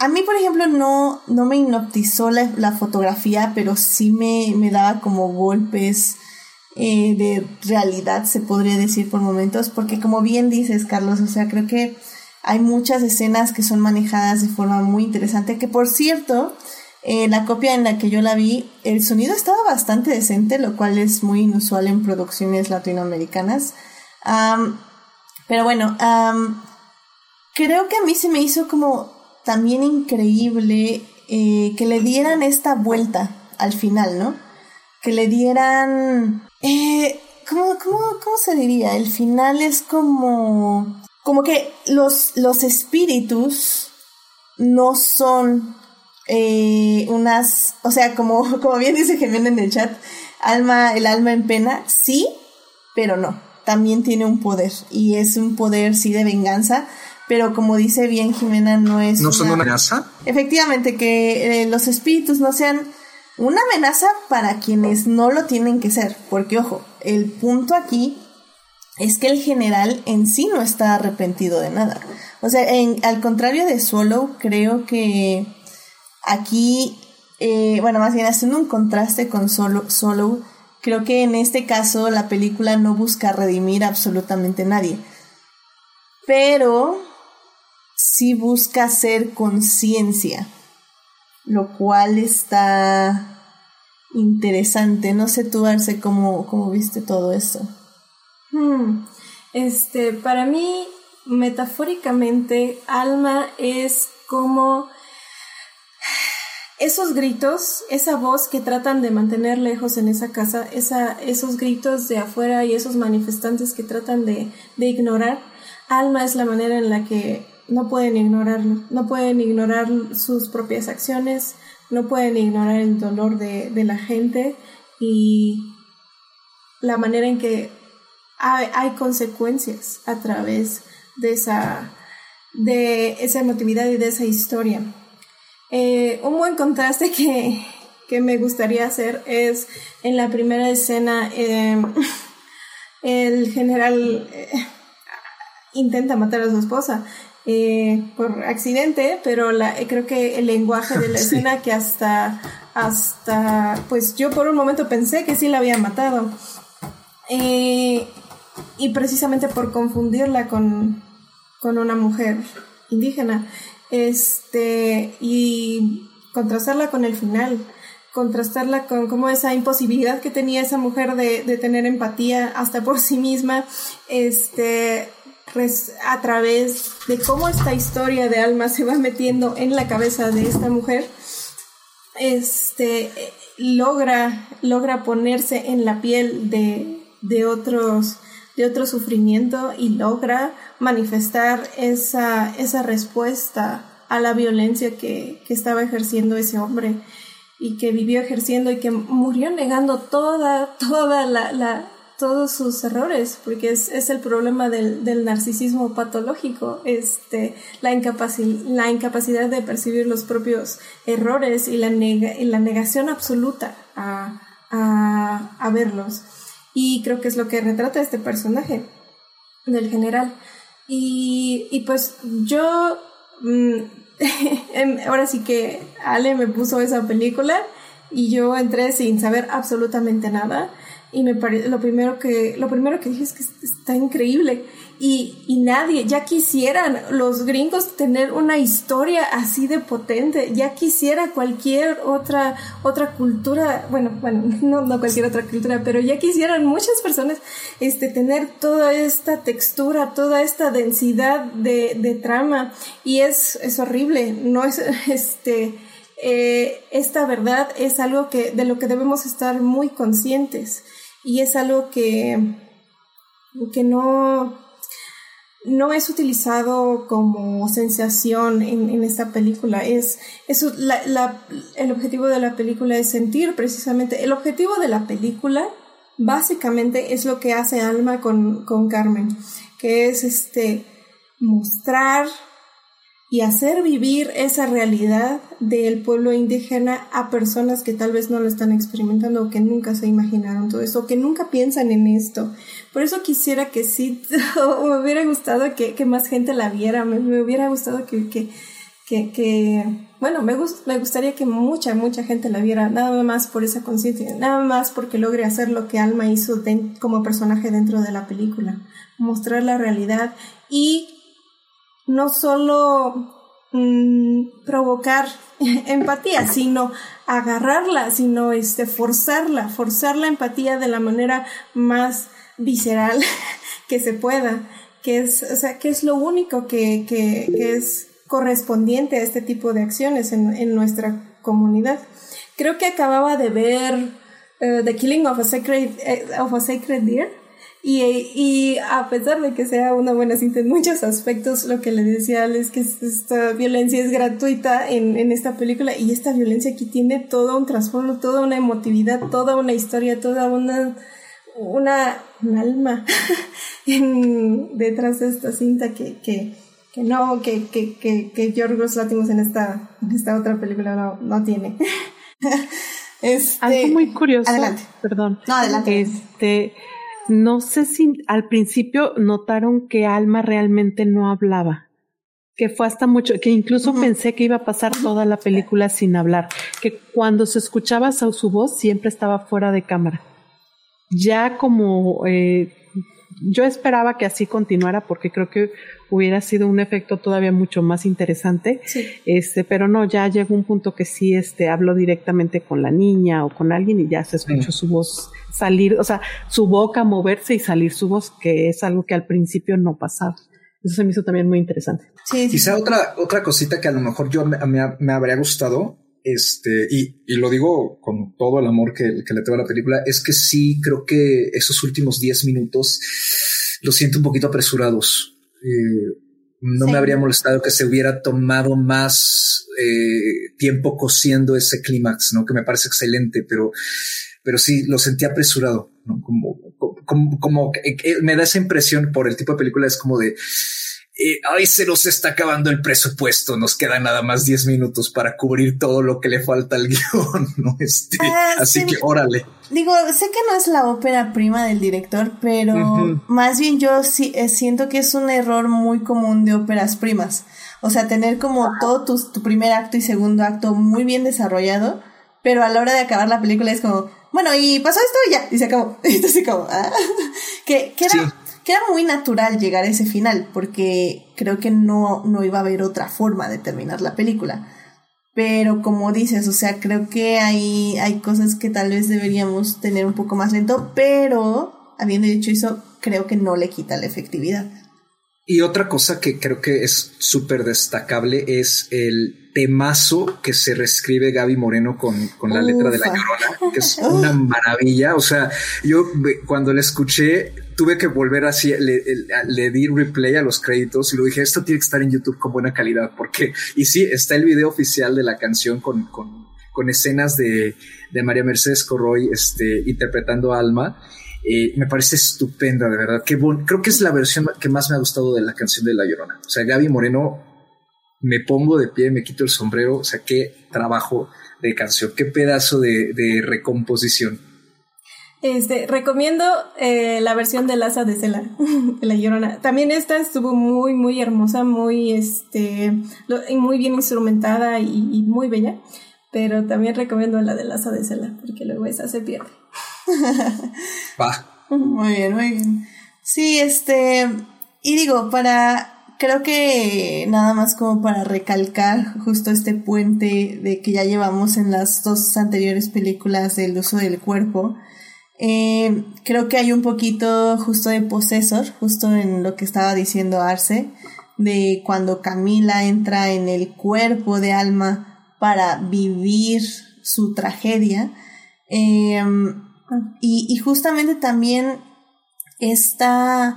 a mí, por ejemplo, no, no me hipnotizó la, fotografía, pero sí me, me daba como golpes eh, de realidad, se podría decir por momentos, porque como bien dices, Carlos, o sea, creo que hay muchas escenas que son manejadas de forma muy interesante, que por cierto, en la copia en la que yo la vi, el sonido estaba bastante decente, lo cual es muy inusual en producciones latinoamericanas. pero bueno, creo que a mí se me hizo como también increíble eh, que le dieran esta vuelta al final, ¿no? Que le dieran... Eh, ¿cómo, cómo, cómo se diría? El final es como... Como que los, los espíritus no son eh, unas, o sea, como, como bien dice Jimena en el chat, alma, el alma en pena, sí, pero no, también tiene un poder y es un poder sí de venganza, pero como dice bien Jimena, no es... ¿No son una amenaza? Efectivamente, que eh, los espíritus no sean una amenaza para quienes no lo tienen que ser, porque ojo, el punto aquí es que el general en sí no está arrepentido de nada. O sea, en, al contrario de Solo, creo que Aquí, eh, bueno, más bien haciendo un contraste con Solo, Solo, creo que en este caso la película no busca redimir a absolutamente nadie. Pero sí busca hacer conciencia, lo cual está interesante. No sé tú, Arce, cómo, cómo viste todo eso. Hmm, este, para mí, metafóricamente, alma es como esos gritos, esa voz que tratan de mantener lejos en esa casa, esa, esos gritos de afuera y esos manifestantes que tratan de, de ignorar, Alma es la manera en la que no pueden no pueden ignorar sus propias acciones, no pueden ignorar el dolor de, de la gente y la manera en que hay, hay, consecuencias a través de esa, de esa emotividad y de esa historia. Eh, un buen contraste que, que, me gustaría hacer es en la primera escena eh, el general eh, intenta matar a su esposa eh, por accidente, pero la, creo que el lenguaje de la sí. escena que hasta, hasta, pues yo por un momento pensé que sí la había matado. Eh, y precisamente por confundirla con, con una mujer indígena este, y contrastarla con el final, contrastarla con como esa imposibilidad que tenía esa mujer de, de tener empatía hasta por sí misma, este, a través de cómo esta historia de alma se va metiendo en la cabeza de esta mujer, este, logra, logra ponerse en la piel de, de otros de otro sufrimiento y logra manifestar esa, esa respuesta a la violencia que, que, estaba ejerciendo ese hombre y que vivió ejerciendo y que murió negando toda, toda la todos sus errores, porque es, es el problema del, del, narcisismo patológico, este, la, incapaci la incapacidad de percibir los propios errores y la, y la negación absoluta a, a, verlos. Y creo que es lo que retrata este personaje del general. Y, y pues yo, mmm, ahora sí que Ale me puso esa película y yo entré sin saber absolutamente nada y me parece lo primero que lo primero que dije es que está increíble. Y, y, nadie ya quisieran los gringos tener una historia así de potente ya quisiera cualquier otra otra cultura bueno bueno no, no cualquier otra cultura pero ya quisieran muchas personas este tener toda esta textura toda esta densidad de, de trama. Y es es horrible no es este eh, esta verdad es algo que de lo que debemos estar muy conscientes y es algo que, que no, no es utilizado como sensación en, en esta película. Es, es el objetivo de la película es sentir precisamente. El objetivo de la película básicamente es lo que hace Alma con, con Carmen, que es este mostrar y hacer vivir esa realidad del pueblo indígena a personas que tal vez no lo están experimentando o que nunca se imaginaron todo eso, o que nunca piensan en esto. Por eso quisiera que sí, me hubiera gustado que, que, más gente la viera, me, hubiera gustado que, que, que, bueno, me, gust, me gustaría que mucha, mucha gente la viera, nada más por esa conciencia, nada más porque logre hacer lo que Alma hizo como personaje dentro de la película, mostrar la realidad y no solo mmm, provocar empatía, sino agarrarla, sino este, forzarla, forzar la empatía de la manera más visceral que se pueda, que es, o sea, que es lo único que, que, es correspondiente a este tipo de acciones en, en nuestra comunidad. Creo que acababa de ver uh, The Killing of a Sacred, uh, of a Sacred Deer, y, y, a pesar de que sea una buena cinta en muchos aspectos, lo que le decía es que esta violencia es gratuita en, en esta película y esta violencia aquí tiene todo un trasfondo, toda una emotividad, toda una historia, toda una, una, un alma en, detrás de esta cinta que, que, que no, que, que, que, que Yorgos Látimos en esta, en esta otra película no, no tiene. este, Algo muy curioso. Adelante. Perdón. No, adelante. Este, no sé si al principio notaron que Alma realmente no hablaba, que fue hasta mucho, que incluso uh -huh. pensé que iba a pasar toda la película sin hablar, que cuando se escuchaba su, su voz siempre estaba fuera de cámara. Ya como eh, yo esperaba que así continuara porque creo que hubiera sido un efecto todavía mucho más interesante. Sí. Este, pero no, ya llegó un punto que sí, este, habló directamente con la niña o con alguien y ya se escuchó sí. su voz salir, o sea, su boca moverse y salir su voz, que es algo que al principio no pasaba. Eso se me hizo también muy interesante. Sí, sí. Quizá otra, otra cosita que a lo mejor yo me, me, me habría gustado este, y, y, lo digo con todo el amor que, que, le tengo a la película, es que sí creo que esos últimos 10 minutos los siento un poquito apresurados. Eh, no me habría molestado que se hubiera tomado más eh, tiempo cosiendo ese clímax, ¿no? Que me parece excelente, pero, pero sí lo sentí apresurado, ¿no? Como, como, como, me da esa impresión por el tipo de película, es como de, eh, ay, se nos está acabando el presupuesto, nos quedan nada más 10 minutos para cubrir todo lo que le falta al guion, ¿no? Este, ah, así que órale. Digo, sé que no es la ópera prima del director, pero más bien yo sí eh, siento que es un error muy común de óperas primas. O sea, tener como todo tu, tu, primer acto y segundo acto muy bien desarrollado, pero a la hora de acabar la película es como, bueno, y pasó esto y ya, y se acabó. Entonces, como, ah, que, que era era muy natural llegar a ese final, porque creo que no, no iba a haber otra forma de terminar la película. Pero como dices, o sea, creo que hay, hay cosas que tal vez deberíamos tener un poco más lento, pero habiendo dicho eso, creo que no le quita la efectividad. Y otra cosa que creo que es súper destacable es el temazo que se reescribe Gaby Moreno con, con la letra de La Llorona, que es una maravilla. O sea, yo cuando la escuché tuve que volver así, le, le, di replay a los créditos y lo dije, esto tiene que estar en YouTube con buena calidad, porque, y sí, está el video oficial de la canción con, con, con escenas de, de, María Mercedes Corroy este, interpretando a Alma. Eh, me parece estupenda, de verdad. Qué creo que es la versión que más me ha gustado de la canción de La Llorona. O sea, Gaby Moreno, me pongo de pie, me quito el sombrero. O sea, qué trabajo de canción, qué pedazo de, de recomposición. Este, recomiendo eh, la versión de Laza de Cela, de La Llorona. También esta estuvo muy, muy hermosa, muy, este, muy bien instrumentada y, muy bella. Pero también recomiendo la de Laza de Cela, porque luego esa se pierde. Va. Muy bien, muy bien. Sí, este, y digo, para, creo que nada más como para recalcar justo este puente de que ya llevamos en las dos anteriores películas del uso del cuerpo, eh, creo que hay un poquito justo de posesor, justo en lo que estaba diciendo Arce, de cuando Camila entra en el cuerpo de Alma para vivir su tragedia. Em, y, justamente también está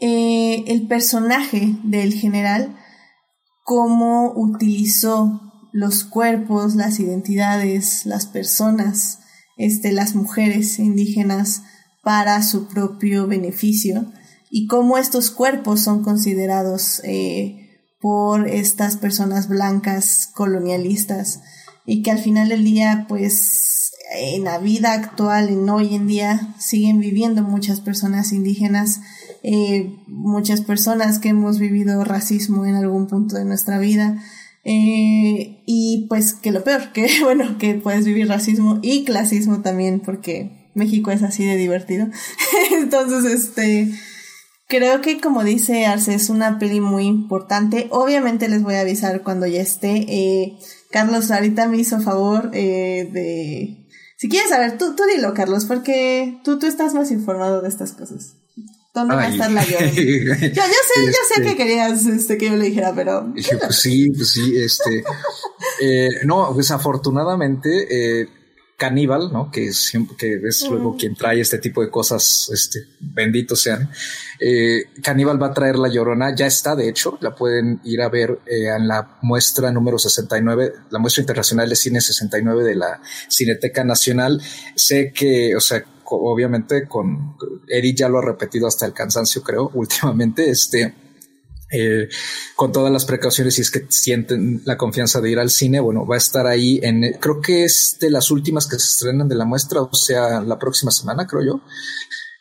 eh, el personaje del general, cómo utilizó los cuerpos, las identidades, las personas este, las mujeres indígenas para su propio beneficio y cómo estos cuerpos son considerados eh, por estas personas blancas colonialistas y que al final del día pues en la vida actual, en hoy en día, siguen viviendo muchas personas indígenas, eh, muchas personas que hemos vivido racismo en algún punto de nuestra vida, eh, y pues que lo peor, que bueno, que puedes vivir racismo y clasismo también, porque México es así de divertido. Entonces, este, creo que como dice Arce, es una peli muy importante. Obviamente les voy a avisar cuando ya esté. Eh, Carlos ahorita me hizo favor eh, de... Si quieres saber, tú, tú dilo, Carlos, porque tú, tú estás más informado de estas cosas. ¿Dónde va a estar la Yo, yo sé, yo sé que este. querías este, que yo le dijera, pero. pues sí, pues sí, este. eh, no, pues afortunadamente, eh, Caníbal, ¿no? Que es, que es luego quien trae este tipo de cosas, este, benditos sean. Eh, Caníbal va a traer la llorona, ya está, de hecho, la pueden ir a ver eh, en la muestra número 69, la muestra internacional de cine 69 de la Cineteca Nacional. Sé que, o sea, obviamente con Eric ya lo ha repetido hasta el cansancio, creo, últimamente, este, eh, con todas las precauciones y es que sienten la confianza de ir al cine, bueno, va a estar ahí en, creo que es de las últimas que se estrenan de la muestra, o sea, la próxima semana, creo yo,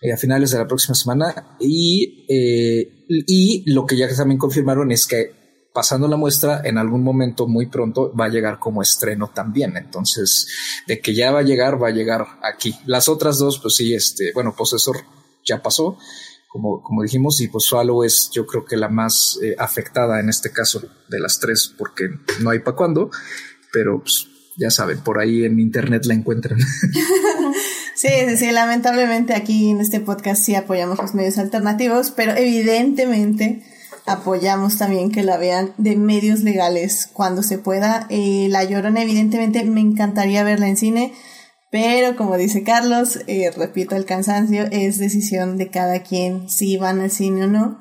eh, a finales de la próxima semana, y, eh, y lo que ya también confirmaron es que pasando la muestra, en algún momento muy pronto va a llegar como estreno también. Entonces, de que ya va a llegar, va a llegar aquí. Las otras dos, pues sí, este, bueno, Posesor ya pasó, como, como dijimos, y pues Swallow es yo creo que la más eh, afectada en este caso de las tres, porque no hay para cuándo, pero pues, ya saben, por ahí en internet la encuentran. Sí, sí, sí, lamentablemente aquí en este podcast sí apoyamos los medios alternativos, pero evidentemente apoyamos también que la vean de medios legales cuando se pueda. Eh, la Llorona, evidentemente, me encantaría verla en cine, pero como dice Carlos, eh, repito, el cansancio es decisión de cada quien si van al cine o no.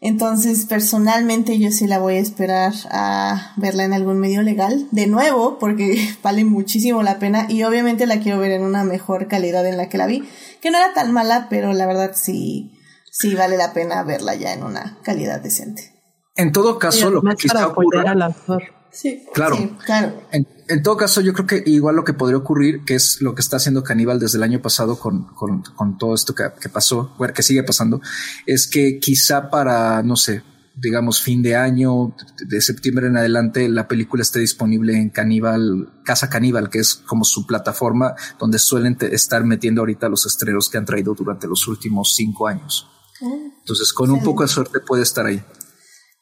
Entonces, personalmente yo sí la voy a esperar a verla en algún medio legal, de nuevo, porque vale muchísimo la pena y obviamente la quiero ver en una mejor calidad en la que la vi, que no era tan mala, pero la verdad sí, sí vale la pena verla ya en una calidad decente. En todo caso, lo que quizá ocurra, Sí, claro. claro. En, todo caso, yo creo que igual lo que podría ocurrir, que es lo que está haciendo Caníbal desde el año pasado con, con, con todo esto que, que, pasó, que sigue pasando, es que quizá para, no sé, digamos, fin de año, de septiembre en adelante, la película esté disponible en Caníbal, Casa Caníbal, que es como su plataforma donde suelen estar metiendo ahorita los estrenos que han traído durante los últimos cinco años. Entonces, con un poco de suerte puede estar ahí.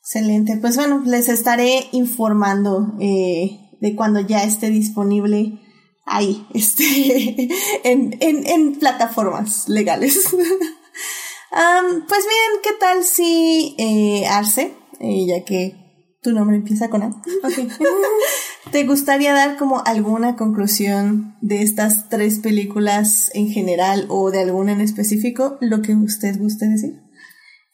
Excelente. Pues bueno, les estaré informando eh, de cuando ya esté disponible ahí, este, en, en, en plataformas legales. pues bien, ¿qué tal si eh, Arce, eh, ya que tu nombre empieza con A, ¿te gustaría dar como alguna conclusión de estas tres películas en general o de alguna en específico, lo que usted guste decir?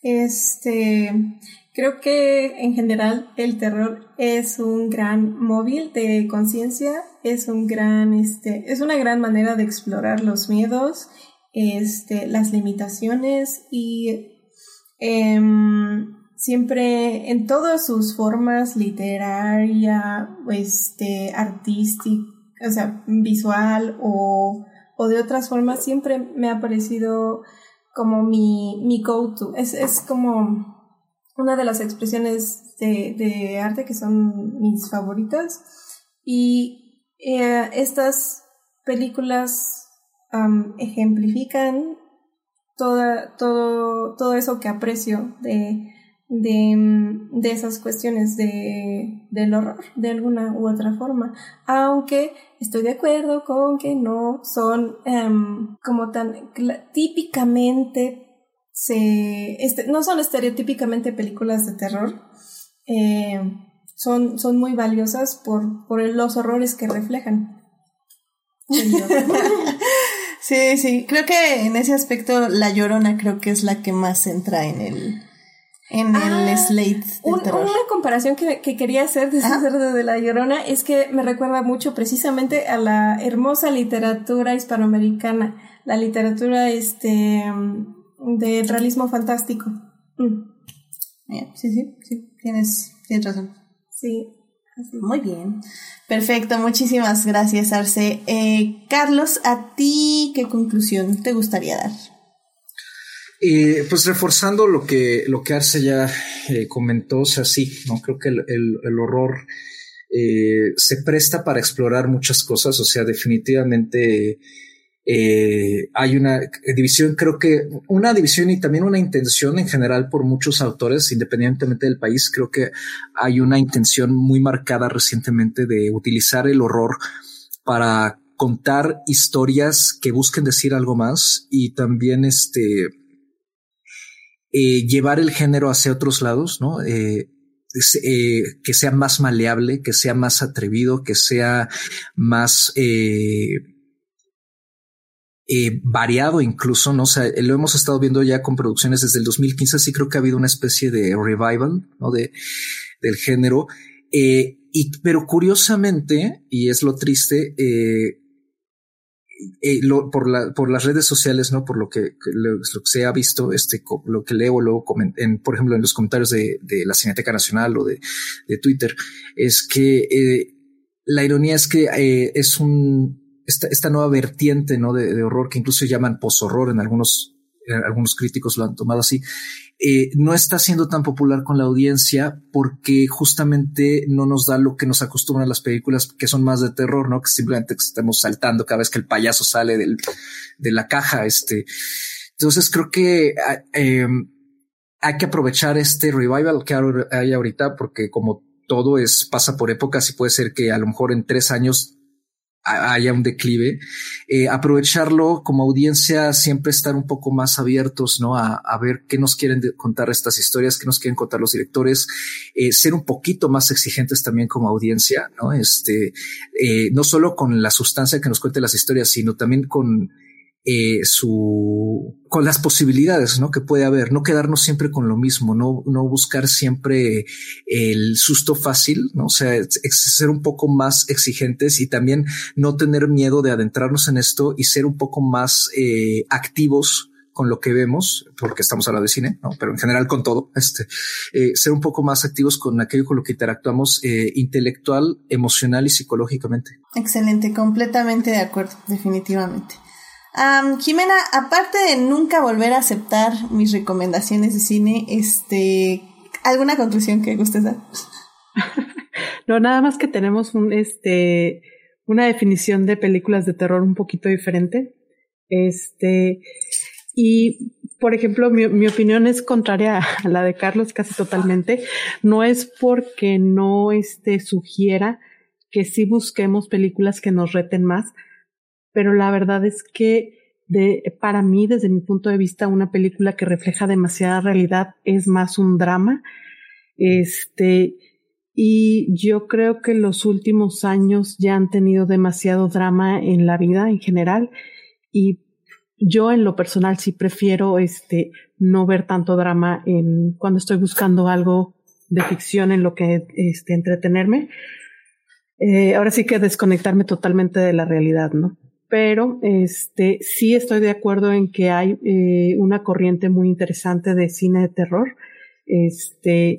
Este, creo que en general el terror es un gran móvil de conciencia, es un gran, este, es una gran manera de explorar los miedos, este, las limitaciones y em, siempre en todas sus formas literaria, este, artística, o sea, visual o, o de otras formas, siempre me ha parecido como mi, mi go-to. Es, es como una de las expresiones de, de arte que son mis favoritas. Y eh, estas películas ejemplifican toda, todo, todo eso que aprecio de, de, de esas cuestiones de, del horror de alguna u otra forma. Aunque estoy de acuerdo con que no son um, como tan típicamente se este, no son estereotípicamente películas de terror. Eh, son, son muy valiosas por, por los horrores que reflejan. sí, sí, creo que en ese aspecto La Llorona creo que es la que más entra en el en el ah, slate Una comparación que, que, quería hacer de, de La Llorona es que me recuerda mucho precisamente a la hermosa literatura hispanoamericana, la literatura este de realismo fantástico. Mm. Sí, sí, sí, tienes, tienes razón. Sí. Muy bien. Perfecto, muchísimas gracias, Arce. Eh, Carlos, ¿a ti qué conclusión te gustaría dar? Eh, pues reforzando lo que, lo que Arce ya eh, comentó, o sea, sí, ¿no? Creo que el, el, horror se presta para explorar muchas cosas, o sea, definitivamente eh, hay una división, creo que una división y también una intención en general por muchos autores, independientemente del país, creo que hay una intención muy marcada recientemente de utilizar el horror para contar historias que busquen decir algo más y también este eh, llevar el género hacia otros lados, ¿no? Eh, eh, que sea más maleable, que sea más atrevido, que sea más eh, eh, variado incluso, ¿no? O sea, lo hemos estado viendo ya con producciones desde el 2015, sí creo que ha habido una especie de revival, ¿no? De, del género. Eh, y, pero curiosamente, y es lo triste, eh, eh por, la, por las redes sociales, ¿no? Por lo que, lo, que se ha visto, este, lo que leo luego, en, por ejemplo, en los comentarios de, de la Cineteca Nacional o de, de Twitter, es que eh, la ironía es que eh, es un, esta, esta nueva vertiente ¿no? de, de horror que incluso llaman poshorror en algunos, algunos críticos lo han tomado así, eh, no está siendo tan popular con la audiencia porque justamente no nos da lo que nos acostumbran las películas que son más de terror, ¿no? Que simplemente estamos saltando cada vez que el payaso sale del, de la caja, este. Entonces creo que eh, hay que aprovechar este revival que hay ahorita porque como todo es pasa por épocas y puede ser que a lo mejor en tres años haya un declive, eh, aprovecharlo como audiencia, siempre estar un poco más abiertos, ¿no? A, a ver qué nos quieren contar estas historias, qué nos quieren contar los directores, eh, ser un poquito más exigentes también como audiencia, ¿no? Este, eh, no solo con la sustancia que nos cuente las historias, sino también con eh, su con las posibilidades ¿no? que puede haber, no quedarnos siempre con lo mismo, no, no buscar siempre el susto fácil, ¿no? O sea, ser un poco más exigentes y también no tener miedo de adentrarnos en esto y ser un poco más eh, activos con lo que vemos, porque estamos hablando de cine, ¿no? pero en general con todo, este, eh, ser un poco más activos con aquello con lo que interactuamos eh, intelectual, emocional y psicológicamente. Excelente, completamente de acuerdo, definitivamente. Jimena, aparte de nunca volver a aceptar mis recomendaciones de cine, este, ¿alguna conclusión que gustes dar? no, nada más que tenemos un, este, una definición de películas de terror un poquito diferente. Este, y, por ejemplo, mi, mi opinión es contraria a la de Carlos casi totalmente. No es porque no este, sugiera que sí busquemos películas que nos reten más, pero la verdad es que de, para mí, desde mi punto de vista, una película que refleja demasiada realidad es más un drama. Este, y yo creo que los últimos años ya han tenido demasiado drama en la vida en general y yo en lo personal sí prefiero este no ver tanto drama en cuando estoy buscando algo de ficción en lo que este entretenerme. Eh, ahora sí que desconectarme totalmente de la realidad, ¿no? Pero este sí estoy de acuerdo en que hay eh, una corriente muy interesante de cine de terror, este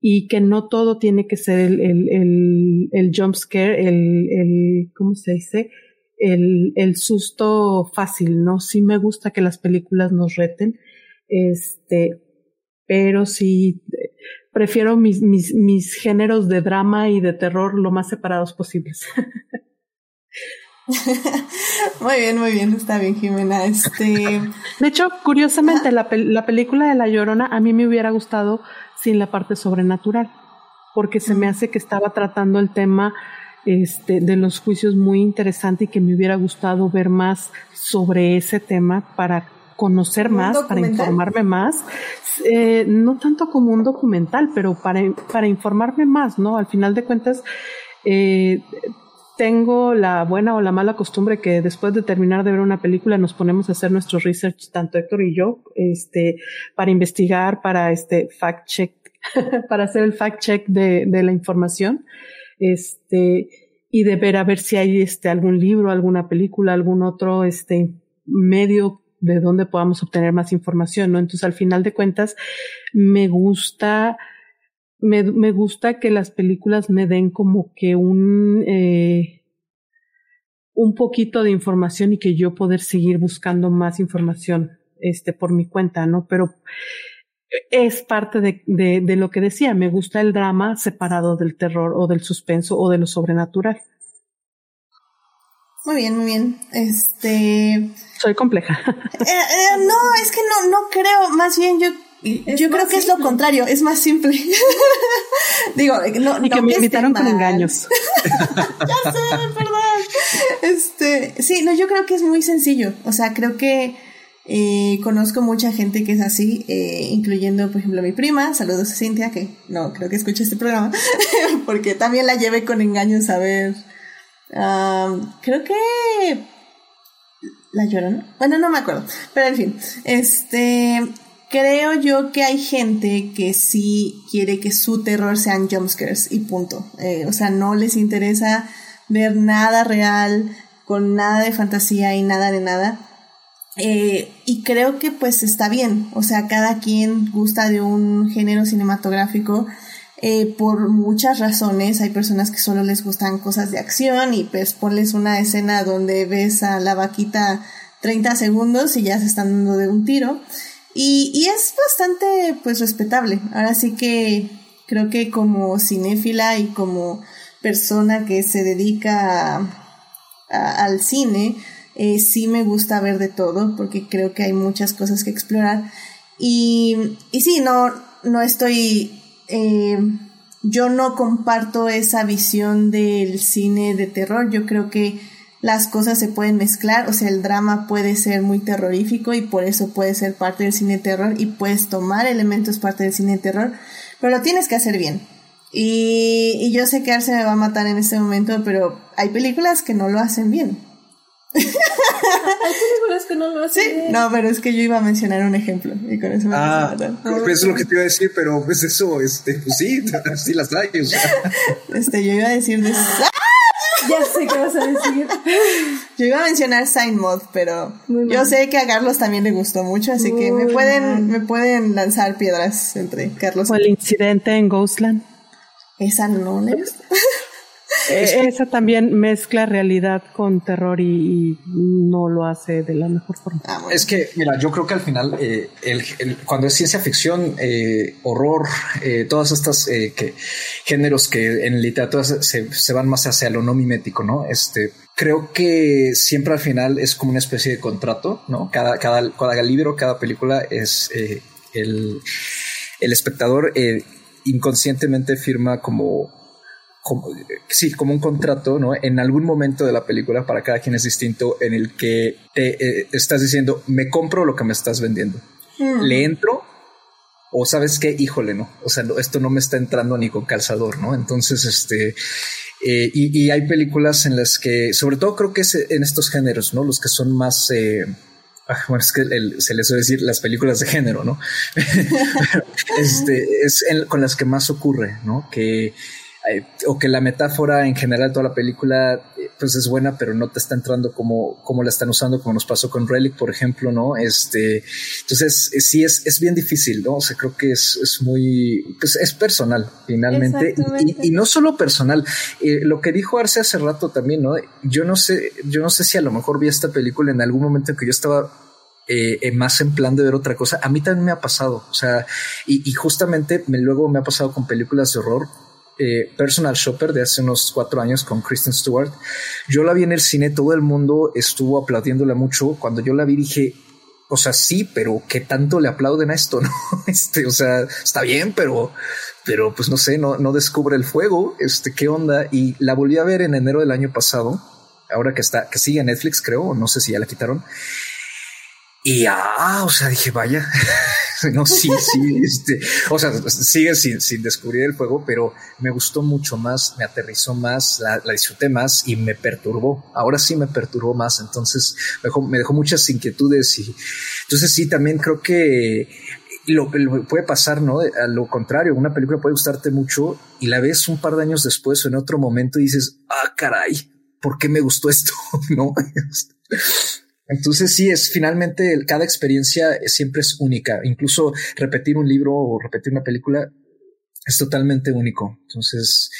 y que no todo tiene que ser el, el, el, el jump scare, el, el, ¿cómo se dice? El, el susto fácil, ¿no? Sí me gusta que las películas nos reten, este, pero sí prefiero mis, mis, mis géneros de drama y de terror lo más separados posibles. muy bien, muy bien, está bien, Jimena. Este... De hecho, curiosamente, la, la, película de La Llorona a mí me hubiera gustado sin la parte sobrenatural, porque se me hace que estaba tratando el tema este, de los juicios muy interesante y que me hubiera gustado ver más sobre ese tema para conocer más, para informarme más. Eh, no tanto como un documental, pero para, para informarme más, ¿no? Al final de cuentas, eh, tengo la buena o la mala costumbre que después de terminar de ver una película nos ponemos a hacer nuestro research, tanto Héctor y yo, este, para investigar, para este fact check, para hacer el fact check de, de la información, este, y de ver a ver si hay este algún libro, alguna película, algún otro este medio de donde podamos obtener más información, ¿no? Entonces, al final de cuentas, me gusta me, me gusta que las películas me den como que un, eh, un poquito de información y que yo poder seguir buscando más información este, por mi cuenta, ¿no? Pero es parte de, de, de lo que decía, me gusta el drama separado del terror o del suspenso o de lo sobrenatural. Muy bien, muy bien. Este. Soy compleja. Eh, eh, no, es que no, no creo. Más bien, yo yo creo que es lo contrario, es más simple. Digo, no, y que me invitaron con engaños. ya sé, perdón. Este, sí, no, yo creo que es muy sencillo. O sea, creo que eh, conozco mucha gente que es así, eh, incluyendo, por ejemplo, a mi prima. Saludos a Cintia, que no creo que escuche este programa, porque también la llevé con engaños a ver. creo que la llorona. Bueno, no me acuerdo, pero en fin, este creo yo que hay gente que sí quiere que su terror sean jumpscares y punto. Eh, o sea, no les interesa ver nada real, con nada de fantasía y nada de nada. Eh, y creo que pues está bien, o sea, cada quien gusta de un género cinematográfico eh, por muchas razones. Hay personas que solo les gustan cosas de acción y pues ponles una escena donde ves a la vaquita 30 segundos y ya se están dando de un tiro. Y, y es bastante, pues, respetable. Ahora sí que creo que como cinéfila y como persona que se dedica al cine, eh, sí me gusta ver de todo, porque creo que hay muchas cosas que explorar. Y, y sí, no, no estoy, eh, yo no comparto esa visión del cine de terror. Yo creo que las cosas se pueden mezclar, o sea, el drama puede ser muy terrorífico y por eso puede ser parte del cine de terror y puedes tomar elementos parte del cine de terror, pero lo tienes que hacer bien. Y, y yo sé que Arce me va a matar en este momento, pero hay películas que no lo hacen bien. Hay películas que no lo hacen Sí, bien. no, pero es que yo iba a mencionar un ejemplo y con eso me vas a Ah, matar. pues eso es lo que te iba a decir, pero pues eso, este, pues sí, sí las hay. O sea, Este, yo iba a decir de- ¡Ah! Ya sé qué vas a decir. Yo iba a mencionar Sign Mod, pero Muy yo mal. sé que a Carlos también le gustó mucho, así que me pueden, mal. me pueden lanzar piedras entre Carlos O el incidente en Ghostland. Esa no gusta. Eh, esa también mezcla realidad con terror y, y no lo hace de la mejor forma. Ah, bueno. es que, mira, yo creo que al final, eh, el, el- cuando es ciencia ficción, eh, horror, eh, todas estas eh, que, géneros que en literatura se, se- van más hacia lo no mimético, ¿no? Este, creo que siempre al final es como una especie de contrato, ¿no? Cada, cada, cada libro, cada película es eh, el, el espectador eh, inconscientemente firma como como, sí, como un contrato, ¿no? En algún momento de la película, para cada quien es distinto, en el que te eh, estás diciendo, me compro lo que me estás vendiendo. Le entro o sabes qué, híjole, no. O sea, no, esto no me está entrando ni con calzador, ¿no? Entonces, este, eh, y, y, hay películas en las que, sobre todo creo que es en estos géneros, ¿no? Los que son más... Eh, bueno, es que el, se les suele decir las películas de género, ¿no? este, es el, con las que más ocurre, ¿no? Que o que la metáfora en general de toda la película pues es buena pero no te está entrando como, como la están usando como nos pasó con Relic por ejemplo no este entonces sí es, es bien difícil no o sea creo que es, es muy pues es personal finalmente y, y, no solo personal eh, lo que dijo Arce hace rato también no yo no sé yo no sé si a lo mejor vi esta película en algún momento en que yo estaba eh, más en plan de ver otra cosa. A mí también me ha pasado, o sea, y, y justamente me, luego me ha pasado con películas de horror. Eh, Personal Shopper de hace unos cuatro años con Kristen Stewart. Yo la vi en el cine, todo el mundo estuvo aplaudiéndola mucho. Cuando yo la vi dije, o sea, sí, pero ¿qué tanto le aplauden a esto? No, este, o sea, está bien, pero, pero pues no sé, no, no descubre el fuego. Este, qué onda. Y la volví a ver en enero del año pasado. Ahora que está, que sigue Netflix, creo, no sé si ya la quitaron. Y ah, o sea, dije, vaya, no, sí, sí, este, o sea, sigue sin, descubrir el fuego, pero me gustó mucho más, me aterrizó más, la, disfruté más y me perturbó. Ahora sí me perturbó más, entonces me dejó, me dejó muchas inquietudes y entonces sí, también creo que lo, lo, puede pasar, ¿no? A lo contrario, una película puede gustarte mucho y la ves un par de años después o en otro momento y dices, ah, caray, ¿por qué me gustó esto? no. Entonces sí, es finalmente cada experiencia siempre es única. Incluso repetir un libro o repetir una película es totalmente único. Entonces,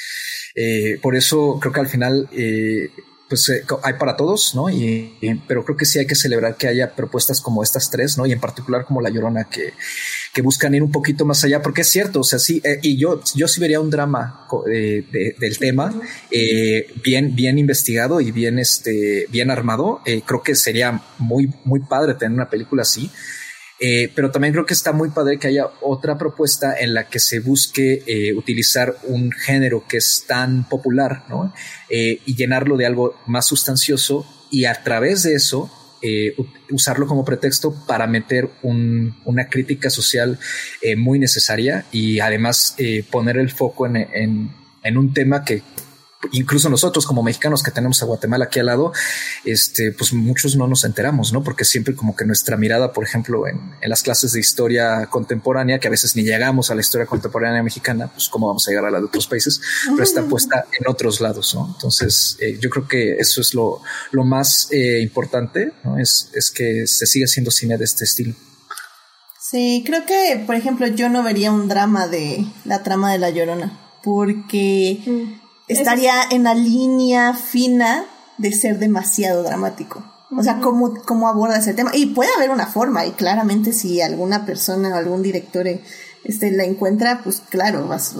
eh, por eso creo que al final, eh, pues eh, hay para todos, ¿no? Y, pero creo que sí hay que celebrar que haya propuestas como estas tres, ¿no? Y en particular como La Llorona, que, que buscan ir un poquito más allá, porque es cierto, o sea, sí, eh, y yo, yo sí vería un drama eh, de, del tema eh, bien, bien investigado y bien, este, bien armado. Eh, creo que sería muy, muy padre tener una película así. Eh, pero también creo que está muy padre que haya otra propuesta en la que se busque eh, utilizar un género que es tan popular ¿no? y llenarlo de algo más sustancioso y a través de eso eh, usarlo como pretexto para meter un, una crítica social eh, muy necesaria y además eh, poner el foco en, en, en un tema que incluso nosotros como mexicanos que tenemos a Guatemala aquí al lado, este, pues muchos no nos enteramos, ¿no? Porque siempre como que nuestra mirada, por ejemplo, en, en, las clases de historia contemporánea, que a veces ni llegamos a la historia contemporánea mexicana, pues cómo vamos a llegar a la de otros países, pero está puesta en otros lados, ¿no? Entonces, eh, yo creo que eso es lo, lo más eh, importante, ¿no? Es, es que se siga haciendo cine de este estilo. Sí, creo que, por ejemplo, yo no vería un drama de la trama de La Llorona, porque... Mm estaría en la línea fina de ser demasiado dramático. O sea, cómo, cómo abordas el tema. Y puede haber una forma, y claramente si alguna persona o algún director este, la encuentra, pues claro, vas,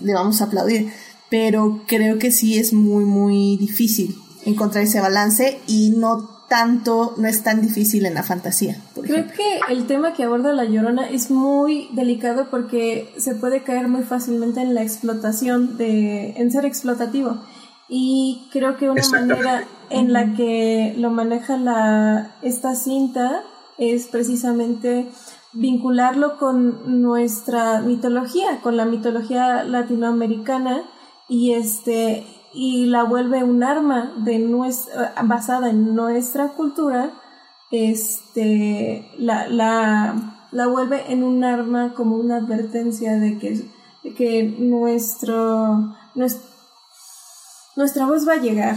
le vamos a aplaudir. Pero creo que sí es muy, muy difícil encontrar ese balance y no tanto, no es tan difícil en la fantasía. Creo ejemplo. que el tema que aborda La Llorona es muy delicado porque se puede caer muy fácilmente en la explotación, de, en ser explotativo. Y creo que una manera en la que lo maneja la, esta cinta es precisamente vincularlo con nuestra mitología, con la mitología latinoamericana y este y la vuelve un arma de nuestra, basada en nuestra cultura, este la, la, la vuelve en un arma como una advertencia de que, que nuestro, nuestra voz va a llegar.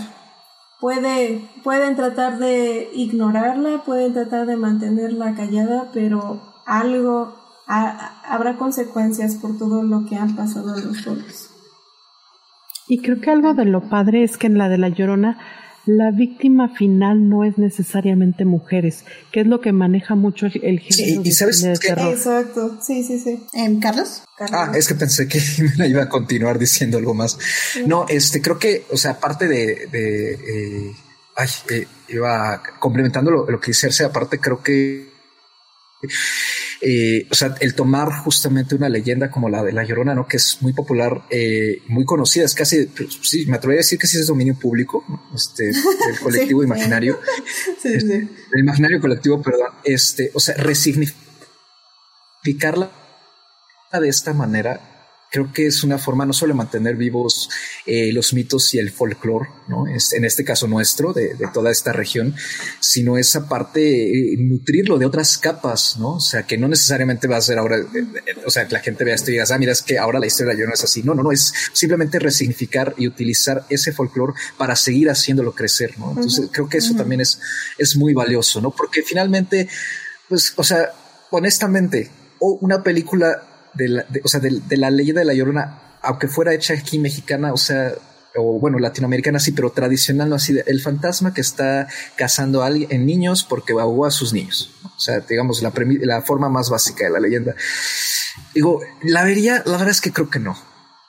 Puede, pueden tratar de ignorarla, pueden tratar de mantenerla callada, pero algo, habrá consecuencias por todo lo que han pasado los pueblos. Y creo que algo de lo padre es que en la de La Llorona la víctima final no es necesariamente mujeres, que es lo que maneja mucho el, género de terror. Exacto, sí, sí, sí. ¿En ¿Carlos? Ah, es que pensé que me iba a continuar diciendo algo más. No, este, creo que, o sea, aparte de, de eh, ay, eh, iba complementando lo, lo que dice aparte creo que eh, o sea, el tomar justamente una leyenda como la de La Llorona, ¿no? Que es muy popular, eh, muy conocida, es casi, pues, sí, me atrevería a decir que sí es dominio público, este, el colectivo imaginario, este, el imaginario colectivo, perdón, este, o sea, resignificarla de esta manera creo que es una forma no solo de mantener vivos eh, los mitos y el folclore, ¿no? Es, en este caso nuestro, de, toda esta región, sino esa parte, eh, nutrirlo de otras capas, ¿no? O sea, que no necesariamente va a ser ahora, eh, o sea, que la gente vea esto y diga, ah, mira, es que ahora la historia de la no es así. No, no, no, es simplemente resignificar y utilizar ese folclore para seguir haciéndolo crecer, ¿no? Entonces, creo que eso también es, es muy valioso, ¿no? Porque finalmente, pues, o sea, honestamente, o una película de la, o sea, de, la leyenda de la Llorona, aunque fuera hecha aquí mexicana, o sea, o bueno, latinoamericana sí, pero tradicional, no así, el fantasma que está cazando a alguien, en niños porque ahogó a sus niños. O sea, digamos, la, la forma más básica de la leyenda. Digo, la vería, la verdad es que creo que no.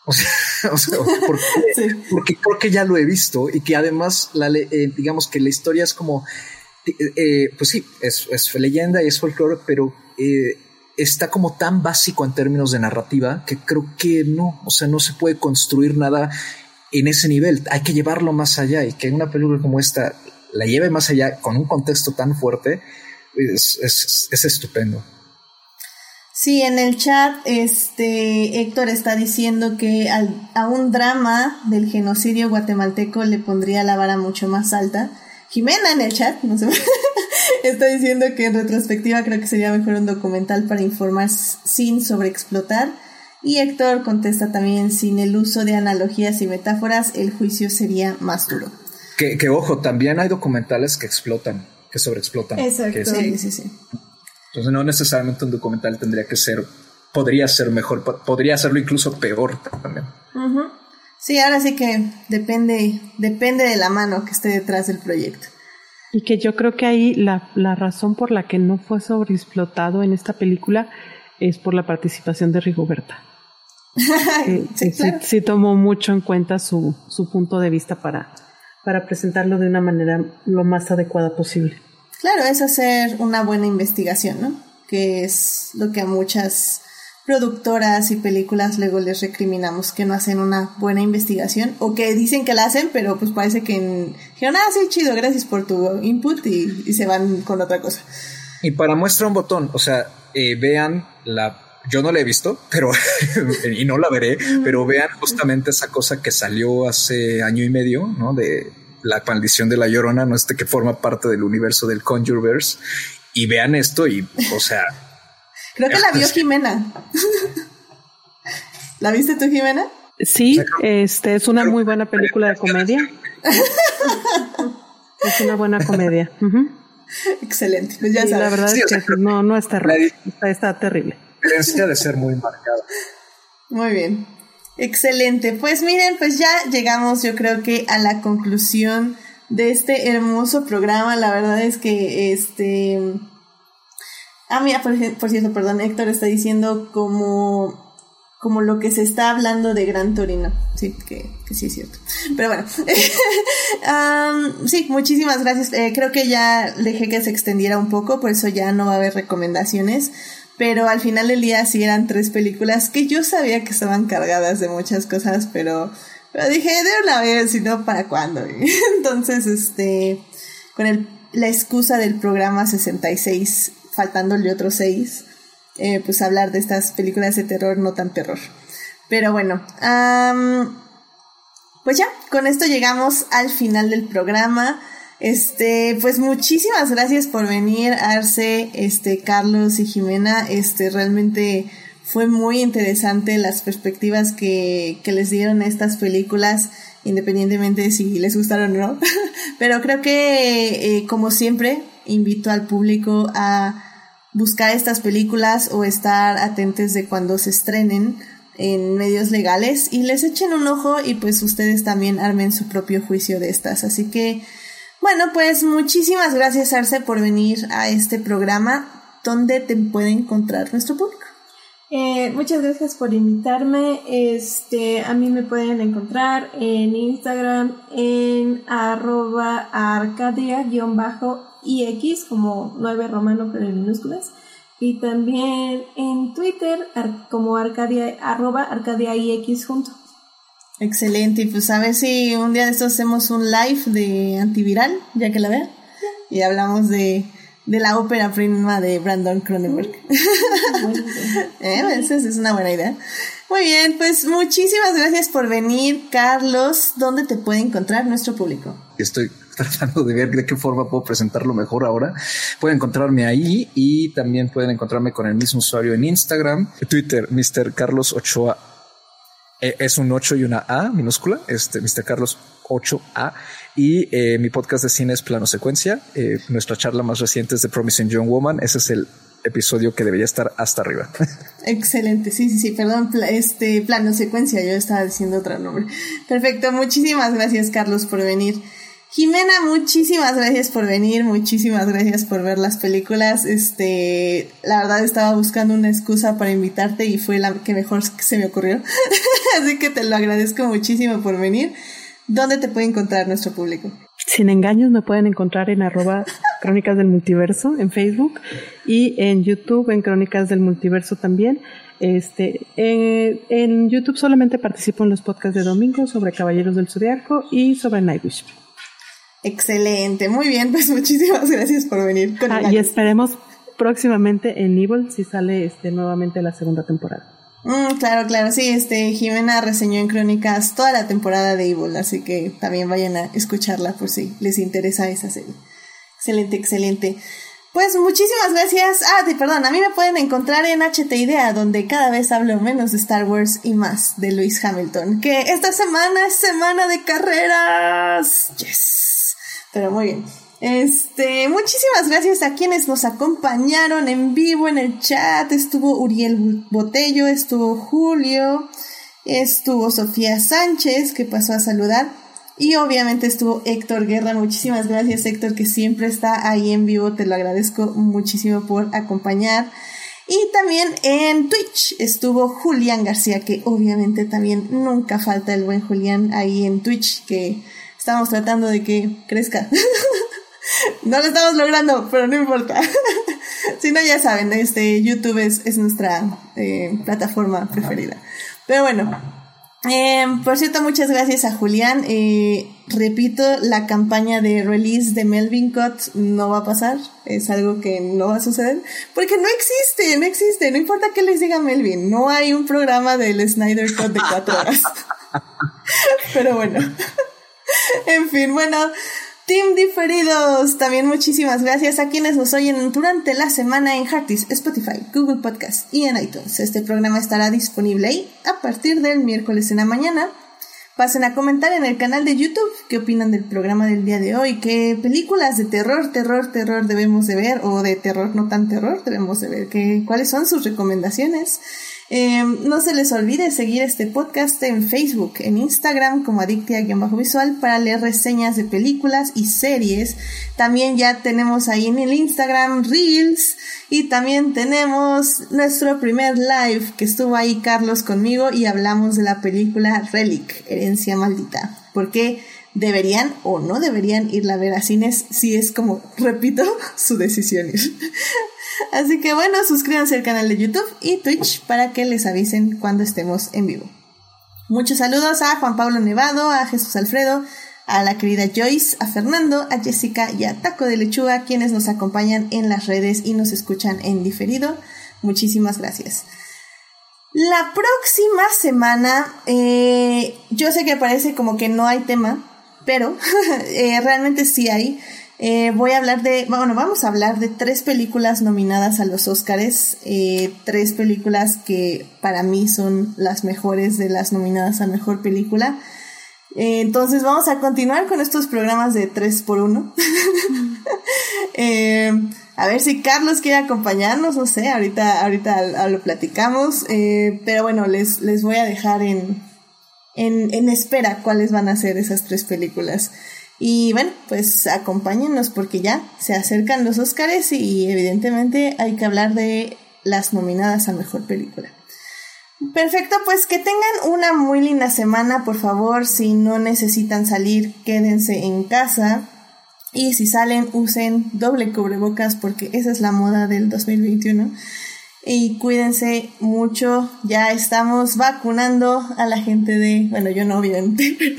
O sea, porque, creo que ya lo he visto y que además, la, eh, digamos que la historia es como, eh, eh, pues sí, es, es, leyenda y es folclore, pero está como tan básico en términos de narrativa que creo que no, o sea, no se puede construir nada en ese nivel. Hay que llevarlo más allá y que una película como esta la lleve más allá con un contexto tan fuerte es, es, estupendo. Sí, en el chat, este Héctor está diciendo que a un drama del genocidio guatemalteco le pondría la vara mucho más alta. Jimena en el chat, no sé, está diciendo que en retrospectiva creo que sería mejor un documental para informar sin sobreexplotar. Y Héctor contesta también, sin el uso de analogías y metáforas, el juicio sería más duro. Que, que ojo, también hay documentales que explotan, que sobreexplotan. Exacto. sí, sí, sí. Entonces no necesariamente un documental tendría que ser, podría ser mejor, podría hacerlo incluso peor también. Sí, ahora sí que depende, depende de la mano que esté detrás del proyecto. Y que yo creo que ahí la, la razón por la que no fue sobreexplotado en esta película es por la participación de Rigoberta. sí, sí, tomó mucho en cuenta su, su punto de vista para, para presentarlo de una manera lo más adecuada posible. Claro, es hacer una buena investigación, ¿no? Que es lo que a muchas productoras y películas luego les recriminamos que no hacen una buena investigación o que dicen que la hacen, pero pues parece que dijeron, ah, sí, chido, gracias por tu input y, se van con otra cosa. Y para muestra un botón, o sea, eh, vean la... Yo no la he visto, pero y no la veré, pero vean justamente esa cosa que salió hace año y medio, ¿no? De la maldición de la Llorona, no este que forma parte del universo del Conjureverse, y vean esto y, o sea, Creo que la vio Jimena. ¿La viste tú, Jimena? Sí, este es una muy buena película de comedia. es una buena comedia. Excelente. Pues ya La verdad es que no, no está, está, está terrible. de ser muy marcada. Muy bien. Excelente. Pues miren, pues ya llegamos yo creo que a la conclusión de este hermoso programa. La verdad es que este Ah, mira, por, cierto, perdón, Héctor está diciendo como, como lo que se está hablando de Gran Torino. Sí, que, sí es cierto. Pero bueno, sí, muchísimas gracias. Eh, creo que ya dejé que se extendiera un poco, por eso ya no va a haber recomendaciones. Pero al final del día sí eran tres películas que yo sabía que estaban cargadas de muchas cosas, pero Pero dije, de una vez, si no, ¿para cuándo? Entonces, este, con el, la excusa del programa 66, faltándole otros seis, eh, pues hablar de estas películas de terror, no tan terror. Pero bueno, pues ya, con esto llegamos al final del programa. Este, pues muchísimas gracias por venir, Arce, este, Carlos y Jimena. Este, realmente fue muy interesante las perspectivas que, que les dieron estas películas, independientemente de si les gustaron o no. Pero creo que, eh, como siempre, invito al público a buscar estas películas o estar atentos de cuando se estrenen en medios legales y les echen un ojo y pues ustedes también armen su propio juicio de estas. Así que, bueno, pues muchísimas gracias Arce por venir a este programa. ¿Dónde te puede encontrar nuestro público? Eh, muchas gracias por invitarme. Este, a mí me pueden encontrar en Instagram en arroba arcadia-ix como 9 romano pero en minúsculas. Y también en Twitter como arcadia, arroba arcadiaix junto. Excelente, y pues a ver si un día de estos hacemos un live de antiviral, ya que la vean. Y hablamos de de la ópera prima de Brandon Cronenberg. ¿Eh? Esa es una buena idea. Muy bien, pues muchísimas gracias por venir, Carlos. ¿Dónde te puede encontrar nuestro público? Estoy tratando de ver de qué forma puedo presentarlo mejor ahora. Pueden encontrarme ahí y también pueden encontrarme con el mismo usuario en Instagram, Twitter, Mr. Carlos Ochoa. Eh, es un 8 y una A minúscula, este Mr. Carlos 8A. Y eh, mi podcast de cine es Plano Secuencia. Eh, nuestra charla más reciente es de Promising Young Woman. Ese es el episodio que debería estar hasta arriba. Excelente, sí, sí, sí, perdón, este plano secuencia, yo estaba diciendo otro nombre. Perfecto, muchísimas gracias Carlos por venir. Jimena, muchísimas gracias por venir, muchísimas gracias por ver las películas. Este, la verdad estaba buscando una excusa para invitarte y fue la que mejor se me ocurrió. Así que te lo agradezco muchísimo por venir. ¿Dónde te puede encontrar nuestro público? Sin engaños me pueden encontrar en arroba Crónicas del Multiverso en Facebook y en YouTube en Crónicas del Multiverso también. Este, en, YouTube solamente participo en los podcasts de domingo sobre Caballeros del Zodiaco y sobre Nightwish. Excelente, muy bien, pues muchísimas gracias por venir. Ah, y esperemos próximamente en Evil si sale este, nuevamente la segunda temporada. Mm, claro, claro, sí, este, Jimena reseñó en Crónicas toda la temporada de Evil, así que también vayan a escucharla por si les interesa esa serie. Excelente, excelente. Pues muchísimas gracias. Ah, perdón, a mí me pueden encontrar en HT Idea, donde cada vez hablo menos de Star Wars y más de Lewis Hamilton. Que esta semana es semana de carreras. Yes. Pero muy bien. Este, muchísimas gracias a quienes nos acompañaron en vivo en el chat. Estuvo Uriel Botello, estuvo Julio, estuvo Sofía Sánchez, que pasó a saludar. Y obviamente estuvo Héctor Guerra. Muchísimas gracias, Héctor, que siempre está ahí en vivo. Te lo agradezco muchísimo por acompañar. Y también en Twitch estuvo Julián García, que obviamente también nunca falta el buen Julián ahí en Twitch, que estamos tratando de que crezca. no lo estamos logrando, pero no importa. si no, ya saben, este YouTube es, nuestra eh, plataforma preferida. Pero bueno, em, por cierto, muchas gracias a Julián. Eh, repito, la campaña de release de Melvin Cut no va a pasar. Es algo que no va a suceder. Porque no existe, no existe. No importa qué les diga Melvin. No hay un programa del Snyder Cut de cuatro horas. Pero bueno. en fin, bueno. Team Diferidos, también muchísimas gracias a quienes nos oyen durante la semana en Heartis, Spotify, Google Podcast y en iTunes. Este programa estará disponible ahí a partir del miércoles en la mañana. Pasen a comentar en el canal de YouTube qué opinan del programa del día de hoy, qué películas de terror, terror, terror debemos de ver o de terror no tan terror debemos de ver, qué, cuáles son sus recomendaciones. Em, no se les olvide seguir este podcast en Facebook, en Instagram como Adictia-Visual para leer reseñas de películas y series. También ya tenemos ahí en el Instagram Reels y también tenemos nuestro primer live que estuvo ahí Carlos conmigo y hablamos de la película Relic, Herencia Maldita. Porque deberían o no deberían irla a ver a cines si es como, repito, su decisión ir. Así que bueno, suscríbanse al canal de YouTube y Twitch para que les avisen cuando estemos en vivo. Muchos saludos a Juan Pablo Nevado, a Jesús Alfredo, a la querida Joyce, a Fernando, a Jessica y a Taco de Lechuga, quienes nos acompañan en las redes y nos escuchan en diferido. Muchísimas gracias. La próxima semana, eh, yo sé que parece como que no hay tema, pero eh, realmente sí hay. Eh, voy a hablar de, bueno, vamos a hablar de tres películas nominadas a los Oscars, tres películas que para mí son las mejores de las nominadas a mejor película. entonces vamos a continuar con estos programas de 3 por 1 a ver si Carlos quiere acompañarnos, no sé, ahorita, ahorita lo platicamos, pero bueno, les, les voy a dejar en, en, en espera cuáles van a ser esas tres películas. Y bueno, pues acompáñennos porque ya se acercan los Oscars y evidentemente hay que hablar de las nominadas a mejor película. Perfecto, pues que tengan una muy linda semana, por favor, si no necesitan salir, quédense en casa. Y si salen, usen doble cubrebocas porque esa es la moda del 2021 y cuídense mucho. Ya estamos vacunando a la gente de, bueno, yo no obviamente, pero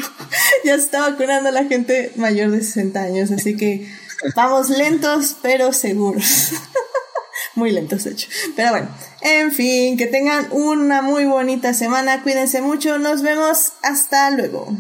ya está vacunando a la gente mayor de 60 años, así que vamos lentos pero seguros. muy lentos, de hecho. Pero bueno, en fin, que tengan una muy bonita semana, cuídense mucho, nos vemos, hasta luego.